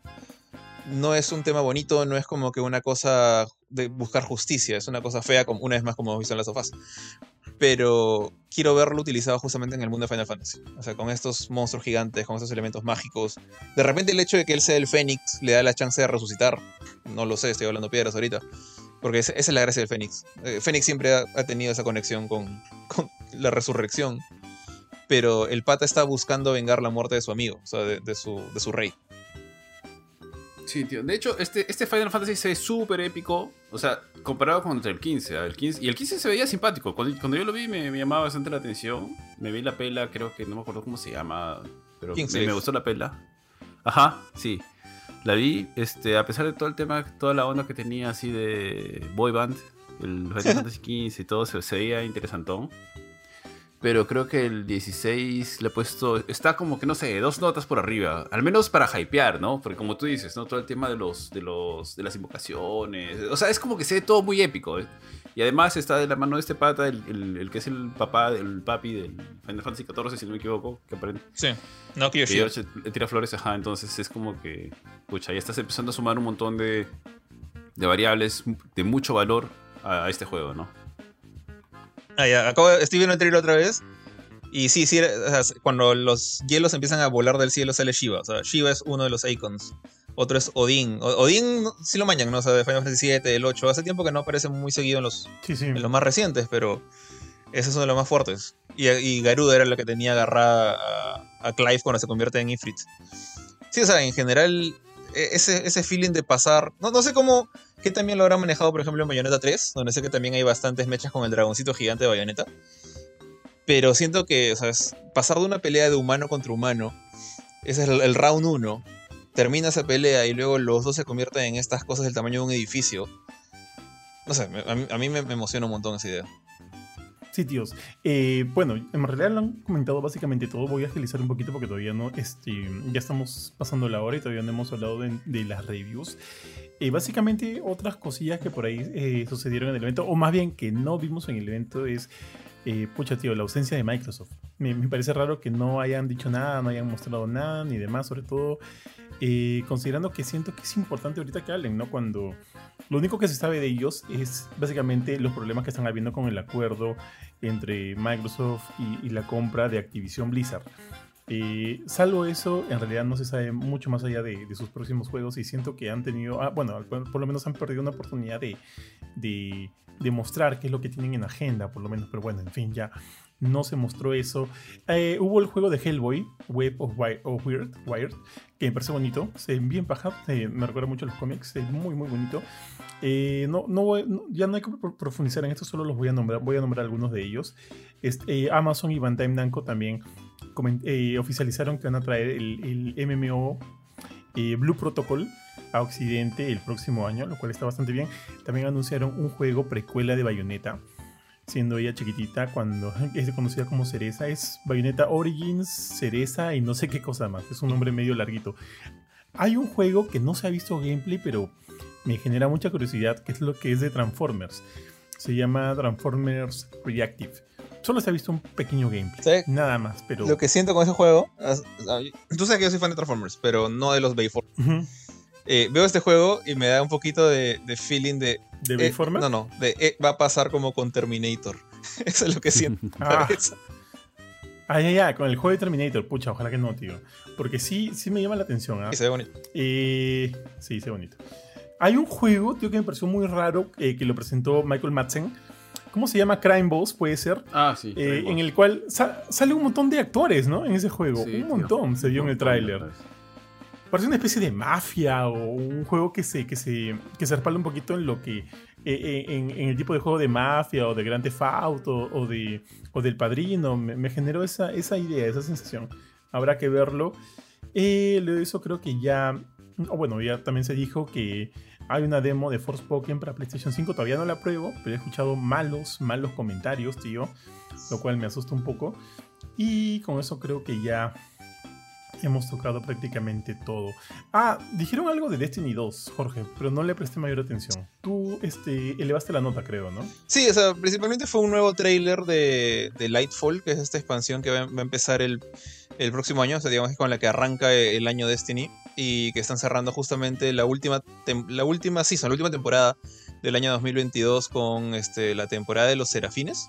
no es un tema bonito, no es como que una cosa de buscar justicia, es una cosa fea, como, una vez más, como hemos visto en Last of Us. Pero quiero verlo utilizado justamente en el mundo de Final Fantasy. O sea, con estos monstruos gigantes, con estos elementos mágicos. De repente, el hecho de que él sea el Fénix le da la chance de resucitar. No lo sé, estoy hablando piedras ahorita. Porque esa es la gracia del Fénix. Eh, Fénix siempre ha, tenido esa conexión con, con la resurrección. Pero el pata está buscando vengar la muerte de su amigo, o sea, de, de su, de su rey. sí tío. De hecho este, este Final Fantasy se ve súper épico o sea comparado con el 15, ah, el 15 y el 15 se veía simpático. Cuando, cuando yo lo vi me, me llamaba bastante la atención. Me vi la pela creo que no me acuerdo cómo se llama pero me, gustó la pela. Ajá sí. La vi este a pesar de todo el tema toda la onda que tenía así de boy band el Final Fantasy 15 y todo se veía interesantón pero creo que el 16 le he puesto. Está como que no sé, dos notas por arriba. Al menos para hypear, ¿no? Porque como tú dices, ¿no? Todo el tema de los. de los. de las invocaciones. O sea, es como que se ve todo muy épico. ¿eh? Y además está de la mano de este pata, el, el- el que es el papá, el papi del Final Fantasy XIV, si no me equivoco, que aprende. Sí, no Que le tira flores, ajá. Entonces es como que. Pucha, ya estás empezando a sumar un montón de. de variables de mucho valor a, a este juego, ¿no? Ah, ya, acabo estoy viendo el trailer otra vez. Y sí, sí, o sea, cuando los hielos empiezan a volar del cielo sale Shiva. O sea, Shiva es uno de los icons. Otro es Odín. O- Odín sí lo mañan, ¿no? O sea, de Final Fantasy VII, el 8. Hace tiempo que no aparece muy seguido en los, Sí, sí. en los más recientes, pero ese es uno de los más fuertes. Y, y Garuda era la que tenía agarrada a, a Clive cuando se convierte en Ifrit. Sí, o sea, en general, e- ese, ese feeling de pasar. No, no sé cómo. Que también lo habrán manejado, por ejemplo, en Bayonetta 3, donde sé que también hay bastantes mechas con el dragoncito gigante de Bayonetta. Pero siento que, o sea, es pasar de una pelea de humano contra humano, ese es el, round 1, termina esa pelea y luego los dos se convierten en estas cosas del tamaño de un edificio. No sé, me- a mí, a mí me, me emociona un montón esa idea. Sí, tíos. Eh, bueno, en realidad lo han comentado básicamente todo. Voy a agilizar un poquito porque todavía no. Este, ya estamos pasando la hora y todavía no hemos hablado de, las reviews. Eh, básicamente, otras cosillas que por ahí eh, sucedieron en el evento, o más bien que no vimos en el evento, es. eh, pucha, tío, la ausencia de Microsoft. Me parece raro que no hayan dicho nada, no hayan mostrado nada, ni demás, sobre todo. Eh, considerando que siento que es importante ahorita que hablen, ¿no? Cuando lo único que se sabe de ellos es básicamente los problemas que están habiendo con el acuerdo entre Microsoft y, la compra de Activision Blizzard. Salvo eso, en realidad no se sabe mucho más allá de, sus próximos juegos y siento que han tenido, ah, bueno, por, por lo menos han perdido una oportunidad de, de, de mostrar qué es lo que tienen en agenda, por lo menos, pero bueno, en fin, ya no se mostró eso. Eh, hubo el juego de Hellboy, Web of, Weird, Wired, que me parece bonito, se ve bien paja, eh, me recuerda mucho los cómics, muy muy bonito. Eh, no, no, ya no hay que pro- profundizar en esto, solo los voy a nombrar, voy a nombrar algunos de ellos. Eh, Amazon y Bandai Namco también eh, oficializaron que van a traer el, el MMO eh, Blue Protocol a Occidente el próximo año, lo cual está bastante bien. También anunciaron un juego precuela de Bayonetta, siendo ella chiquitita cuando es conocida como Cereza. Es Bayonetta Origins, Cereza y no sé qué cosa más. Es un nombre medio larguito. Hay un juego que no se ha visto gameplay, pero me genera mucha curiosidad, que es lo que es de Transformers. Se llama Transformers Reactive. Solo se ha visto un pequeño gameplay. Nada más, pero... Lo que siento con ese juego. Tú sabes que yo soy fan de Transformers, pero no de los Bayformers. Ujú. Eh, veo este juego y me da un poquito de, de feeling de. ¿De eh, Bayformers? no, no. De, eh, va a pasar como con Terminator. Eso es lo que siento. Ah. Ah, ya, ya, con el juego de Terminator. Pucha, ojalá que no, tío. Porque sí, sí me llama la atención. ¿ah? Y se ve bonito. Eh, sí, sí, bonito. Hay un juego, tío, que me pareció muy raro, eh, que lo presentó Michael Madsen. ¿Cómo se llama? Crime Boss, puede ser. Ah, sí. Eh, en el cual sa- sale un montón de actores, ¿no? En ese juego. Sí, un tío. montón se vio en el tráiler. Parece una especie de mafia o un juego que se, que se, que se respalda un poquito en lo que. eh, eh, en, en el tipo de juego de mafia o de Grand Theft o, de, o del Padrino. Me, generó esa, esa idea, esa sensación. Habrá que verlo. Eh, eso creo que ya. O bueno, ya también se dijo que hay una demo de Forspoken para PlayStation 5. Todavía no la pruebo, pero he escuchado malos, malos comentarios, tío. Lo cual me asusta un poco. Y con eso creo que ya hemos tocado prácticamente todo. Ah, dijeron algo de Destiny 2, Jorge, pero no le presté mayor atención. Tú este, elevaste la nota, creo, ¿no? Sí, o sea, principalmente fue un nuevo trailer de, de Lightfall, que es esta expansión que va, a empezar el, el próximo año, o sea, digamos que con la que arranca el año Destiny, y que están cerrando justamente la última, la última season, la última temporada del año 2022 con este, la temporada de los Serafines.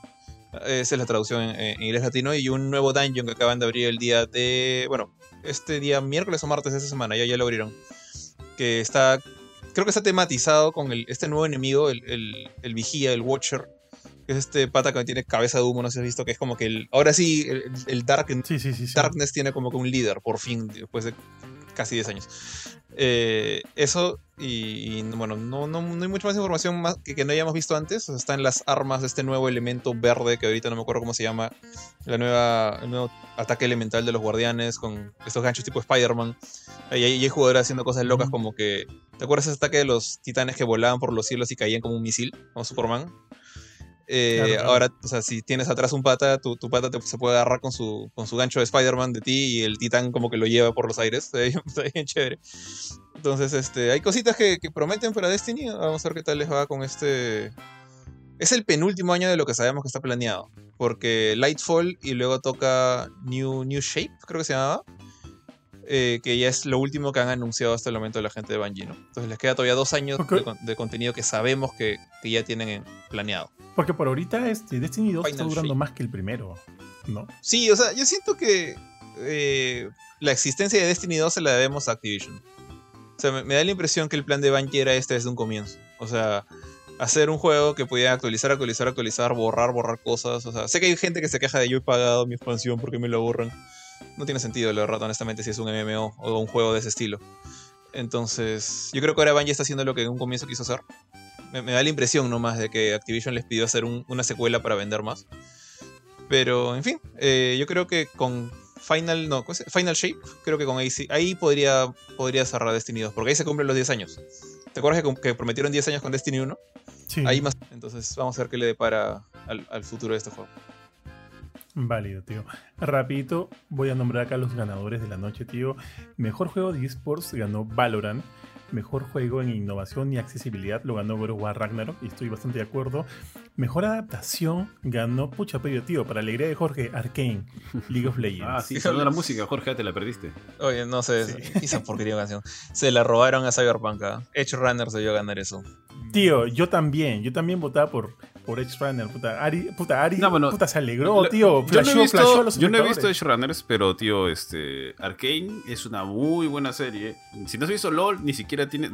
Esa es la traducción en inglés latino, y un nuevo dungeon que acaban de abrir el día de, bueno, este día miércoles o martes de esta semana, ya, ya lo abrieron, que está creo que está tematizado con el, este nuevo enemigo, el, el, el vigía, el Watcher, que es este pata que tiene cabeza de humo, no sé si has visto, que es como que el. Ahora sí, el, el Dark, Sí, sí, sí. sí. Darkness tiene como que un líder, por fin, después de casi 10 años. Eh, eso, y, y, bueno, no, no, no hay mucha más información más que, que no hayamos visto antes. Están las armas de este nuevo elemento verde, que ahorita no me acuerdo cómo se llama, la nueva, el nuevo ataque elemental de los guardianes, con estos ganchos tipo Spider-Man. Y hay, hay jugadores haciendo cosas locas como que. ¿Te acuerdas ese ataque de los titanes que volaban por los cielos y caían como un misil, como Superman? Eh, Claro, claro. Ahora, o sea, si tienes atrás un pata, tu, tu pata te- se puede agarrar con su, con su gancho de Spider-Man de ti y el titán como que lo lleva por los aires. Está bien, está bien chévere. Entonces, este, hay cositas que, que prometen para Destiny. Vamos a ver qué tal les va con este. Es el penúltimo año de lo que sabemos que está planeado. Porque Lightfall y luego toca New, New Shape, creo que se llamaba. Eh, que ya es lo último que han anunciado hasta el momento la gente de Bungie, ¿no? Entonces les queda todavía dos años de, con- de contenido que sabemos que, que ya tienen en- planeado. Porque por ahorita este, Destiny 2 está durando Shape. más que el primero, ¿no? Sí, o sea, yo siento que eh, la existencia de Destiny 2 se la debemos a Activision. O sea, me, me da la impresión que el plan de Bungie era este desde un comienzo. O sea, hacer un juego que pudiera actualizar, actualizar, actualizar, borrar, borrar cosas. O sea, sé que hay gente que se queja de yo he pagado mi expansión porque me lo borran. No tiene sentido, la verdad, honestamente, si es un MMO o un juego de ese estilo. Entonces, yo creo que ahora Bungie está haciendo lo que en un comienzo quiso hacer. Me, me da la impresión nomás de que Activision les pidió hacer un- una secuela para vender más. Pero, en fin, eh, yo creo que con Final, no, ¿cómo se- Final Shape, creo que con ahí ahí podría, podría cerrar Destiny 2, porque ahí se cumplen los 10 años. ¿Te acuerdas que, que prometieron 10 años con Destiny 1? Sí. Ahí más. Entonces, vamos a ver qué le depara al, al futuro de este juego. Válido, tío. Rapidito, voy a nombrar acá los ganadores de la noche, tío. Mejor juego de esports ganó Valorant. Mejor juego en innovación y accesibilidad lo ganó God of War Ragnarok y estoy bastante de acuerdo. Mejor adaptación ganó, pucha pello, tío, para alegría de Jorge, Arkane, League of Legends. Ah, sí, sonó la música, Jorge, ya te la perdiste. Oye, no sé, Sí. esa porquería de canción. Se la robaron a Cyberpunk. ¿ah? Edge Runner se dio a ganar eso. Tío, yo también, yo también votaba por, por Edge Runner, puta. Ari, puta, Ari, No, bueno, puta, se alegró, Lo- tío. yo no, he visto, los yo no he visto. Edge Runners, pero tío, este Arkane es una muy buena serie. Si no has visto LOL, ni siquiera tienes.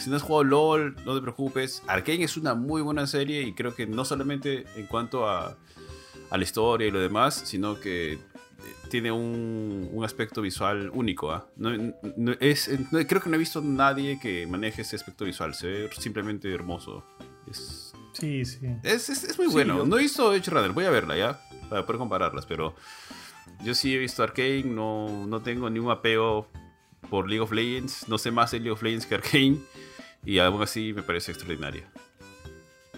Si no has jugado LOL, no te preocupes. Arkane es una muy buena serie y creo que no solamente en cuanto a, a la historia y lo demás, sino que eh, tiene un, un aspecto visual único. ¿ah? No- no- es, no- creo que no he visto nadie que maneje ese aspecto visual. Se ve simplemente hermoso. Es, Sí, sí. es, es- es muy Sí, bueno. yo- No he visto Edge Runner, voy a verla ya, para poder compararlas, pero yo sí he visto Arkane, no, no tengo ningún apego por League of Legends, no sé más de League of Legends que Arkane, y aún así me parece extraordinaria.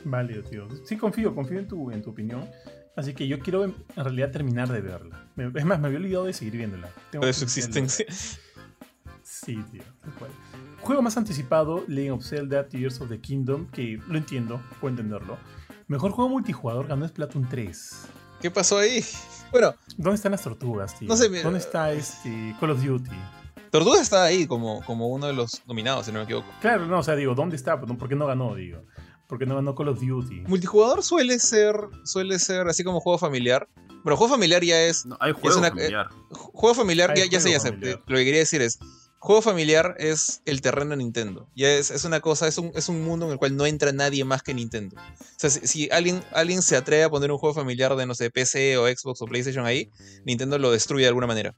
Válido, tío. Sí, confío, confío en tu, en tu opinión. Así que yo quiero en realidad terminar de verla. Es más, me había olvidado de seguir viéndola. Tengo De su existencia. Sí, tío, tal cual. Juego más anticipado, Legend of Zelda Tears of the Kingdom, que lo entiendo, puedo entenderlo. Mejor juego multijugador ganó Splatoon 3. ¿Qué pasó ahí? Bueno, ¿Dónde están las tortugas, tío? No sé, mira- ¿Dónde está este Call of Duty? Tortuga está ahí como, como uno de los nominados, si no me equivoco. Claro, no, o sea, digo, ¿dónde está? ¿Por qué no ganó, digo? ¿Por qué no ganó Call of Duty? Multijugador suele ser, suele ser así como juego familiar. Bueno, juego familiar ya es. No, hay juego una- familiar. Juego familiar, Hay ya, ya sé, ya juego sé. Lo que quería decir es. Juego familiar es el terreno de Nintendo. Ya es, es una cosa, es un, es un mundo en el cual no entra nadie más que Nintendo. O sea, si, alguien, alguien se atreve a poner un juego familiar de, no sé, PC o Xbox o PlayStation ahí, Nintendo lo destruye de alguna manera.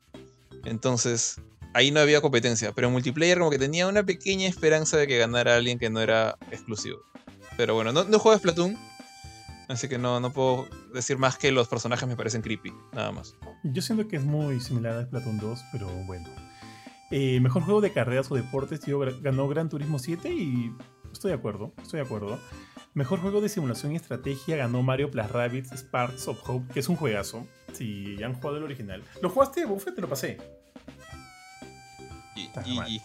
Entonces, ahí no había competencia. Pero en multiplayer como que tenía una pequeña esperanza de que ganara alguien que no era exclusivo. Pero bueno, no, no juego Splatoon. Así que no, no puedo decir más que los personajes me parecen creepy. Nada más. Yo siento que es muy similar a Splatoon 2, pero bueno. Eh, mejor juego de carreras o deportes, tío, ganó Gran Turismo 7 y estoy de acuerdo, estoy de acuerdo. Mejor juego de simulación y estrategia ganó Mario Plus Rabbids Sparks of Hope, que es un juegazo. Si ya han jugado el original. ¿Lo jugaste, Buffet? Te lo pasé. Y, y-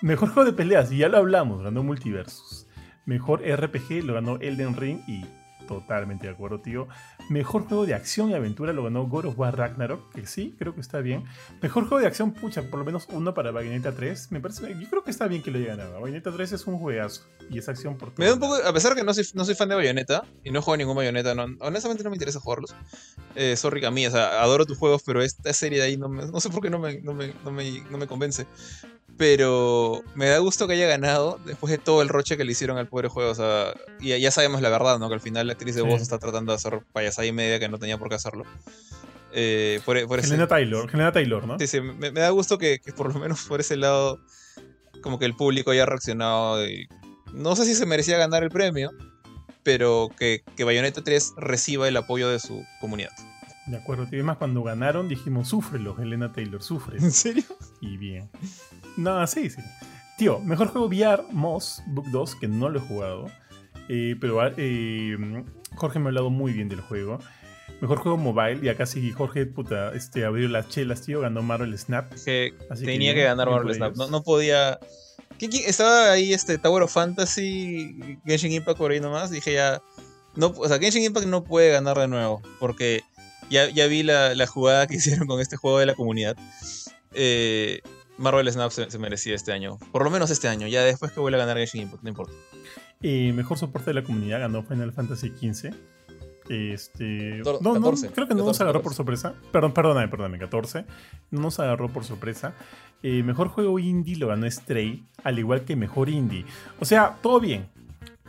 Mejor juego de peleas, y ya lo hablamos, ganó Multiversus. Mejor RPG lo ganó Elden Ring y totalmente de acuerdo, tío. Mejor juego de acción y aventura lo ganó God of War Ragnarok, que sí, creo que está bien. Mejor juego de acción, pucha, por lo menos uno para Bayonetta 3. Me parece, yo creo que está bien que lo haya ganado. Bayonetta 3 es un juegazo y es acción por todo. Me da un poco, a pesar que no soy, no soy fan de Bayonetta y no juego ningún Bayonetta, no, honestamente no me interesa jugarlos. Eh, sorry a mí, o sea, adoro tus juegos, pero esta serie de ahí no, me- no sé por qué no me, no, me, no, me, no me convence. Pero me da gusto que haya ganado después de todo el roche que le hicieron al pobre juego. O sea, y ya, sabemos la verdad, ¿no? Que al final la actriz de Sí. voz está tratando de hacer payasada y media que no tenía por qué hacerlo. Eh, por, por ese- Helena Taylor, Helena Taylor, ¿no? Sí, sí, me, me da gusto que, que por lo menos por ese lado, como que el público haya reaccionado. y- no sé si se merecía ganar el premio, pero que, que Bayonetta 3 reciba el apoyo de su comunidad. De acuerdo, tío. Es más, cuando ganaron dijimos, súfrelo, Helena Taylor, sufre. ¿En serio? Y bien. No, sí, sí. Tío, mejor juego VR, Moss Book 2, que no lo he jugado. Eh, pero eh, Jorge me ha hablado muy bien del juego. Mejor juego mobile, y acá sí Jorge, puta, este, abrió las chelas, tío, ganó Marvel Snap. Que Así tenía que ganar Marvel Snap. No, no podía. Estaba ahí este Tower of Fantasy, Genshin Impact por ahí nomás. Dije ya. No, o sea, Genshin Impact no puede ganar de nuevo. Porque ya, ya vi la, la jugada que hicieron con este juego de la comunidad. Eh, Marvel Snap se, se merecía este año. Por lo menos este año. Ya después que vuelva a ganar Genshin Impact, no importa. Eh, mejor soporte de la comunidad ganó Final Fantasy XV. Este, no, no, 14, creo que no nos 14, agarró por 14. sorpresa. Perdón, perdóname, perdóname, 14. No nos agarró por sorpresa. Eh, mejor juego indie lo ganó Stray, al igual que mejor indie. O sea, todo bien.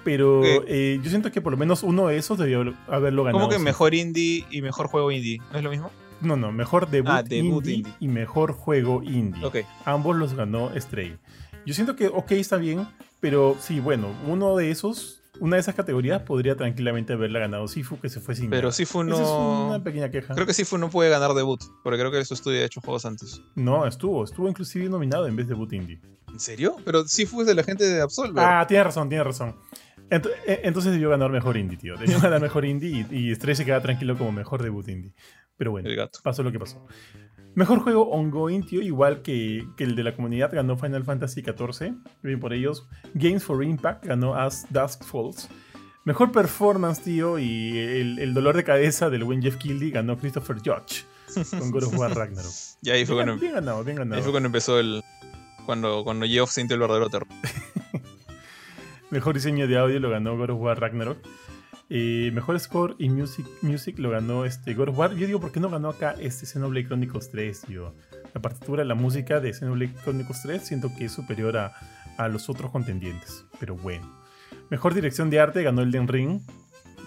Pero eh, yo siento que por lo menos uno de esos debió haber- haberlo ganado. ¿Cómo que mejor indie y mejor juego indie? ¿No es lo mismo? No, no, mejor debut, Ah, debut indie, indie. y mejor juego indie. Ok. Ambos los ganó Stray. Yo siento que, ok, está bien, pero sí, bueno, uno de esos, una de esas categorías podría tranquilamente haberla ganado Sifu, que se fue sin Pero. Sifu Esa es no. una pequeña queja. Creo que Sifu no puede ganar debut. Porque creo que su estudio ha hecho juegos antes. No, estuvo, estuvo inclusive nominado en vez de debut indie. ¿En serio? Pero Sifu es de la gente de Absolver. Ah, tiene razón, tiene razón. Eh, entonces debió ganar mejor indie, tío. Debió ganar mejor indie y, y Stray se queda tranquilo como mejor debut indie. Pero bueno, El gato. pasó lo que pasó. Mejor juego ongoing, tío, igual que, que el de la comunidad, ganó Final Fantasy XIV. Bien por ellos. Games for Impact ganó As Dusk Falls. Mejor performance, tío, y el, el dolor de cabeza del buen Jeff Keighley ganó Christopher Judge con God of War Ragnarok. Y ahí fue Bien, cuando, bien ganado, bien ahí ganado. fue cuando empezó el. Cuando, cuando Geoff sintió el verdadero terror. Mejor diseño de audio lo ganó God of War Ragnarok. Eh, mejor score y music, music lo ganó este God of War. Yo digo, ¿por qué no ganó acá este Xenoblade Chronicles 3, tío? La partitura, la música de Xenoblade Chronicles 3 siento que es superior a, a los otros contendientes. Pero bueno. Mejor dirección de arte ganó Elden Ring.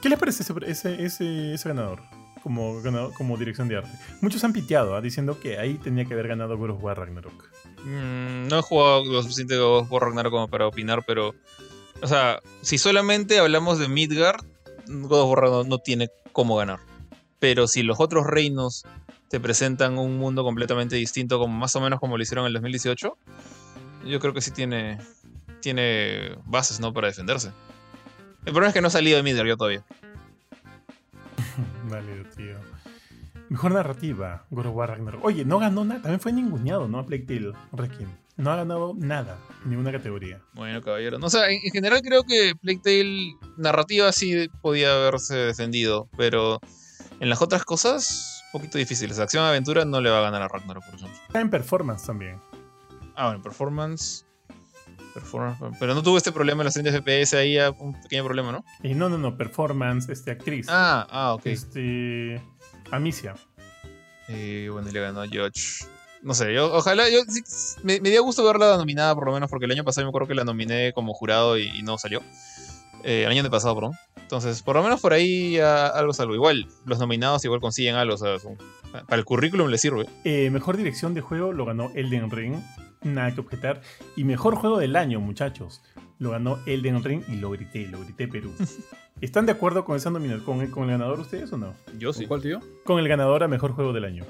¿Qué les parece ese, ese, ese, ganador? Como, ganador- como dirección de arte. Muchos han piteado, ¿ah? diciendo que ahí tenía que haber ganado God of War Ragnarok. Mm, no he jugado lo suficiente God of War Ragnarok como para opinar, pero. O sea, si solamente hablamos de Midgard, God of War no, tiene cómo ganar. Pero si los otros reinos te presentan un mundo completamente distinto, como más o menos como lo hicieron en el 2018, yo creo que sí tiene, tiene bases, ¿no? Para defenderse. El problema es que no ha salido de Midgar yo todavía. Vale, tío. Mejor narrativa, God of War Ragnarok. Oye, no ganó nada, también fue ninguneado, ¿no? A Plague Tale. No ha ganado nada, en ninguna categoría. Bueno, caballero. No, o sea, en, en general creo que Plague Tale narrativa sí podía haberse defendido, pero en las otras cosas, un poquito difíciles. Acción aventura no le va a ganar a Ragnarok, por ejemplo. Está en performance también. Ah, bueno, performance. performance pero no tuvo este problema en los 30 FPS ahí, ah, un pequeño problema, ¿no? Y no, no, no, performance, este, actriz. Ah, ah, ok. Este. Amicia. Y bueno, y le ganó a George. No sé, yo, ojalá, yo sí, me, me dio gusto verla nominada por lo menos, porque el año pasado yo me acuerdo que la nominé como jurado y, y no salió. Eh, el año de pasado, perdón. Entonces, por lo menos por ahí ah, algo salvo. Igual, los nominados igual consiguen algo, o sea, son- para el currículum le sirve. Eh, mejor dirección de juego lo ganó Elden Ring. Nada que objetar. Y mejor juego del año, muchachos. Lo ganó Elden Ring y lo grité, lo grité Perú. ¿Están de acuerdo con esa nominación? ¿Con el, con el ganador ustedes o no? Yo ¿Con ¿Cuál, tío? Con el ganador a mejor juego del año.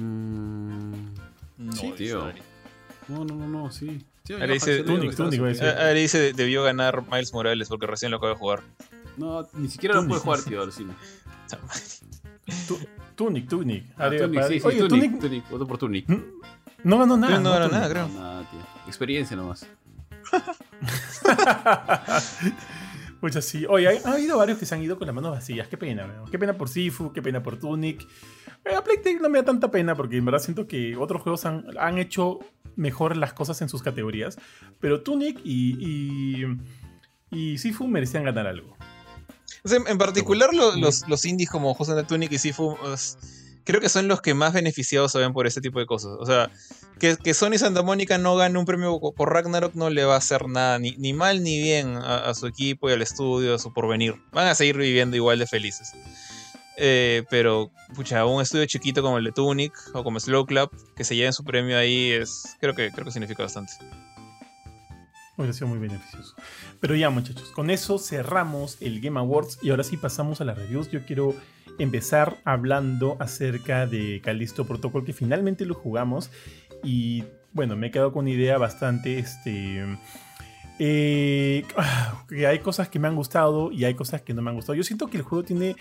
Mm, No, Sí, tío. Ari. no, no, no, no, sí. Tío, Ahora yo dice Tunic, Tunic. Ah, Ari dice debió ganar Miles Morales porque recién lo acaba de jugar. No, ni siquiera lo puede jugar, tío, al cine. Tu- Tunic, Tunic. Ah, Ari- Tunic, para- sí, sí, Oye, Tunic, Tunic Tunic, voto por Tunic. No ganó nada. no ganó nada, creo. No, nada, tío. Experiencia nomás. Pues sí. Oye, hay- ha habido varios que se han ido con las manos vacías. Qué pena, weón. Qué pena por Sifu, qué pena por Tunic. Eh, a Tale no me da tanta pena porque en verdad siento que otros juegos han, han hecho mejor las cosas en sus categorías. Pero Tunic y, y, y Sifu merecían ganar algo. En particular lo- los, los indies como José de Tunic y Sifu, creo que son los que más beneficiados se ven por este tipo de cosas. O sea, que, Sony Santa Mónica no gane un premio por Ragnarok no le va a hacer nada, ni, ni mal ni bien a, a su equipo y al estudio, a su porvenir. Van a seguir viviendo igual de felices. Eh, pero, pucha, un estudio chiquito como el de Tunic o como Slow Club, que se lleven su premio ahí, es creo que, creo que significa bastante. Hubiera sido muy beneficioso. Pero ya, muchachos, con eso cerramos el Game Awards y ahora sí pasamos a las reviews. Yo quiero empezar hablando acerca de Callisto Protocol, que finalmente lo jugamos. Y bueno, me he quedado con una idea bastante. Este. eh, que hay cosas que me han gustado y hay cosas que no me han gustado. Yo siento que el juego tiene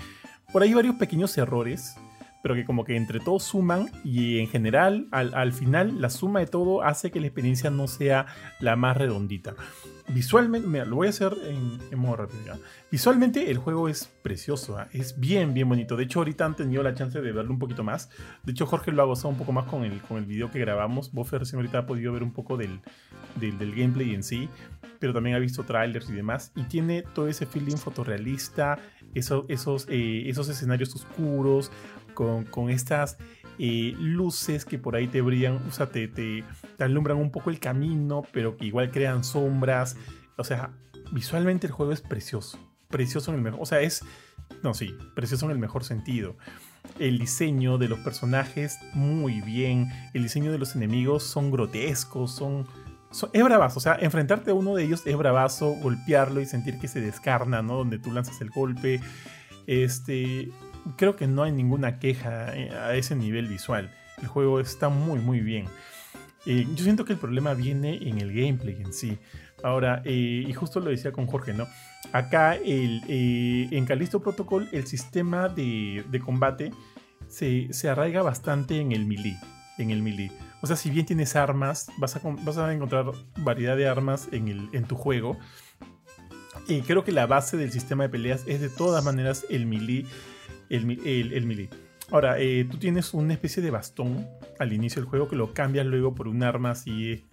por ahí varios pequeños errores, pero que como que entre todos suman y en general, al, al final, la suma de todo hace que la experiencia no sea la más redondita. Visualmente, mira, lo voy a hacer en, modo rápido. Visualmente el juego es precioso, ¿ah? es bien, bien bonito. De hecho, ahorita han tenido la chance de verlo un poquito más. De hecho, Jorge lo ha gozado un poco más con el, con el video que grabamos. Buffer recién ahorita ha podido ver un poco del, del, del gameplay en sí, pero también ha visto trailers y demás. Y tiene todo ese feeling fotorrealista, eso- esos, eh, esos escenarios oscuros, con, con estas eh, luces que por ahí te brillan, o sea, te, te, te alumbran un poco el camino, pero que igual crean sombras. O sea, visualmente el juego es precioso. Precioso en el mejor. O sea, es. No, sí, precioso en el mejor sentido. El diseño de los personajes, muy bien. El diseño de los enemigos son grotescos, son. Son- es bravazo, o sea, enfrentarte a uno de ellos es bravazo, golpearlo y sentir que se descarna, ¿no? Donde tú lanzas el golpe. Este, creo que no hay ninguna queja eh, a ese nivel visual. El juego está muy, muy bien. Eh, yo siento que el problema viene en el gameplay en sí. Ahora, eh, y justo lo decía con Jorge, ¿no? Acá el, en Callisto Protocol el sistema de, de combate se, se arraiga bastante en el melee. En el melee. O sea, si bien tienes armas, vas a, vas a encontrar variedad de armas en, el, en tu juego. Y creo que la base del sistema de peleas es de todas maneras el melee. El, el, el melee. Ahora, eh, tú tienes una especie de bastón al inicio del juego que lo cambias luego por un arma así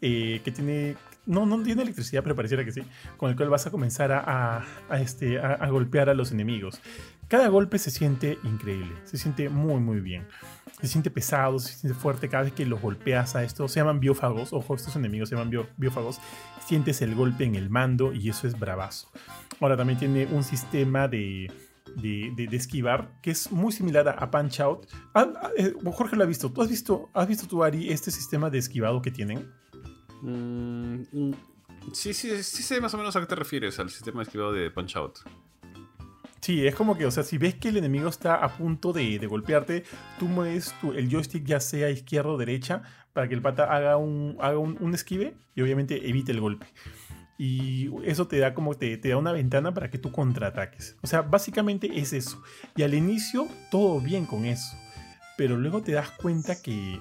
eh, que tiene. No, no tiene electricidad, pero pareciera que sí. Con el cual vas a comenzar a, este, a golpear a los enemigos. Cada golpe se siente increíble. Se siente muy, muy bien. Se siente pesado, se siente fuerte cada vez que los golpeas a estos. Se llaman biófagos. Ojo, estos enemigos se llaman bio- biófagos. Sientes el golpe en el mando y eso es bravazo. Ahora también tiene un sistema de, de, de- esquivar que es muy similar a, a Punch Out. Ah, ah, eh, Jorge lo ha visto. ¿Tú has visto, has visto tú, Ari, este sistema de esquivado que tienen? Mm, mm, sí, sí, sí sé más o menos a qué te refieres, al sistema de esquivado de Punch Out. Sí, es como que, o sea, si ves que el enemigo está a punto de, de golpearte, tú mueves tu- el joystick ya sea izquierda o derecha para que el pata haga un, haga un, un esquive y obviamente evite el golpe. Y eso te da como te, te da una ventana para que tú contraataques. O sea, básicamente es eso. Y al inicio todo bien con eso. Pero luego te das cuenta que,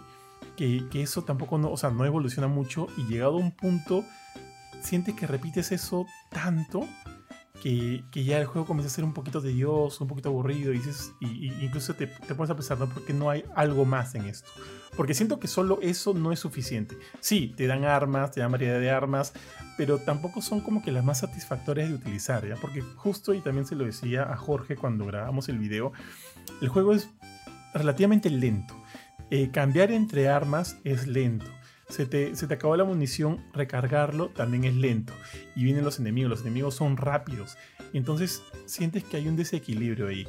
que, que eso tampoco no, o sea, no evoluciona mucho y llegado a un punto sientes que repites eso tanto que, ya el juego comienza a ser un poquito tedioso, un poquito aburrido y, dices, y, y incluso te, te pones a pensar, ¿no? ¿Por qué no hay algo más en esto? Porque siento que solo eso no es suficiente. Sí, te dan armas, te dan variedad de armas, pero tampoco son como que las más satisfactorias de utilizar, ¿ya? Porque justo, y también se lo decía a Jorge cuando grabamos el video, el juego es relativamente lento. Eh, cambiar entre armas es lento. Se te, se te acabó la munición, recargarlo también es lento. Y vienen los enemigos, los enemigos son rápidos. Entonces sientes que hay un desequilibrio ahí.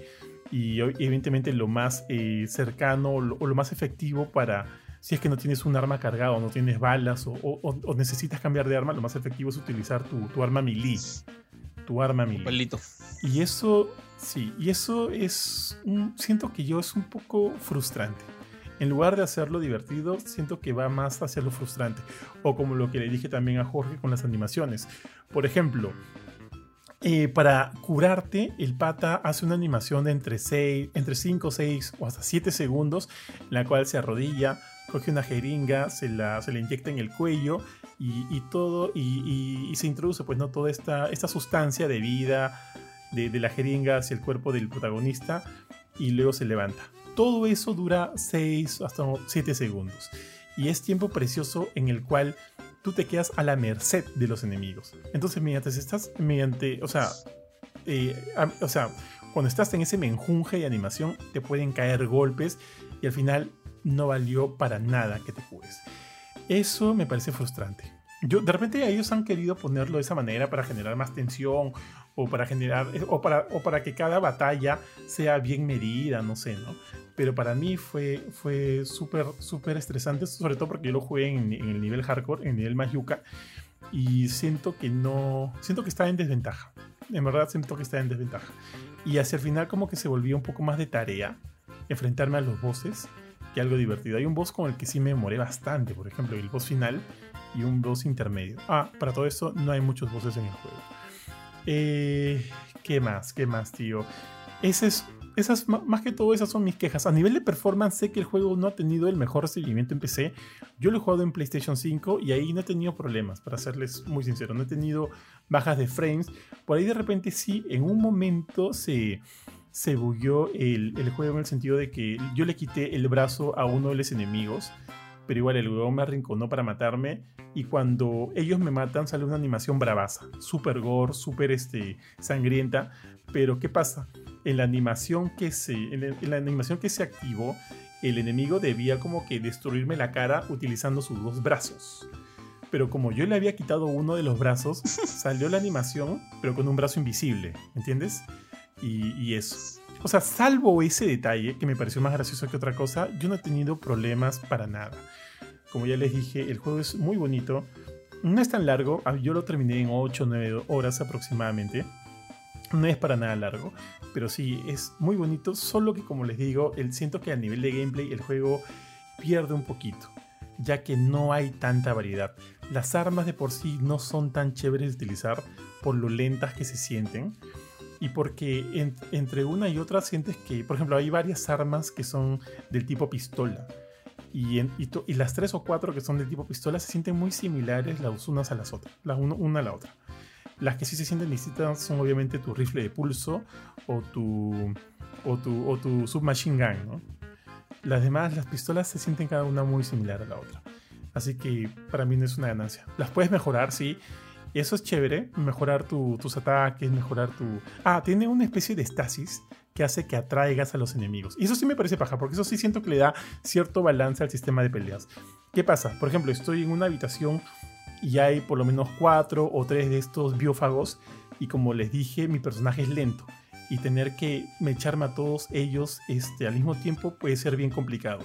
Y evidentemente lo más eh, cercano o lo, o lo más efectivo para, si es que no tienes un arma cargada o no tienes balas o, o- o- o necesitas cambiar de arma, lo más efectivo es utilizar tu, tu arma melee. Tu arma melee. Palito. Y eso, sí, y eso es, un- siento que yo es un poco frustrante. En lugar de hacerlo divertido, siento que va más hacia lo frustrante. O como lo que le dije también a Jorge con las animaciones. Por ejemplo, eh, para curarte, el pata hace una animación de entre, 6, entre 5, 6 o hasta 7 segundos, en la cual se arrodilla, coge una jeringa, se la, se inyecta en el cuello y, todo, y, se introduce pues no toda esta, esta sustancia de vida de la jeringa hacia el cuerpo del protagonista y luego se levanta. Todo eso dura 6 hasta 7 segundos. Y es tiempo precioso en el cual tú te quedas a la merced de los enemigos. Entonces, mediante estás, mediante, o sea, eh, o sea, cuando estás en ese menjunje de animación, te pueden caer golpes y al final no valió para nada que te cures. Eso me parece frustrante. Yo, de repente ellos han querido ponerlo de esa manera para generar más tensión o para generar o para, o para que cada batalla sea bien medida, no sé, ¿no? Pero para mí fue, fue súper, súper estresante, sobre todo porque yo lo jugué en, el nivel hardcore, en el nivel más yuca, y siento que no, siento que está en desventaja. En verdad siento que está en desventaja. Y hacia el final como que se volvió un poco más de tarea enfrentarme a los bosses que algo divertido. Hay un boss con el que sí me demoré bastante, por ejemplo, el boss final y un boss intermedio. Ah, para todo esto no hay muchos bosses en el juego. Eh, ¿Qué más? ¿Qué más, tío? Ese es, esas, más que todo, esas son mis quejas. A nivel de performance, sé que el juego no ha tenido el mejor recibimiento en PC. Yo lo he jugado en PlayStation 5 y ahí no he tenido problemas, para serles muy sincero. No he tenido bajas de frames. Por ahí de repente sí, en un momento se, se bugueó el, el juego en el sentido de que yo le quité el brazo a uno de los enemigos. Pero igual el huevón me arrinconó para matarme. Y cuando ellos me matan, sale una animación bravaza. Super gore, super este, sangrienta. Pero ¿qué pasa? En la animación que se. En, la animación que se activó, el enemigo debía como que destruirme la cara utilizando sus dos brazos. Pero como yo le había quitado uno de los brazos, salió la animación, pero con un brazo invisible. ¿Entiendes? Y, y eso. O sea, salvo ese detalle, que me pareció más gracioso que otra cosa, yo no he tenido problemas para nada. Como ya les dije, el juego es muy bonito. No es tan largo, ah, yo lo terminé en 8 o 9 horas aproximadamente. No es para nada largo, pero sí es muy bonito. Solo que, como les digo, el, siento que a nivel de gameplay el juego pierde un poquito, ya que no hay tanta variedad. Las armas de por sí no son tan chéveres de utilizar por lo lentas que se sienten y porque en- entre una y otra sientes que, por ejemplo, hay varias armas que son del tipo pistola. Y, las tres o cuatro que son del tipo pistola se sienten muy similares las unas a las otras, las una a la otra. Las que sí se sienten distintas son obviamente tu rifle de pulso o tu, o tu, o tu submachine gun. Las demás, las pistolas se sienten cada una muy similar a la otra. Así que para mí no es una ganancia. Las puedes mejorar, sí. Eso es chévere, mejorar tu- tus ataques, mejorar tu... Ah, tiene una especie de estasis que hace que atraigas a los enemigos. Y eso sí me parece paja, porque eso sí siento que le da cierto balance al sistema de peleas. ¿Qué pasa? Por ejemplo, estoy en una habitación y hay por lo menos cuatro o tres de estos biófagos y como les dije, mi personaje es lento y tener que me echarme a todos ellos este, al mismo tiempo puede ser bien complicado.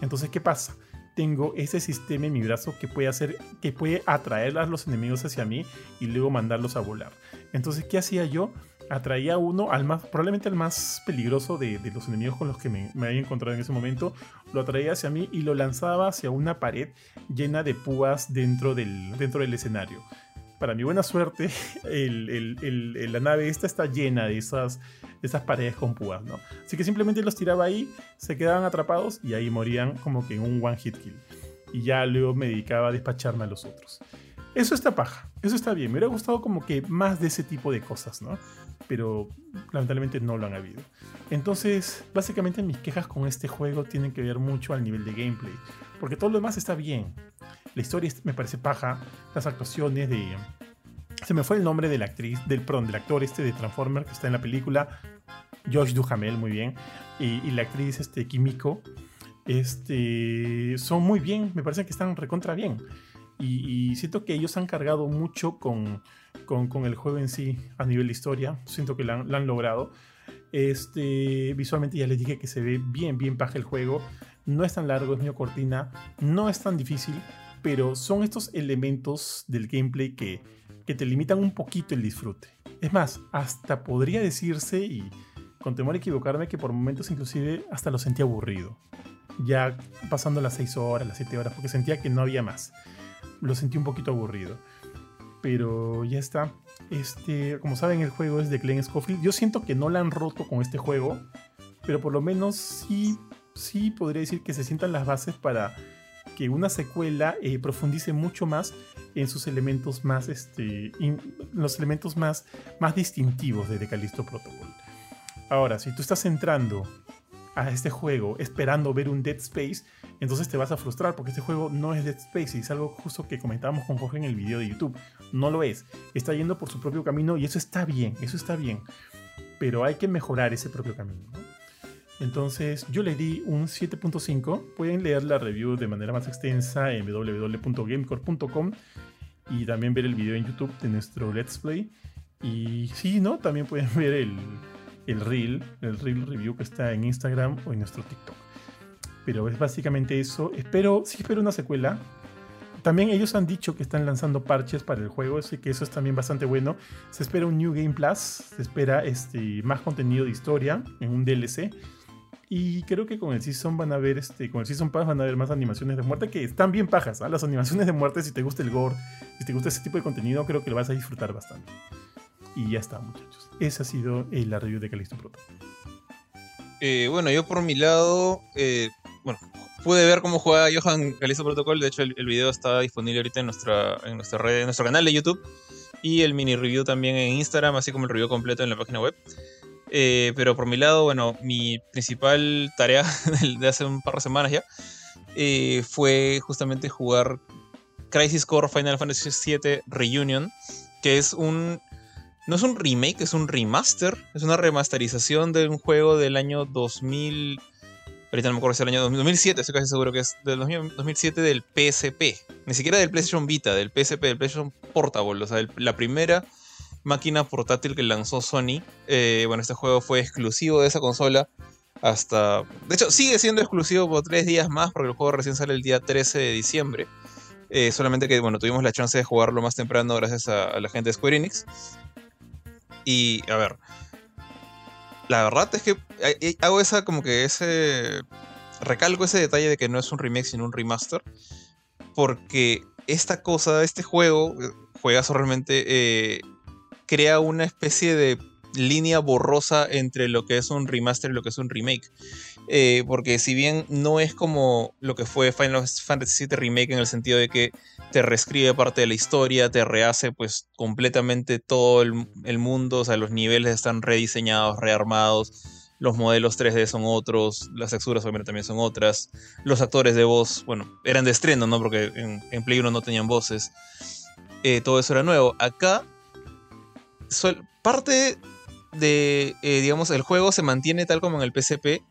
Entonces, ¿qué pasa? Tengo ese sistema en mi brazo que puede hacer, que puede atraer a los enemigos hacia mí y luego mandarlos a volar. Entonces, ¿qué hacía yo? Atraía a uno, al más, probablemente al más peligroso de, los enemigos con los que me, había encontrado en ese momento, lo atraía hacia mí y lo lanzaba hacia una pared llena de púas dentro del, dentro del escenario. Para mi buena suerte, la nave esta está llena de esas, de esas paredes con púas, ¿no? Así que simplemente los tiraba ahí, se quedaban atrapados y ahí morían como que en un one hit kill. Y ya luego me dedicaba a despacharme a los otros. Eso está paja, eso está bien. Me hubiera gustado como que más de ese tipo de cosas, ¿no? Pero lamentablemente no lo han habido. Entonces, básicamente mis quejas con este juego tienen que ver mucho al nivel de gameplay. Porque todo lo demás está bien. La historia me parece paja. Las actuaciones de... Se me fue el nombre de la actriz, del, perdón, del actor este de Transformer que está en la película. Josh Duhamel, muy bien. Y, la actriz este, Kimiko. Este, son muy bien, me parece que están recontra bien. Y, siento que ellos han cargado mucho con, con, con, el juego en sí a nivel de historia. Siento que han, han, logrado. Este, visualmente ya les dije que se ve bien, bien paja el juego. No es tan largo, es medio cortina. No es tan difícil, pero son estos elementos del gameplay que, que te limitan un poquito el disfrute. Es más, hasta podría decirse, y con temor a equivocarme, que por momentos inclusive hasta lo sentía aburrido. Ya pasando las 6 horas, las 7 horas, porque sentía que no había más lo sentí un poquito aburrido. Pero ya está. Este, como saben, el juego es de Glenn Scofield. Yo siento que no la han roto con este juego, pero por lo menos sí, sí podría decir que se sientan las bases para que una secuela eh, profundice mucho más en sus elementos más, este, in, los elementos más, más distintivos de The Callisto Protocol. Ahora, si tú estás entrando a este juego esperando ver un Dead Space, entonces te vas a frustrar porque este juego no es Dead Space y es algo justo que comentábamos con Jorge en el video de YouTube. No lo es. Está yendo por su propio camino y eso está bien, eso está bien. Pero hay que mejorar ese propio camino. ¿no? Entonces yo le di un 7.5. Pueden leer la review de manera más extensa en www.gamecore.com y también ver el video en YouTube de nuestro Let's Play. Y sí, ¿no? También pueden ver el, el reel, el reel review que está en Instagram o en nuestro TikTok. Pero es básicamente eso. Espero, sí espero una secuela. También ellos han dicho que están lanzando parches para el juego, así que eso es también bastante bueno. Se espera un New Game Plus, se espera este, más contenido de historia en un DLC. Y creo que con el Season van a ver, este, con el Season Pass van a ver más animaciones de muerte que están bien pajas. ¿eh? Las animaciones de muerte, si te gusta el gore, si te gusta ese tipo de contenido, creo que lo vas a disfrutar bastante. Y ya está, muchachos. Esa ha sido eh, la review de Callisto Protocol. Eh, bueno, yo por mi lado, eh, bueno, pude ver cómo juega Johan Callisto Protocol. De hecho, el, el, video está disponible ahorita en nuestra, en nuestra red, en nuestro canal de YouTube. Y el mini review también en Instagram, así como el review completo en la página web. Eh, pero por mi lado, bueno, mi principal tarea de hace un par de semanas ya eh, fue justamente jugar Crisis Core Final Fantasy VII Reunion, que es un no es un remake, es un remaster. Es una remasterización de un juego del año 2000. Ahorita no me acuerdo si es el año 2007, estoy casi seguro que es del 2007 del PSP. Ni siquiera del PlayStation Vita, del PSP, del PlayStation Portable. O sea, la primera máquina portátil que lanzó Sony. Eh, bueno, este juego fue exclusivo de esa consola hasta. De hecho, sigue siendo exclusivo por tres días más, porque el juego recién sale el día 13 de diciembre. Eh, solamente que, bueno, tuvimos la chance de jugarlo más temprano gracias a la gente de Square Enix. Y, a ver, la verdad es que hago esa como que ese... Recalco ese detalle de que no es un remake sino un remaster. Porque esta cosa, este juego, juegazo realmente, eh, crea una especie de línea borrosa entre lo que es un remaster y lo que es un remake. Eh, porque si bien no es como lo que fue Final Fantasy VII Remake en el sentido de que te reescribe parte de la historia, te rehace pues completamente todo el, mundo, o sea, los niveles están rediseñados, rearmados, los modelos 3D son otros, las texturas obviamente también son otras, los actores de voz, bueno, eran de estreno, ¿no? Porque en, en Play 1 no tenían voces, eh, todo eso era nuevo. Acá, parte de, eh, digamos, el juego se mantiene tal como en el PSP,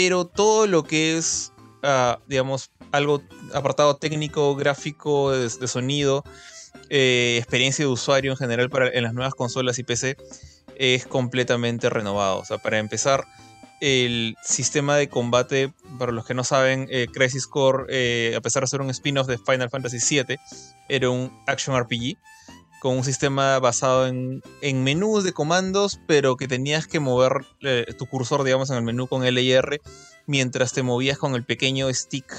pero todo lo que es, uh, digamos, algo apartado técnico, gráfico, de, de sonido, eh, experiencia de usuario en general para, en las nuevas consolas y PC es completamente renovado. O sea, para empezar, el sistema de combate, para los que no saben, eh, Crisis Core, eh, a pesar de ser un spin-off de Final Fantasy VII, era un action RPG. Con un sistema basado en, en menús de comandos, pero que tenías que mover eh, tu cursor, digamos, en el menú con L y R, mientras te movías con el pequeño stick,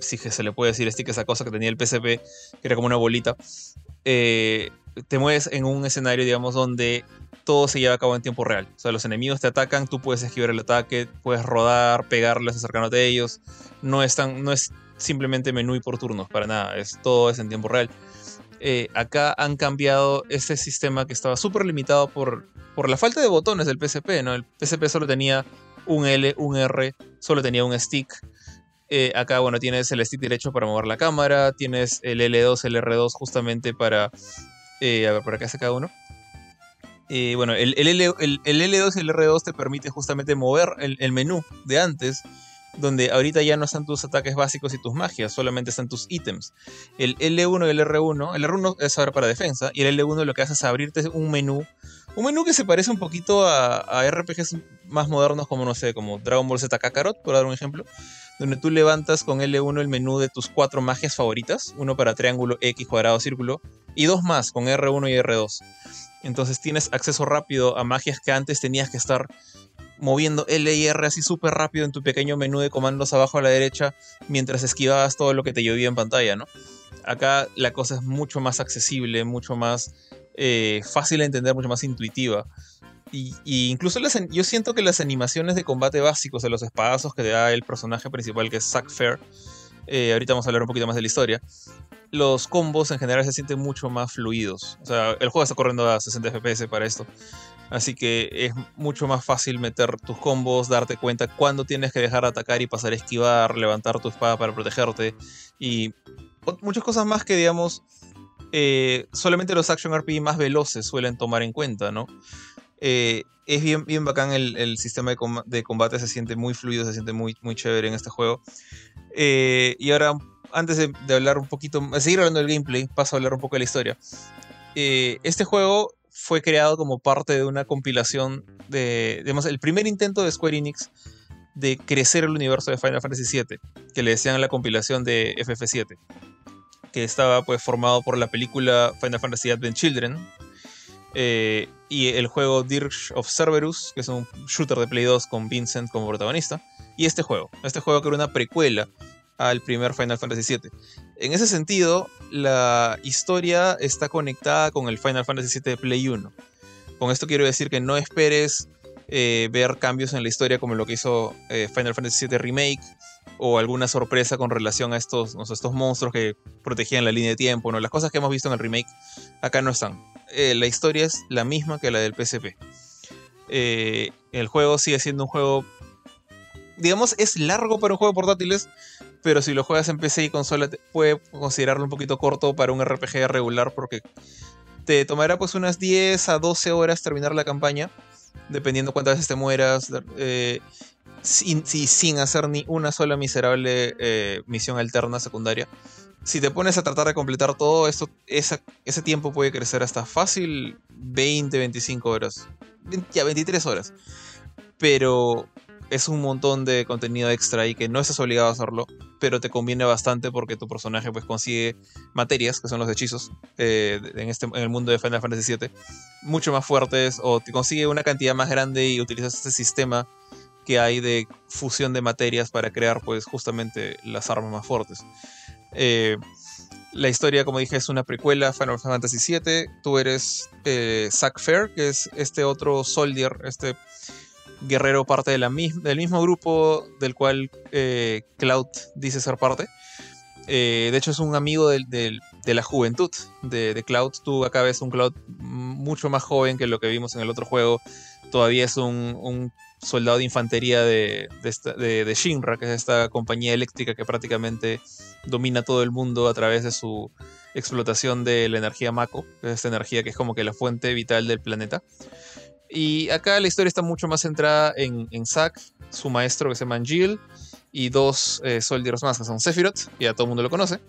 si que se le puede decir stick, esa cosa que tenía el PSP, que era como una bolita, eh, te mueves en un escenario, digamos, donde todo se lleva a cabo en tiempo real. O sea, los enemigos te atacan, tú puedes esquivar el ataque, puedes rodar, pegarles, acercándote a ellos. No es, tan, no es simplemente menú y por turnos, para nada, es, todo es en tiempo real. Eh, acá han cambiado ese sistema que estaba súper limitado por, por la falta de botones del PSP, ¿no? El PSP solo tenía un L, un R, solo tenía un stick. Eh, acá, bueno, tienes el stick derecho para mover la cámara, tienes el L2, el R2 justamente para... Eh, a ver, por acá hace cada uno. Bueno, el, el, L, el, el, L2 y el R2 te permite justamente mover el, menú de antes, donde ahorita ya no están tus ataques básicos y tus magias, solamente están tus ítems. El L1 y el R1, el R1 es ahora para defensa, y el L1 lo que hace es abrirte un menú, un menú que se parece un poquito a, a RPGs más modernos como, no sé, como Dragon Ball Z Kakarot, por dar un ejemplo, donde tú levantas con L1 el menú de tus cuatro magias favoritas, uno para triángulo, X, cuadrado, círculo, y dos más con R1 y R2. Entonces tienes acceso rápido a magias que antes tenías que estar moviendo L y R así súper rápido en tu pequeño menú de comandos abajo a la derecha mientras esquivabas todo lo que te llovía en pantalla, ¿no? Acá la cosa es mucho más accesible, mucho más eh, fácil de entender, mucho más intuitiva. Y, incluso las, yo siento que las animaciones de combate básicos de los espadazos que te da el personaje principal, que es Zack Fair, eh, ahorita vamos a hablar un poquito más de la historia, los combos en general se sienten mucho más fluidos. O sea, el juego está corriendo a 60 FPS para esto. Así que es mucho más fácil meter tus combos, darte cuenta cuándo tienes que dejar de atacar y pasar a esquivar, levantar tu espada para protegerte. Y muchas cosas más que, digamos, eh, solamente los action RPG más veloces suelen tomar en cuenta, ¿no? Eh, es bien, bacán el, sistema de, com de, combate, se siente muy fluido, se siente muy, muy chévere en este juego. Eh, y ahora antes de, hablar un poquito, seguir hablando del gameplay, paso a hablar un poco de la historia. Este juego fue creado como parte de una compilación de, digamos, el primer intento de Square Enix de crecer el universo de Final Fantasy VII, que le decían la compilación de FF7, que estaba pues formado por la película Final Fantasy Advent Children eh, y el juego Dirge of Cerberus, que es un shooter de Play 2 con Vincent como protagonista, y este juego, este juego que era una precuela al primer Final Fantasy VII. En ese sentido, la historia está conectada con el Final Fantasy VII Play 1. Con esto quiero decir que no esperes eh, ver cambios en la historia como lo que hizo eh, Final Fantasy VII Remake o alguna sorpresa con relación a estos, estos monstruos que protegían la línea de tiempo. ¿no? Las cosas que hemos visto en el remake acá no están. Eh, la historia es la misma que la del PSP. El juego sigue siendo un juego digamos, es largo para un juego de portátiles, pero si lo juegas en PC y consola, puede considerarlo un poquito corto para un RPG regular porque te tomará pues unas 10 a 12 horas terminar la campaña, dependiendo cuántas veces te mueras, eh, sin, sin, hacer ni una sola miserable eh, misión alterna secundaria. Si te pones a tratar de completar todo esto, ese tiempo puede crecer hasta fácil 20, 25 horas. Ya, 23 horas. Pero es un montón de contenido extra y que no estás obligado a hacerlo, pero te conviene bastante porque tu personaje pues consigue materias, que son los hechizos, eh, en, este, en el mundo de Final Fantasy VII, mucho más fuertes, o te consigue una cantidad más grande y utilizas este sistema que hay de fusión de materias para crear pues justamente las armas más fuertes. Eh, la historia, como dije, es una precuela Final Fantasy VII. Tú eres eh, Zack Fair, que es este otro soldier, este guerrero parte de del mismo grupo del cual eh, Cloud dice ser parte. Eh, de hecho es un amigo de, de, de la juventud de, de, Cloud. Tú acá ves un Cloud mucho más joven que lo que vimos en el otro juego. Todavía es un, soldado de infantería de, esta, de, Shinra, que es esta compañía eléctrica que prácticamente domina todo el mundo a través de su explotación de la energía Mako, que es esta energía que es como que la fuente vital del planeta. Y acá la historia está mucho más centrada en, en Zack, su maestro que se llama Jill, y dos eh, soldiers más que son Sephiroth, ya todo el mundo lo conoce,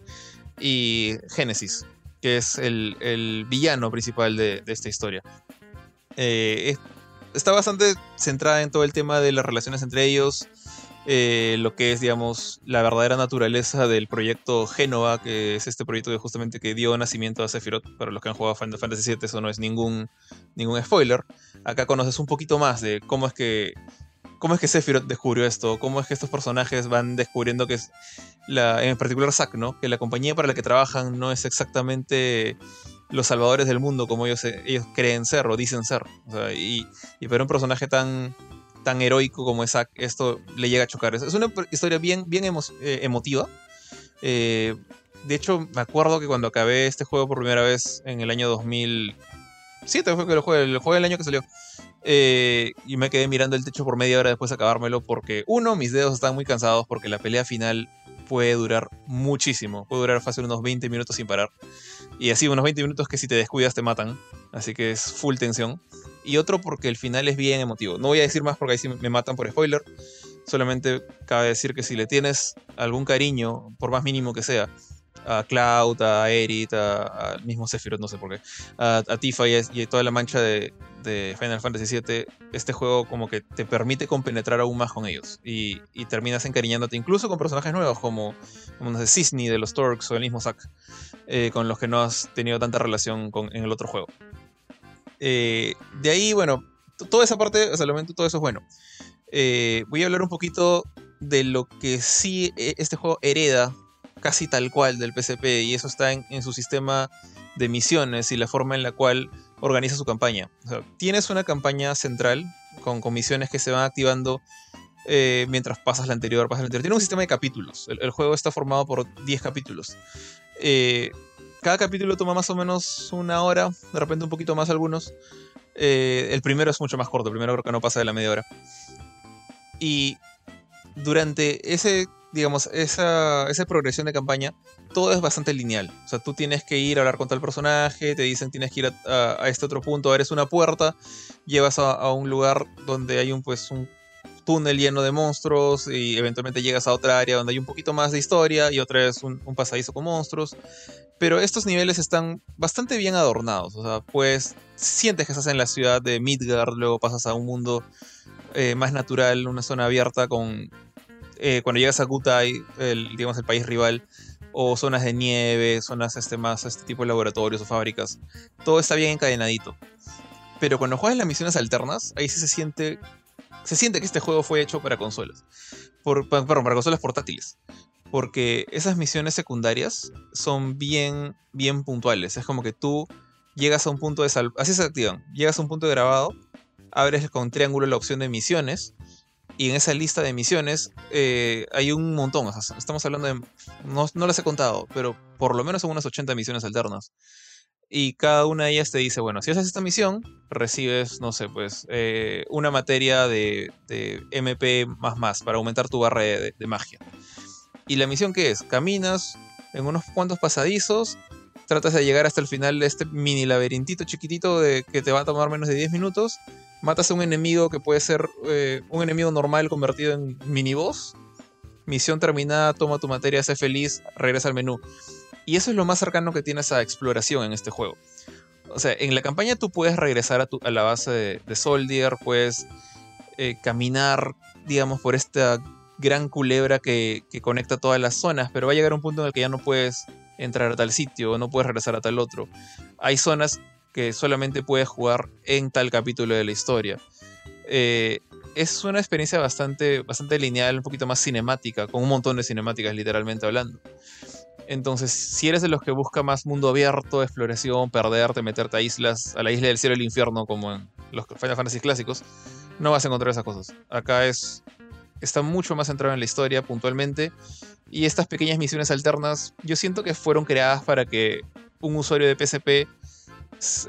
y Genesis, que es el, el villano principal de, de esta historia. Eh, está bastante centrada en todo el tema de las relaciones entre ellos. Eh, lo que es, digamos, la verdadera naturaleza del proyecto Génova, que es este proyecto que justamente que dio nacimiento a Sephiroth. Para los que han jugado Final Fantasy VII, eso no es ningún, ningún spoiler. Acá conoces un poquito más de cómo es que cómo es que Sephiroth descubrió esto, cómo es que estos personajes van descubriendo que es la, en particular Zack, ¿no? Que la compañía para la que trabajan no es exactamente los salvadores del mundo como ellos, creen ser o dicen ser. y, y para un personaje tan, tan heroico como es Zack, esto le llega a chocar. Es una historia bien, bien eh, emotiva. Eh, de hecho, me acuerdo que cuando acabé este juego por primera vez en el año 2007, fue que lo jugué, el juego del año que salió. Eh, y me quedé mirando el techo por media hora después de acabármelo porque, uno, mis dedos están muy cansados porque la pelea final puede durar muchísimo. Puede durar fácil unos 20 minutos sin parar. Y así, unos 20 minutos que si te descuidas te matan. Así que es full tensión. Y otro porque el final es bien emotivo. No voy a decir más porque ahí sí me matan por spoiler. Solamente cabe decir que si le tienes algún cariño, por más mínimo que sea, a Cloud, a Erit, al mismo Sephiroth, no sé por qué, a, Tifa y, y, toda la mancha de, Final Fantasy VII, este juego como que te permite compenetrar aún más con ellos y, terminas encariñándote incluso con personajes nuevos como, como no sé, Cisney de los Torques o el mismo Zack, eh, con los que no has tenido tanta relación en el otro juego. Eh, de ahí, bueno, toda esa parte, o sea, momento todo eso es bueno. Eh, voy a hablar un poquito de lo que sí este juego hereda casi tal cual del PSP y eso está en, su sistema de misiones y la forma en la cual organiza su campaña. tienes una campaña central con, misiones que se van activando eh, mientras pasas la anterior, pasas la anterior. Tiene un sistema de capítulos. El, juego está formado por 10 capítulos. Eh, cada capítulo toma más o menos una hora, de repente un poquito más algunos. Eh, el primero es mucho más corto, el primero creo que no pasa de la media hora. Y durante ese digamos, esa, esa progresión de campaña, todo es bastante lineal. O sea, tú tienes que ir a hablar con tal personaje, te dicen tienes que ir a, este otro punto, eres una puerta, llevas a, un lugar donde hay un, pues, un túnel lleno de monstruos y eventualmente llegas a otra área donde hay un poquito más de historia y otra vez un, pasadizo con monstruos. Pero estos niveles están bastante bien adornados. O sea, pues sientes que estás en la ciudad de Midgard, luego pasas a un mundo eh, más natural, una zona abierta con eh, cuando llegas a Gutai, digamos el país rival, o zonas de nieve, zonas este, más este tipo de laboratorios o fábricas, todo está bien encadenadito. Pero cuando juegas las misiones alternas, ahí sí se siente, se siente que este juego fue hecho para consolas. Por, perdón, para consolas portátiles. Porque esas misiones secundarias son bien, bien puntuales. Es como que tú llegas a un punto de. Así se activan. Llegas a un punto de grabado, abres con triángulo la opción de misiones y en esa lista de misiones eh, hay un montón. estamos hablando de. No, no, las he contado, pero por lo menos son unas 80 misiones alternas. Y cada una de ellas te dice: bueno, si haces esta misión, recibes, no sé, pues, eh, una materia de, MP más más para aumentar tu barra de, magia. ¿Y la misión qué es? Caminas en unos cuantos pasadizos, tratas de llegar hasta el final de este mini laberintito chiquitito de, que te va a tomar menos de 10 minutos matas a un enemigo que puede ser eh, un enemigo normal convertido en mini boss. Misión terminada, toma tu materia, sé feliz, regresa al menú. Y eso es lo más cercano que tienes a exploración en este juego. O sea, en la campaña tú puedes regresar a, la base de, Soldier, puedes eh, caminar, digamos, por esta gran culebra que, conecta todas las zonas, pero va a llegar un punto en el que ya no puedes entrar a tal sitio, no puedes regresar a tal otro. Hay zonas que solamente puedes jugar en tal capítulo de la historia. Eh, es una experiencia bastante, bastante lineal, un poquito más cinemática, con un montón de cinemáticas literalmente hablando. Entonces, si eres de los que busca más mundo abierto, exploración, perderte, meterte a islas, a la isla del cielo y el infierno, como en los Final Fantasy clásicos, no vas a encontrar esas cosas. Acá es está mucho más centrado en la historia puntualmente y estas pequeñas misiones alternas yo siento que fueron creadas para que un usuario de PSP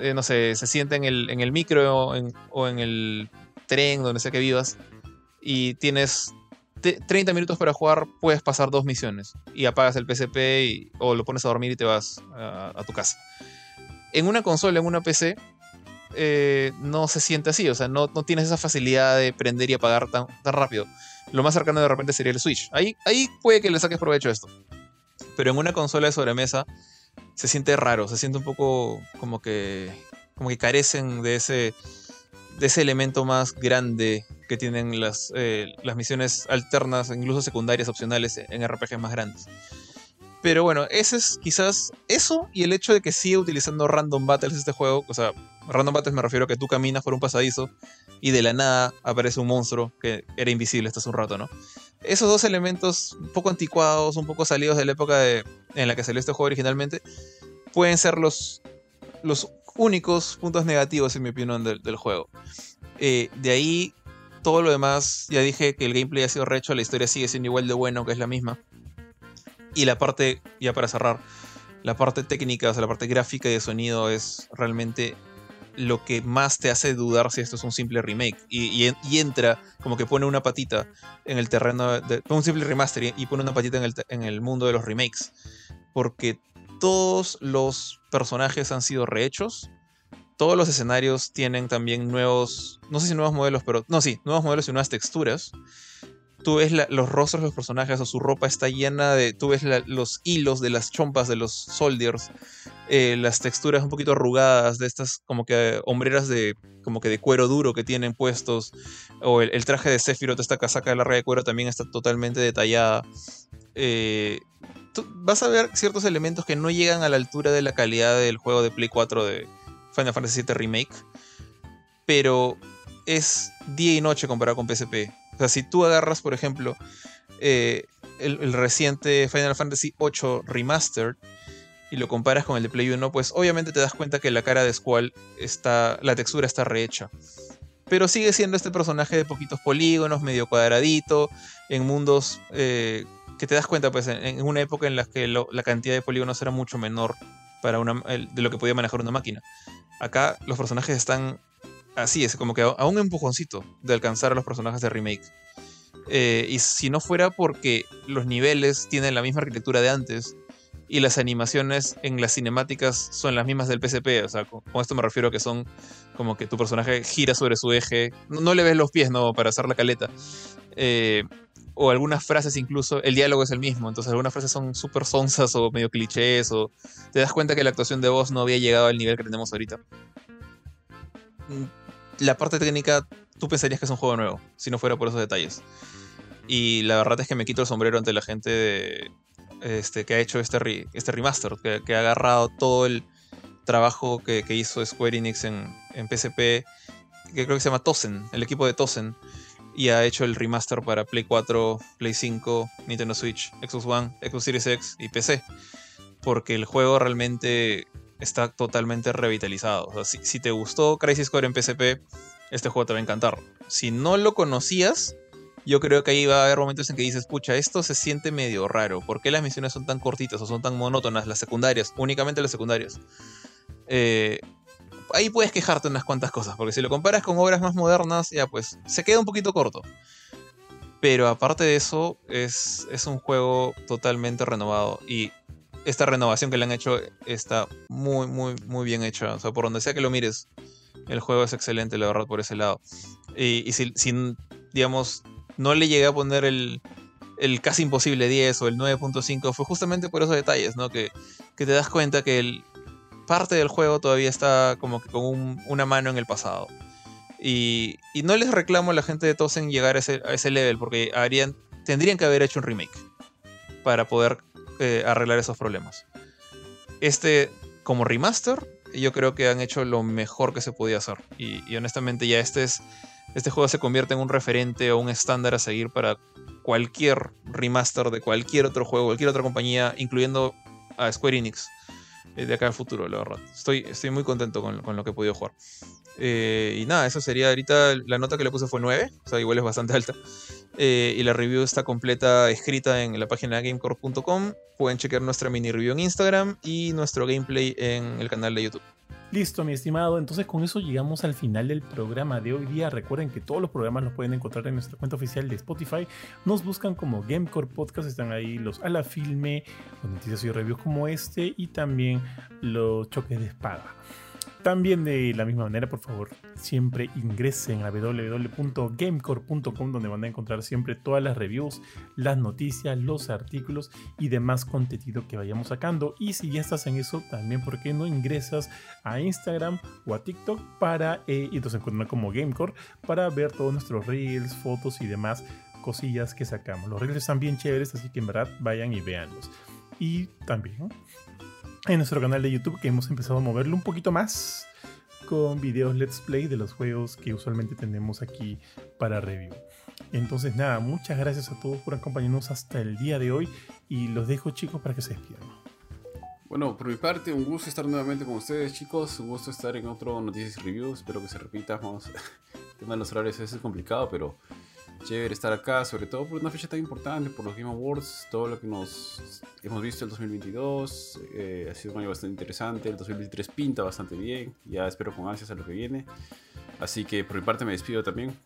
eh, no sé, se sienta en el, en el micro o en, el tren, donde sea que vivas, y tienes 30 minutos para jugar, puedes pasar dos misiones y apagas el PSP o lo pones a dormir y te vas a, tu casa. En una consola, en una PC, eh, no se siente así, o sea, no, no, tienes esa facilidad de prender y apagar tan, tan, rápido. Lo más cercano de repente sería el Switch. Ahí, ahí puede que le saques provecho a esto. Pero en una consola de sobremesa, se siente raro, se siente un poco como que, como que carecen de ese, de ese elemento más grande que tienen las, eh, las misiones alternas, incluso secundarias, opcionales en RPGs más grandes. Pero bueno, ese es quizás eso y el hecho de que sigue utilizando random battles este juego. O sea, random battles me refiero a que tú caminas por un pasadizo y de la nada aparece un monstruo que era invisible hasta hace un rato, ¿no? Esos dos elementos un poco anticuados, un poco salidos de la época de, en la que salió este juego originalmente, pueden ser los, los únicos puntos negativos, en mi opinión, del, juego. Eh, de ahí, todo lo demás, ya dije que el gameplay ha sido recho, la historia sigue siendo igual de bueno, que es la misma. Y la parte, ya para cerrar, la parte técnica, o sea, la parte gráfica y de sonido es realmente lo que más te hace dudar si esto es un simple remake. Y, entra como que pone una patita en el terreno de. Un simple remaster y, pone una patita en el, en el mundo de los remakes. Porque todos los personajes han sido rehechos. Todos los escenarios tienen también nuevos. No sé si nuevos modelos, pero. No, sí, nuevos modelos y nuevas texturas tú ves los rostros de los personajes o su ropa está llena de, tú ves los hilos de las chompas de los soldiers, eh, las texturas un poquito arrugadas de estas como que hombreras de como que de cuero duro que tienen puestos, o el, traje de Sephiroth, esta casaca de larga de cuero también está totalmente detallada. Eh, vas a ver ciertos elementos que no llegan a la altura de la calidad del juego de Play 4 de Final Fantasy VII Remake, pero es día y noche comparado con PSP o sea, si tú agarras, por ejemplo, eh, el, reciente Final Fantasy VIII Remastered y lo comparas con el de Play 1, pues obviamente te das cuenta que la cara de Squall está. la textura está rehecha. Pero sigue siendo este personaje de poquitos polígonos, medio cuadradito, en mundos eh, que te das cuenta, pues, en, una época en la que la cantidad de polígonos era mucho menor para una, de lo que podía manejar una máquina. Acá los personajes están así es, como que a, un empujoncito de alcanzar a los personajes de remake. Eh, y si no fuera porque los niveles tienen la misma arquitectura de antes y las animaciones en las cinemáticas son las mismas del PSP, o sea, con, esto me refiero a que son como que tu personaje gira sobre su eje, no, le ves los pies, ¿no? Para hacer la caleta. Eh, o algunas frases incluso, el diálogo es el mismo, entonces algunas frases son súper sonsas o medio clichés, o te das cuenta que la actuación de voz no había llegado al nivel que tenemos ahorita la parte técnica, tú pensarías que es un juego nuevo, si no fuera por esos detalles. Y la verdad es que me quito el sombrero ante la gente este, que ha hecho este, este remaster, que, ha agarrado todo el trabajo que, hizo Square Enix en, en, PSP, que creo que se llama Tosen, el equipo de Tosen, y ha hecho el remaster para Play 4, Play 5, Nintendo Switch, Xbox One, Xbox Series X y PC. Porque el juego realmente está totalmente revitalizado. si, te gustó Crisis Core en PSP, este juego te va a encantar. Si no lo conocías, yo creo que ahí va a haber momentos en que dices, pucha, esto se siente medio raro. ¿Por qué las misiones son tan cortitas o son tan monótonas? Las secundarias, únicamente las secundarias. Eh, ahí puedes quejarte unas cuantas cosas, porque si lo comparas con obras más modernas, ya pues se queda un poquito corto. Pero aparte de eso, es, es un juego totalmente renovado. Y esta renovación que le han hecho está muy, muy, muy bien hecha. O sea, por donde sea que lo mires, el juego es excelente, la verdad, por ese lado. Y, si, digamos, no le llegué a poner el, el casi imposible 10 o el 9.5, fue justamente por esos detalles, ¿no? Que, te das cuenta que parte del juego todavía está como que con una mano en el pasado. Y, y, no les reclamo a la gente de Tosen llegar a ese, a ese level, porque harían, tendrían que haber hecho un remake para poder eh, arreglar esos problemas. Este, como remaster, yo creo que han hecho lo mejor que se podía hacer. Y, honestamente ya este es... Este juego se convierte en un referente o un estándar a seguir para cualquier remaster de cualquier otro juego, cualquier otra compañía, incluyendo a Square Enix eh, de acá al futuro, la verdad. Estoy, estoy muy contento con, con lo que he podido jugar. Eh, y nada, eso sería ahorita. La nota que le puse fue 9, o sea, igual es bastante alta. Eh, y la review está completa escrita en la página gamecore.com. Pueden chequear nuestra mini review en Instagram y nuestro gameplay en el canal de YouTube. Listo, mi estimado. Entonces con eso llegamos al final del programa de hoy día. Recuerden que todos los programas los pueden encontrar en nuestra cuenta oficial de Spotify. Nos buscan como Gamecore Podcast. Están ahí los a la filme, con noticias y reviews como este y también los choques de espada. También de la misma manera, por favor, siempre ingresen a www.gamecore.com donde van a encontrar siempre todas las reviews, las noticias, los artículos y demás contenido que vayamos sacando. Y si ya estás en eso, también, ¿por qué no ingresas a Instagram o a TikTok para, eh, y nos encuentran como Gamecore, para ver todos nuestros reels, fotos y demás cosillas que sacamos. Los reels están bien chéveres, así que en verdad vayan y véanlos. Y también en nuestro canal de YouTube que hemos empezado a moverlo un poquito más con videos let's play de los juegos que usualmente tenemos aquí para review. Entonces nada, muchas gracias a todos por acompañarnos hasta el día de hoy y los dejo chicos para que se despidan. Bueno, por mi parte, un gusto estar nuevamente con ustedes chicos, un gusto estar en otro Noticias Review, espero que se repita, vamos, el tema de los horarios es complicado, pero chévere estar acá, sobre todo por una fecha tan importante, por los Game Awards, todo lo que nos hemos visto el 2022, eh, ha sido un año bastante interesante, el 2023 pinta bastante bien, ya espero con ansias a lo que viene, así que por mi parte me despido también.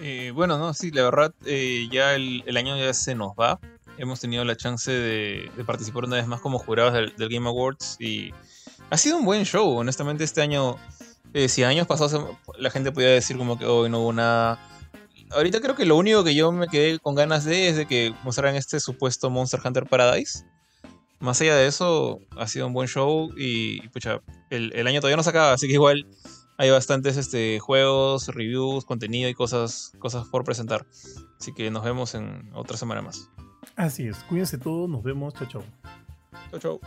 Eh, bueno, no, sí, la verdad, eh, ya el, año ya se nos va, hemos tenido la chance de, participar una vez más como jurados del, del, Game Awards y ha sido un buen show, honestamente este año, si años pasados la gente podía decir como que hoy no hubo nada ahorita creo que lo único que yo me quedé con ganas de es de que mostraran este supuesto Monster Hunter Paradise. Más allá de eso, ha sido un buen show y, pucha, el, el año todavía no se acaba, así que igual hay bastantes este, juegos, reviews, contenido y cosas, cosas por presentar. Así que nos vemos en otra semana más. Así es, cuídense todos, nos vemos, chao chao. Chao chao.